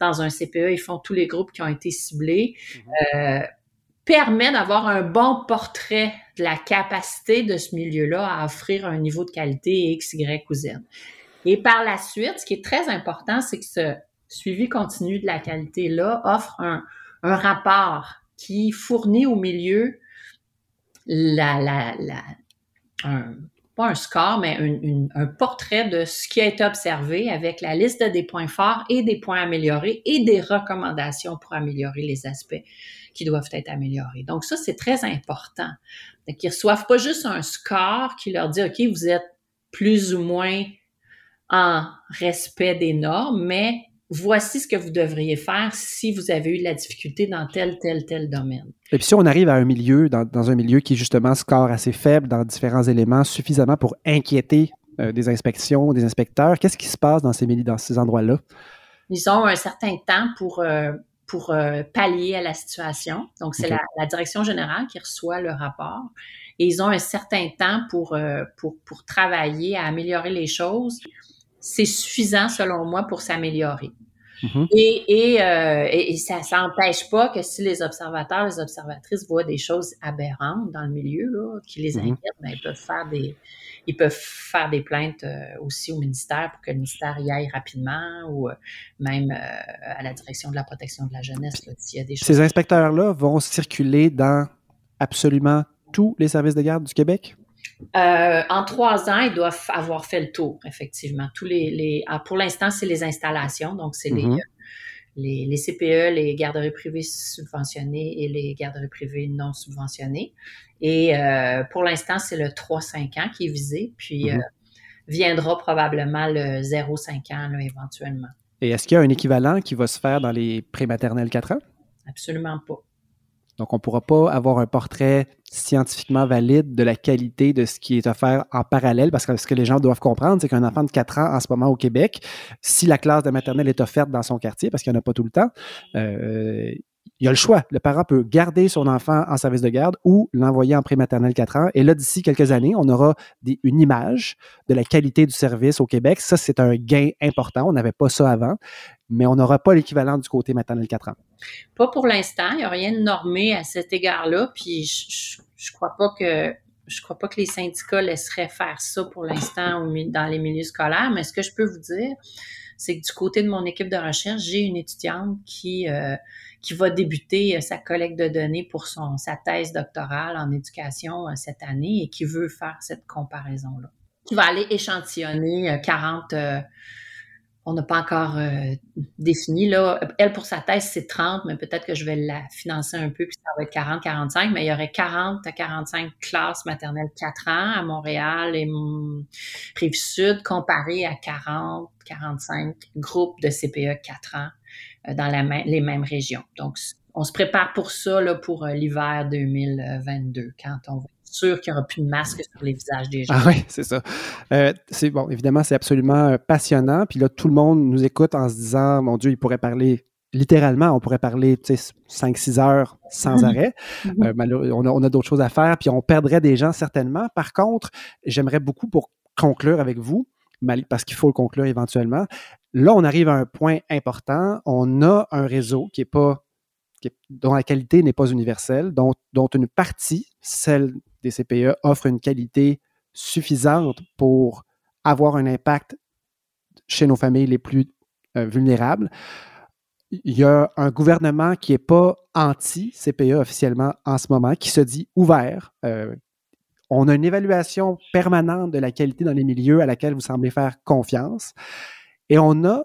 dans un CPE, ils font tous les groupes qui ont été ciblés, mm-hmm. euh, permet d'avoir un bon portrait de la capacité de ce milieu-là à offrir un niveau de qualité X, Y ou Z. Et par la suite, ce qui est très important, c'est que ce suivi continu de la qualité-là offre un, rapport qui fournit au milieu la, la, la pas un score, mais un portrait de ce qui a été observé avec la liste des points forts et des points améliorés et des recommandations pour améliorer les aspects qui doivent être améliorés. Donc ça, c'est très important. Qu'ils reçoivent pas juste un score qui leur dit, OK, vous êtes plus ou moins en respect des normes, mais voici ce que vous devriez faire si vous avez eu de la difficulté dans tel, tel, tel domaine. Et puis si on arrive à un milieu, dans, un milieu qui justement score assez faible dans différents éléments, suffisamment pour inquiéter euh, des inspections, des inspecteurs, qu'est-ce qui se passe dans ces, dans ces endroits-là? Ils ont un certain temps pour, euh, pour euh, pallier à la situation. Donc, c'est la, la, direction générale qui reçoit le rapport. Et ils ont un certain temps pour, pour, pour travailler à améliorer les choses c'est suffisant selon moi pour s'améliorer. Mm-hmm. Et, euh, et, et, ça n'empêche pas que si les observateurs, les observatrices voient des choses aberrantes dans le milieu là, qui les mm-hmm. inquiètent, ben, ils peuvent faire des ils peuvent faire des plaintes euh, aussi au ministère pour que le ministère y aille rapidement ou euh, même à la direction de la protection de la jeunesse s'il y a des choses. Ces inspecteurs-là vont circuler dans absolument tous les services de garde du Québec? Euh, en trois ans, ils doivent avoir fait le tour, effectivement. Tous les, les ah, pour l'instant, c'est les installations, donc c'est les, mhm. les, les, CPE, les garderies privées subventionnées et les garderies privées non subventionnées. Et euh, pour l'instant, c'est le 3-5 ans qui est visé, puis mhm. euh, viendra probablement le 0-5 ans là, éventuellement. Et est-ce qu'il y a un équivalent qui va se faire dans les prématernelles 4 ans? Absolument pas. Donc, on ne pourra pas avoir un portrait scientifiquement valide de la qualité de ce qui est offert en parallèle, parce que ce que les gens doivent comprendre, c'est qu'un enfant de 4 ans en ce moment au Québec, si la classe de maternelle est offerte dans son quartier, parce qu'il n'y en a pas tout le temps, euh, il y a le choix. Le parent peut garder son enfant en service de garde ou l'envoyer en prématernelle 4 ans. Et là, d'ici quelques années, on aura une image de la qualité du service au Québec. Ça, c'est un gain important. On n'avait pas ça avant, mais on n'aura pas l'équivalent du côté maternelle 4 ans. Pas pour l'instant. Il n'y a rien de normé à cet égard-là. Puis je, je, crois pas que je crois pas que les syndicats laisseraient faire ça pour l'instant dans les milieux scolaires. Mais ce que je peux vous dire, c'est que du côté de mon équipe de recherche, j'ai une étudiante qui euh, qui va débuter euh, sa collecte de données pour son sa thèse doctorale en éducation euh, cette année et qui veut faire cette comparaison là. Qui va aller échantillonner 40 on n'a pas encore euh, défini. Là. Elle, pour sa thèse, c'est 30, mais peut-être que je vais la financer un peu, puis ça va être 40, 45, mais il y aurait 40 à 45 classes maternelles 4 ans à Montréal et Rive-Sud, comparé à 40, 45 groupes de CPE 4 ans dans les mêmes régions. Donc, on se prépare pour ça là, pour l'hiver 2022, quand on va sûr qu'il n'y aura plus de masque sur les visages des gens. Ah oui, c'est ça. c'est bon, évidemment, c'est absolument passionnant. Puis là, tout le monde nous écoute en se disant, mon Dieu, il pourrait parler littéralement, on pourrait parler 5-6 heures sans mhm. arrêt. Mhm. Euh, on a, d'autres choses à faire, puis on perdrait des gens certainement. Par contre, j'aimerais beaucoup pour conclure avec vous, parce qu'il faut le conclure éventuellement. Là, on arrive à un point important. On a un réseau qui est pas dont la qualité n'est pas universelle, dont, dont, une partie, celle des CPE, offre une qualité suffisante pour avoir un impact chez nos familles les plus euh, vulnérables il y a un gouvernement qui n'est pas anti-CPE officiellement en ce moment, qui se dit ouvert. Euh, on a une évaluation permanente de la qualité dans les milieux à laquelle vous semblez faire confiance. Et on a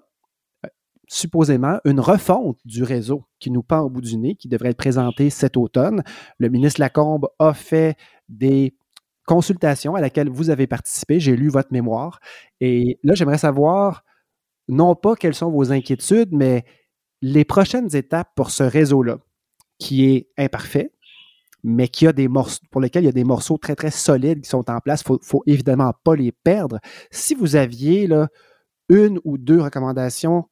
supposément une refonte du réseau qui nous pend au bout du nez, qui devrait être présentée cet automne. Le ministre Lacombe a fait des consultations à laquelle vous avez participé. J'ai lu votre mémoire. Et là, j'aimerais savoir, non pas quelles sont vos inquiétudes, mais les prochaines étapes pour ce réseau-là, qui est imparfait, mais qui a des morceaux, pour lesquels il y a des morceaux très, très solides qui sont en place, il ne faut évidemment pas les perdre. Si vous aviez une ou deux recommandations,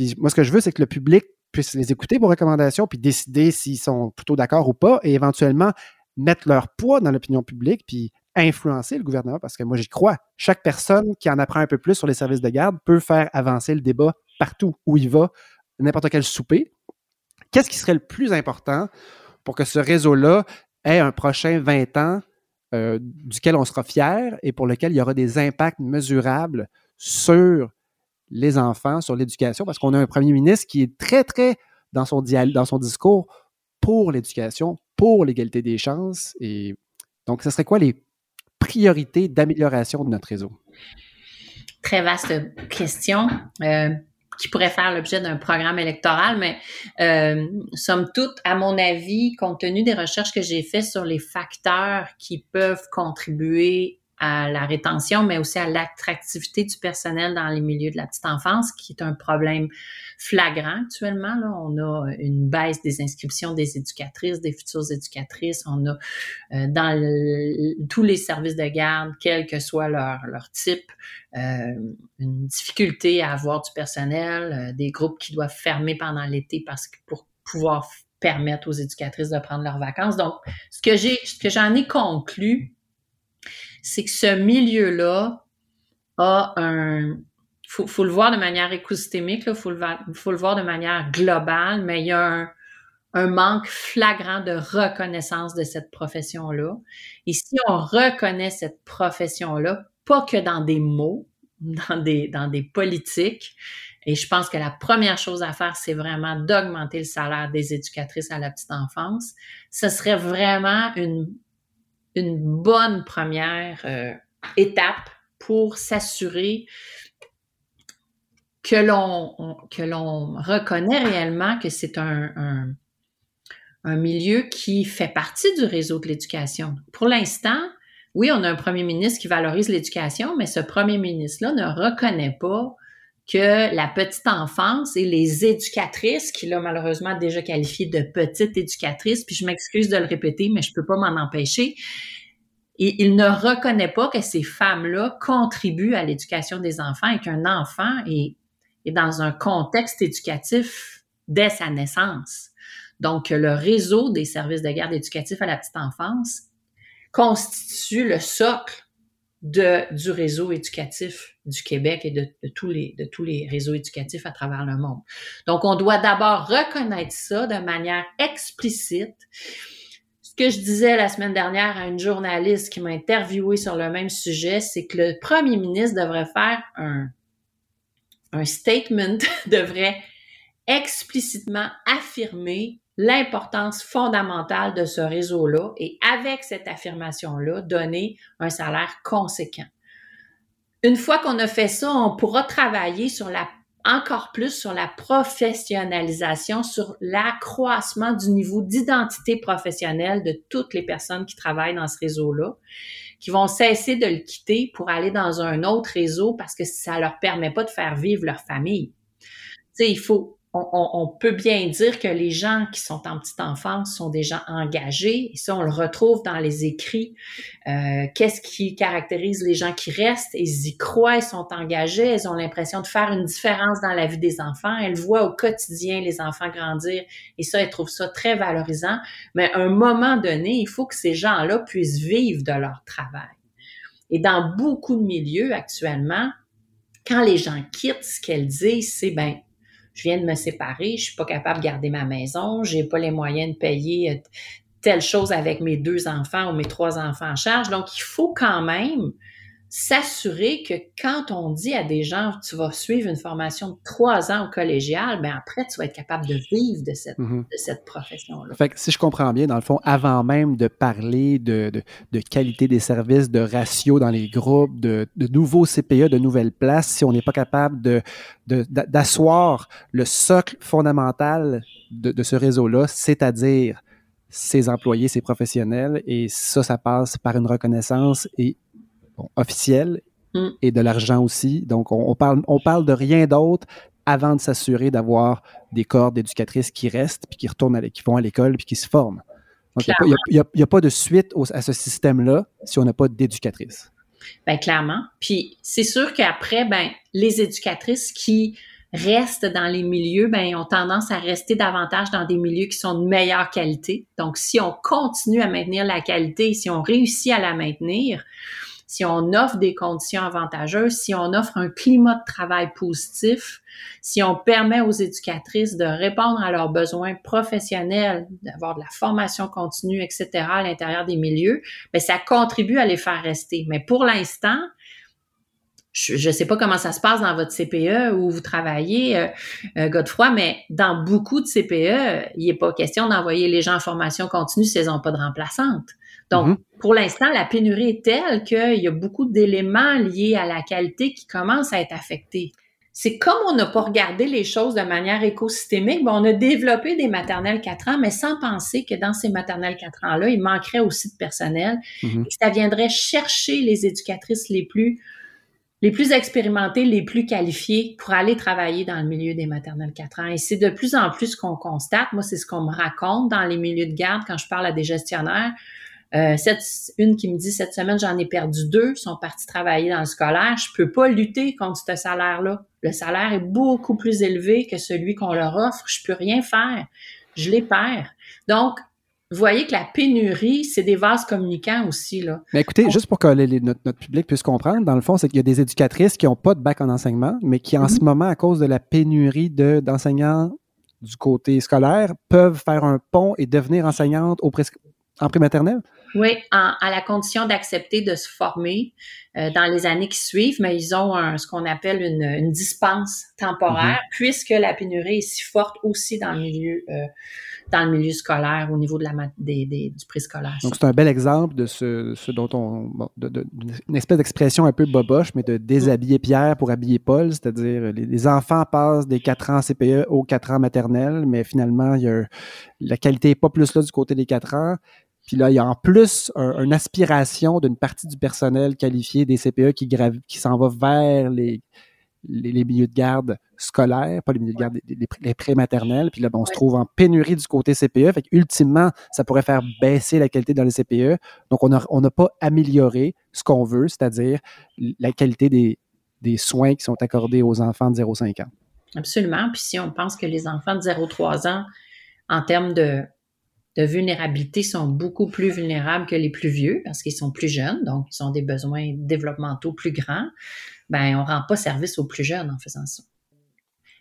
puis moi, ce que je veux, c'est que le public puisse les écouter, vos recommandations, puis décider s'ils sont plutôt d'accord ou pas, et éventuellement mettre leur poids dans l'opinion publique, puis influencer le gouvernement, parce que moi, j'y crois. Chaque personne qui en apprend un peu plus sur les services de garde peut faire avancer le débat partout où il va n'importe quel souper. Qu'est-ce qui serait le plus important pour que ce réseau-là ait un prochain 20 ans euh, duquel on sera fier et pour lequel il y aura des impacts mesurables sur les enfants, sur l'éducation, parce qu'on a un premier ministre qui est très, très dans son, dans son discours pour l'éducation, pour l'égalité des chances. Et donc, ce serait quoi les priorités d'amélioration de notre réseau? Très vaste question. Euh, qui pourrait faire l'objet d'un programme électoral, mais euh, somme toute, à mon avis, compte tenu des recherches que j'ai faites sur les facteurs qui peuvent contribuer à la rétention, mais aussi à l'attractivité du personnel dans les milieux de la petite enfance, qui est un problème flagrant actuellement. Là. On a une baisse des inscriptions des éducatrices, des futures éducatrices. On a euh, dans tous les services de garde, quel que soit leur, leur type, euh, une difficulté à avoir du personnel, euh, des groupes qui doivent fermer pendant l'été parce que pour pouvoir permettre aux éducatrices de prendre leurs vacances. Donc, ce que j'ai, ce que j'en ai conclu, c'est que ce milieu-là a un, faut, faut le voir de manière écosystémique, il faut, le, faut voir de manière globale, mais il y a un, manque flagrant de reconnaissance de cette profession-là. Et si on reconnaît cette profession-là, pas que dans des mots, dans des politiques, et je pense que la première chose à faire, c'est vraiment d'augmenter le salaire des éducatrices à la petite enfance. Ce serait vraiment une, une bonne première euh, étape pour s'assurer que l'on que l'on reconnaît réellement que c'est un, un, un, milieu qui fait partie du réseau de l'éducation. Pour l'instant, oui, on a un premier ministre qui valorise l'éducation, mais ce premier ministre-là ne reconnaît pas que la petite enfance et les éducatrices, qu'il a malheureusement déjà qualifié de petites éducatrices, puis je m'excuse de le répéter, mais je peux pas m'en empêcher, et il ne reconnaît pas que ces femmes-là contribuent à l'éducation des enfants et qu'un enfant est et dans un contexte éducatif dès sa naissance. Donc, le réseau des services de garde éducatifs à la petite enfance constitue le socle de, du réseau éducatif du Québec et de, tous les, de tous les réseaux éducatifs à travers le monde. Donc, on doit d'abord reconnaître ça de manière explicite. Ce que je disais la semaine dernière à une journaliste qui m'a interviewé sur le même sujet, c'est que le premier ministre devrait faire un un statement [laughs] devrait explicitement affirmer l'importance fondamentale de ce réseau-là et avec cette affirmation-là, donner un salaire conséquent. Une fois qu'on a fait ça, on pourra travailler sur la, encore plus sur la professionnalisation, sur l'accroissement du niveau d'identité professionnelle de toutes les personnes qui travaillent dans ce réseau-là qui vont cesser de le quitter pour aller dans un autre réseau parce que ça leur permet pas de faire vivre leur famille. Tu sais, il faut, on, peut bien dire que les gens qui sont en petite enfance sont des gens engagés. Et ça, on le retrouve dans les écrits. Euh, qu'est-ce qui caractérise les gens qui restent? Ils y croient, ils sont engagés, elles ont l'impression de faire une différence dans la vie des enfants. Elles voient au quotidien les enfants grandir et ça, elles trouvent ça très valorisant. Mais à un moment donné, il faut que ces gens-là puissent vivre de leur travail. Et dans beaucoup de milieux actuellement, quand les gens quittent, ce qu'elles disent, c'est ben je viens de me séparer, je suis pas capable de garder ma maison, j'ai pas les moyens de payer euh, telle chose avec mes deux enfants ou mes trois enfants en charge. Donc, il faut quand même s'assurer que quand on dit à des gens, tu vas suivre une formation de trois ans au collégial, ben après, tu vas être capable de vivre de cette, mhm. de cette profession-là. Fait que si je comprends bien, dans le fond, avant même de parler de, de, de qualité des services, de ratio dans les groupes, de, de, nouveaux CPE, de nouvelles places, si on n'est pas capable de, d'asseoir le socle fondamental de, de ce réseau-là, c'est-à-dire ses employés, ses professionnels, et ça, ça passe par une reconnaissance et officiel mm. et de l'argent aussi. Donc, on, parle, on parle de rien d'autre avant de s'assurer d'avoir des corps d'éducatrices qui restent, puis qui retournent, à, qui vont à l'école, puis qui se forment. Donc, il n'y a, pas de suite à ce système-là si on n'a pas d'éducatrices. Bien, clairement. Puis, c'est sûr qu'après, ben, les éducatrices qui restent dans les milieux, ben, ont tendance à rester davantage dans des milieux qui sont de meilleure qualité. Donc, si on continue à maintenir la qualité, si on réussit à la maintenir, si on offre des conditions avantageuses, si on offre un climat de travail positif, si on permet aux éducatrices de répondre à leurs besoins professionnels, d'avoir de la formation continue, etc. à l'intérieur des milieux, bien, ça contribue à les faire rester. Mais pour l'instant, je ne sais pas comment ça se passe dans votre CPE où vous travaillez, euh, euh, Godefroy, mais dans beaucoup de CPE, il n'est pas question d'envoyer les gens en formation continue s'ils n'ont pas de remplaçante. Donc, mm-hmm. pour l'instant, la pénurie est telle qu'il y a beaucoup d'éléments liés à la qualité qui commencent à être affectés. C'est comme on n'a pas regardé les choses de manière écosystémique, on a développé des maternelles 4 ans, mais sans penser que dans ces maternelles 4 ans-là, il manquerait aussi de personnel mm-hmm. et ça viendrait chercher les éducatrices les plus les plus expérimentées, les plus qualifiées pour aller travailler dans le milieu des maternelles 4 ans. Et c'est de plus en plus ce qu'on constate. Moi, c'est ce qu'on me raconte dans les milieux de garde quand je parle à des gestionnaires. Euh, cette, une qui me dit cette semaine j'en ai perdu deux, sont partis travailler dans le scolaire. Je peux pas lutter contre ce salaire-là. Le salaire est beaucoup plus élevé que celui qu'on leur offre. Je peux rien faire. Je les perds. Donc, vous voyez que la pénurie, c'est des vases communicants aussi. Là. Mais écoutez, juste pour que notre, public puisse comprendre, dans le fond, c'est qu'il y a des éducatrices qui n'ont pas de bac en enseignement, mais qui, en ce mhm. moment, à cause de la pénurie d'enseignants du côté scolaire, peuvent faire un pont et devenir enseignantes au en prématernelle? Oui, à la condition d'accepter de se former euh, dans les années qui suivent, mais ils ont ce qu'on appelle une, dispense temporaire, mhm. puisque la pénurie est si forte aussi dans le milieu euh, dans le milieu scolaire au niveau de la des, des, du préscolaire. Donc c'est un bel exemple de ce, ce dont on de, une espèce d'expression un peu boboche, mais de déshabiller Pierre pour habiller Paul, c'est-à-dire les, enfants passent des 4 ans CPE aux 4 ans maternels, mais finalement il y a, la qualité n'est pas plus là du côté des 4 ans. Puis là, il y a en plus une aspiration d'une partie du personnel qualifié des CPE qui, qui s'en va vers les, les, milieux de garde scolaires, pas les milieux de garde, les, les prématernels. Puis là, ben, on se trouve en pénurie du côté CPE. Fait ultimement, ça pourrait faire baisser la qualité dans les CPE. Donc, on n'a on pas amélioré ce qu'on veut, c'est-à-dire la qualité des, des soins qui sont accordés aux enfants de 0,5 ans. Absolument. Puis si on pense que les enfants de 0,3 ans, en termes de de vulnérabilité sont beaucoup plus vulnérables que les plus vieux parce qu'ils sont plus jeunes, donc ils ont des besoins développementaux plus grands, ben on rend pas service aux plus jeunes en faisant ça.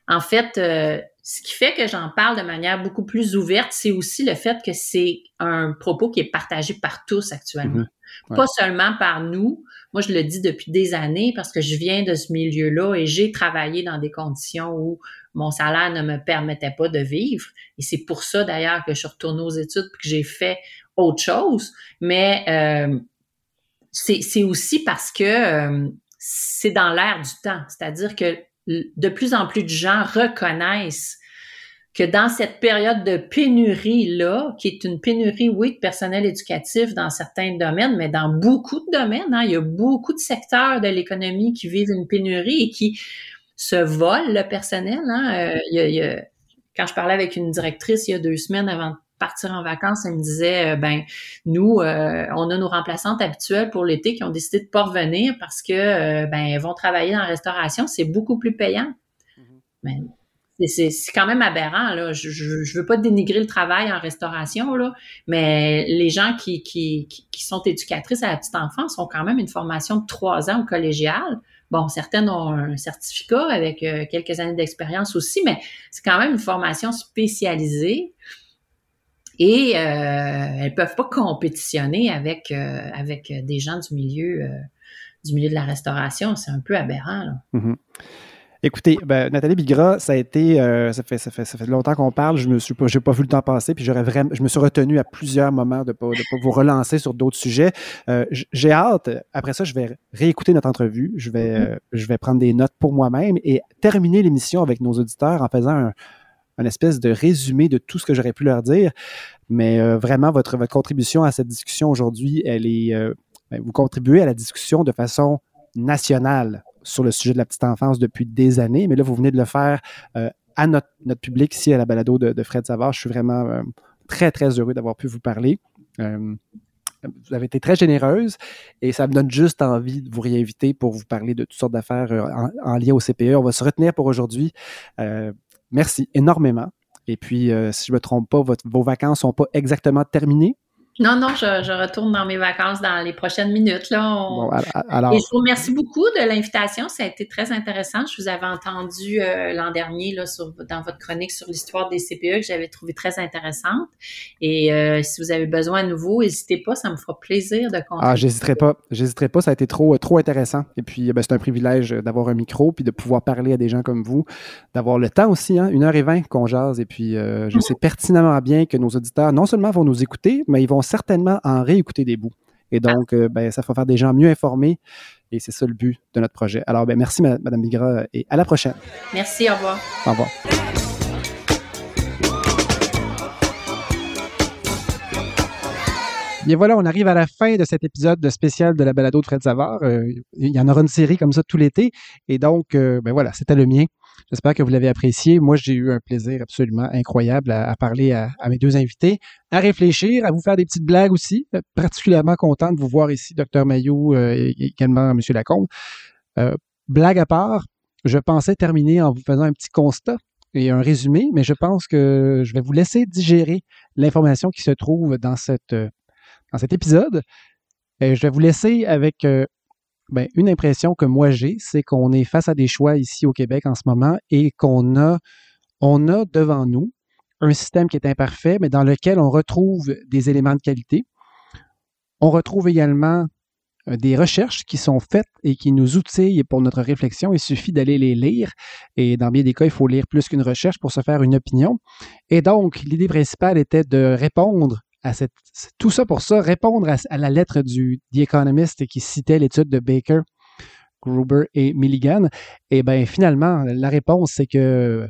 En fait, euh, ce qui fait que j'en parle de manière beaucoup plus ouverte, c'est aussi le fait que c'est un propos qui est partagé par tous actuellement. Mm-hmm. Pas seulement par nous. Moi, je le dis depuis des années parce que je viens de ce milieu-là et j'ai travaillé dans des conditions où mon salaire ne me permettait pas de vivre. Et c'est pour ça d'ailleurs que je suis retournée aux études et que j'ai fait autre chose. Mais euh, c'est aussi parce que euh, c'est dans l'air du temps. C'est-à-dire que de plus en plus de gens reconnaissent que dans cette période de pénurie-là, qui est une pénurie, oui, de personnel éducatif dans certains domaines, mais dans beaucoup de domaines, hein, il y a beaucoup de secteurs de l'économie qui vivent une pénurie et qui se volent le personnel. Hein. Euh, il, y a, quand je parlais avec une directrice il y a deux semaines avant de partir en vacances, elle me disait, euh, ben nous, euh, on a nos remplaçantes habituelles pour l'été qui ont décidé de pas revenir parce que euh, ben elles vont travailler dans la restauration, c'est beaucoup plus payant. Mm-hmm. c'est quand même aberrant là. Je, je, veux pas dénigrer le travail en restauration là, mais les gens qui, qui, qui sont éducatrices à la petite enfance ont quand même une formation de trois ans au collégial. Bon, certaines ont un certificat avec quelques années d'expérience aussi, mais c'est quand même une formation spécialisée et euh, elles peuvent pas compétitionner avec euh, avec des gens du milieu euh, du milieu de la restauration. C'est un peu aberrant. Là. Mm-hmm. Écoutez, ben, Nathalie Bigra, ça a été, ça, fait, ça, fait, ça fait longtemps qu'on parle. Je me suis pas, j'ai pas vu le temps passer, puis j'aurais vraiment, je me suis retenu à plusieurs moments de pas, de pas vous relancer sur d'autres sujets. j'ai hâte. Après ça, je vais réécouter notre entrevue. Je vais, mm-hmm. je vais prendre des notes pour moi-même et terminer l'émission avec nos auditeurs en faisant un, un espèce de résumé de tout ce que j'aurais pu leur dire. Mais euh, vraiment, votre, votre contribution à cette discussion aujourd'hui, elle est. Euh, ben, vous contribuez à la discussion de façon nationale sur le sujet de la petite enfance depuis des années, mais là, vous venez de le faire euh, à notre, public ici à la balado de, Fred Savard. Je suis vraiment très, très heureux d'avoir pu vous parler. vous avez été très généreuse et ça me donne juste envie de vous réinviter pour vous parler de toutes sortes d'affaires en, en, lien au CPE. On va se retenir pour aujourd'hui. Merci énormément. Et puis, euh, si je ne me trompe pas, vos vacances ne sont pas exactement terminées. Non, non, je, retourne dans mes vacances dans les prochaines minutes. Là. alors, Et je vous remercie beaucoup de l'invitation. Ça a été très intéressant. Je vous avais entendu euh, l'an dernier là, sur, dans votre chronique sur l'histoire des CPE que j'avais trouvé très intéressante. Et euh, si vous avez besoin à nouveau, n'hésitez pas, ça me fera plaisir de contribuer. Ah, j'hésiterai pas. J'hésiterai pas. Ça a été trop, trop intéressant. Et puis, ben, c'est un privilège d'avoir un micro puis de pouvoir parler à des gens comme vous, d'avoir le temps aussi, hein, une heure et vingt qu'on jase. Et puis, euh, je sais pertinemment bien que nos auditeurs, non seulement vont nous écouter, mais ils vont certainement en réécouter des bouts. Et ah. donc, euh, ben, ça va faire des gens mieux informés. Et c'est ça le but de notre projet. Alors, ben, merci, Madame Bigra, et à la prochaine. Merci, au revoir. Au revoir. Bien voilà, on arrive à la fin de cet épisode de spécial de la balado de Fred Savard. Euh, il y en aura une série comme ça tout l'été. Et donc, euh, ben voilà, c'était le mien. J'espère que vous l'avez apprécié. Moi, j'ai eu un plaisir absolument incroyable à, parler à, mes deux invités, à réfléchir, à vous faire des petites blagues aussi. Euh, particulièrement content de vous voir ici, Dr Maillot euh, et également M. Lacombe. Euh, blague à part, je pensais terminer en vous faisant un petit constat et un résumé, mais je pense que je vais vous laisser digérer l'information qui se trouve dans, dans cet épisode. Et je vais vous laisser avec ben, une impression que moi j'ai, c'est qu'on est face à des choix ici au Québec en ce moment et qu'on a, a devant nous un système qui est imparfait, mais dans lequel on retrouve des éléments de qualité. On retrouve également euh, des recherches qui sont faites et qui nous outillent pour notre réflexion. Il suffit d'aller les lire. Et dans bien des cas, il faut lire plus qu'une recherche pour se faire une opinion. Et donc, l'idée principale était de répondre tout ça pour ça, répondre à, la lettre du The Economist qui citait l'étude de Baker, Gruber et Milligan. Et bien finalement, la réponse, c'est que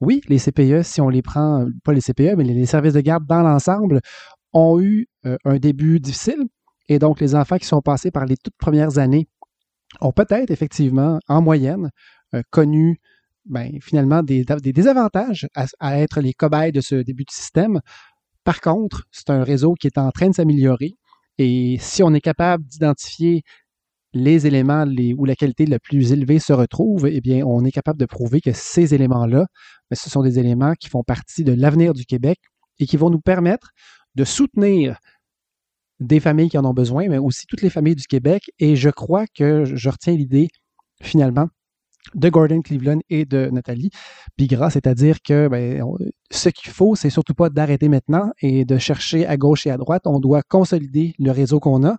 oui, les CPE, si on les prend, pas les CPE, mais les services de garde dans l'ensemble, ont eu euh, un début difficile. Et donc, les enfants qui sont passés par les toutes premières années ont peut-être effectivement, en moyenne, euh, connu ben, finalement des, désavantages à, être les cobayes de ce début de système. Par contre, c'est un réseau qui est en train de s'améliorer et si on est capable d'identifier les éléments où la qualité la plus élevée se retrouve, eh bien, on est capable de prouver que ces éléments-là, ben, ce sont des éléments qui font partie de l'avenir du Québec et qui vont nous permettre de soutenir des familles qui en ont besoin, mais aussi toutes les familles du Québec. Et je crois que je retiens l'idée, finalement, de Gordon Cleveland et de Nathalie Bigra, c'est-à-dire que ben, ce qu'il faut, c'est surtout pas d'arrêter maintenant et de chercher à gauche et à droite. On doit consolider le réseau qu'on a.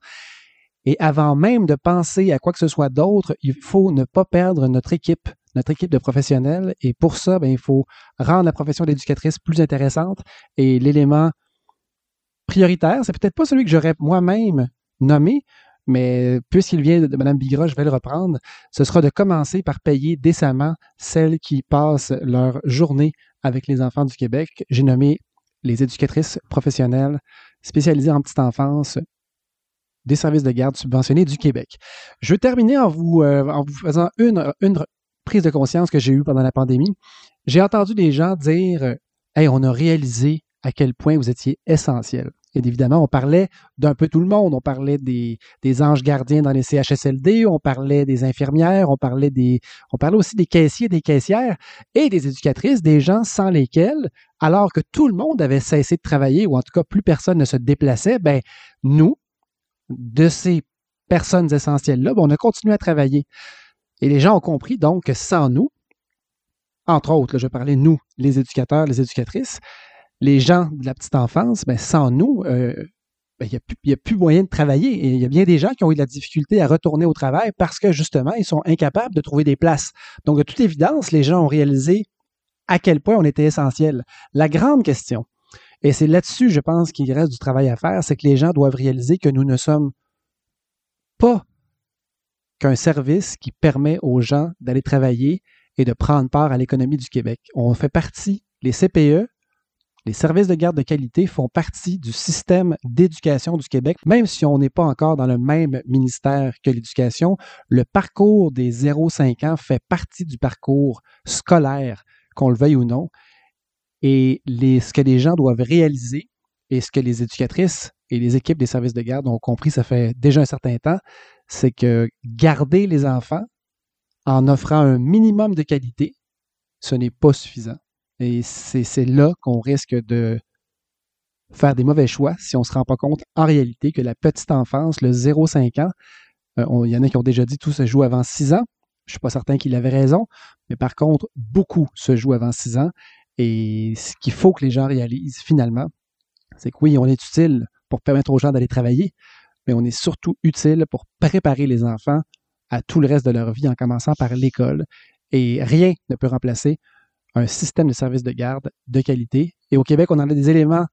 Et avant même de penser à quoi que ce soit d'autre, il faut ne pas perdre notre équipe, notre équipe de professionnels. Et pour ça, ben, il faut rendre la profession d'éducatrice plus intéressante. Et l'élément prioritaire, c'est peut-être pas celui que j'aurais moi-même nommé, mais puisqu'il vient de Mme Bigra, je vais le reprendre, ce sera de commencer par payer décemment celles qui passent leur journée avec les enfants du Québec. J'ai nommé les éducatrices professionnelles spécialisées en petite enfance des services de garde subventionnés du Québec. Je vais terminer en vous, euh, faisant une, une prise de conscience que j'ai eue pendant la pandémie. J'ai entendu des gens dire hey, on a réalisé à quel point vous étiez essentiel. Et évidemment, on parlait d'un peu tout le monde. On parlait des, anges gardiens dans les CHSLD, on parlait des infirmières, on parlait des, on parlait aussi des caissiers, des caissières et des éducatrices, des gens sans lesquels, alors que tout le monde avait cessé de travailler ou en tout cas plus personne ne se déplaçait, ben nous, de ces personnes essentielles-là, ben, on a continué à travailler. Et les gens ont compris donc que sans nous, entre autres, je parlais nous, les éducateurs, les éducatrices, les gens de la petite enfance, ben, sans nous, euh, ben, il n'y a, plus moyen de travailler. Il y a bien des gens qui ont eu de la difficulté à retourner au travail parce que justement, ils sont incapables de trouver des places. Donc, de toute évidence, les gens ont réalisé à quel point on était essentiel. La grande question, et c'est là-dessus, je pense, qu'il reste du travail à faire, c'est que les gens doivent réaliser que nous ne sommes pas qu'un service qui permet aux gens d'aller travailler et de prendre part à l'économie du Québec. On fait partie, les CPE, les services de garde de qualité font partie du système d'éducation du Québec, même si on n'est pas encore dans le même ministère que l'éducation. Le parcours des 0-5 ans fait partie du parcours scolaire, qu'on le veuille ou non. Et ce que les gens doivent réaliser et ce que les éducatrices et les équipes des services de garde ont compris, ça fait déjà un certain temps, c'est que garder les enfants en offrant un minimum de qualité, ce n'est pas suffisant. Et c'est là qu'on risque de faire des mauvais choix si on ne se rend pas compte en réalité que la petite enfance, le 0-5 ans, euh, il y en a qui ont déjà dit tout se joue avant 6 ans. Je ne suis pas certain qu'il avait raison, mais par contre, beaucoup se joue avant 6 ans. Et ce qu'il faut que les gens réalisent finalement, c'est que oui, on est utile pour permettre aux gens d'aller travailler, mais on est surtout utile pour préparer les enfants à tout le reste de leur vie en commençant par l'école. Et rien ne peut remplacer un système de services de garde de qualité. Et au Québec, on en a des éléments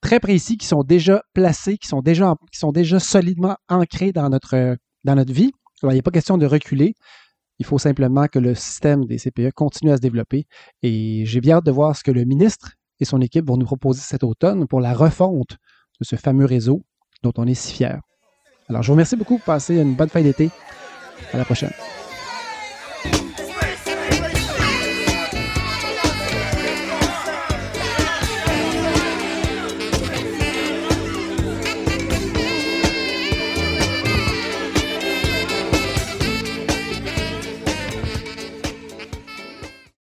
très précis qui sont déjà placés, qui sont déjà, qui sont déjà solidement ancrés dans notre, dans notre vie. Alors, il n'y a pas question de reculer. Il faut simplement que le système des CPE continue à se développer. Et j'ai bien hâte de voir ce que le ministre et son équipe vont nous proposer cet automne pour la refonte de ce fameux réseau dont on est si fier. Alors, je vous remercie beaucoup. Passez une bonne fin d'été. À la prochaine.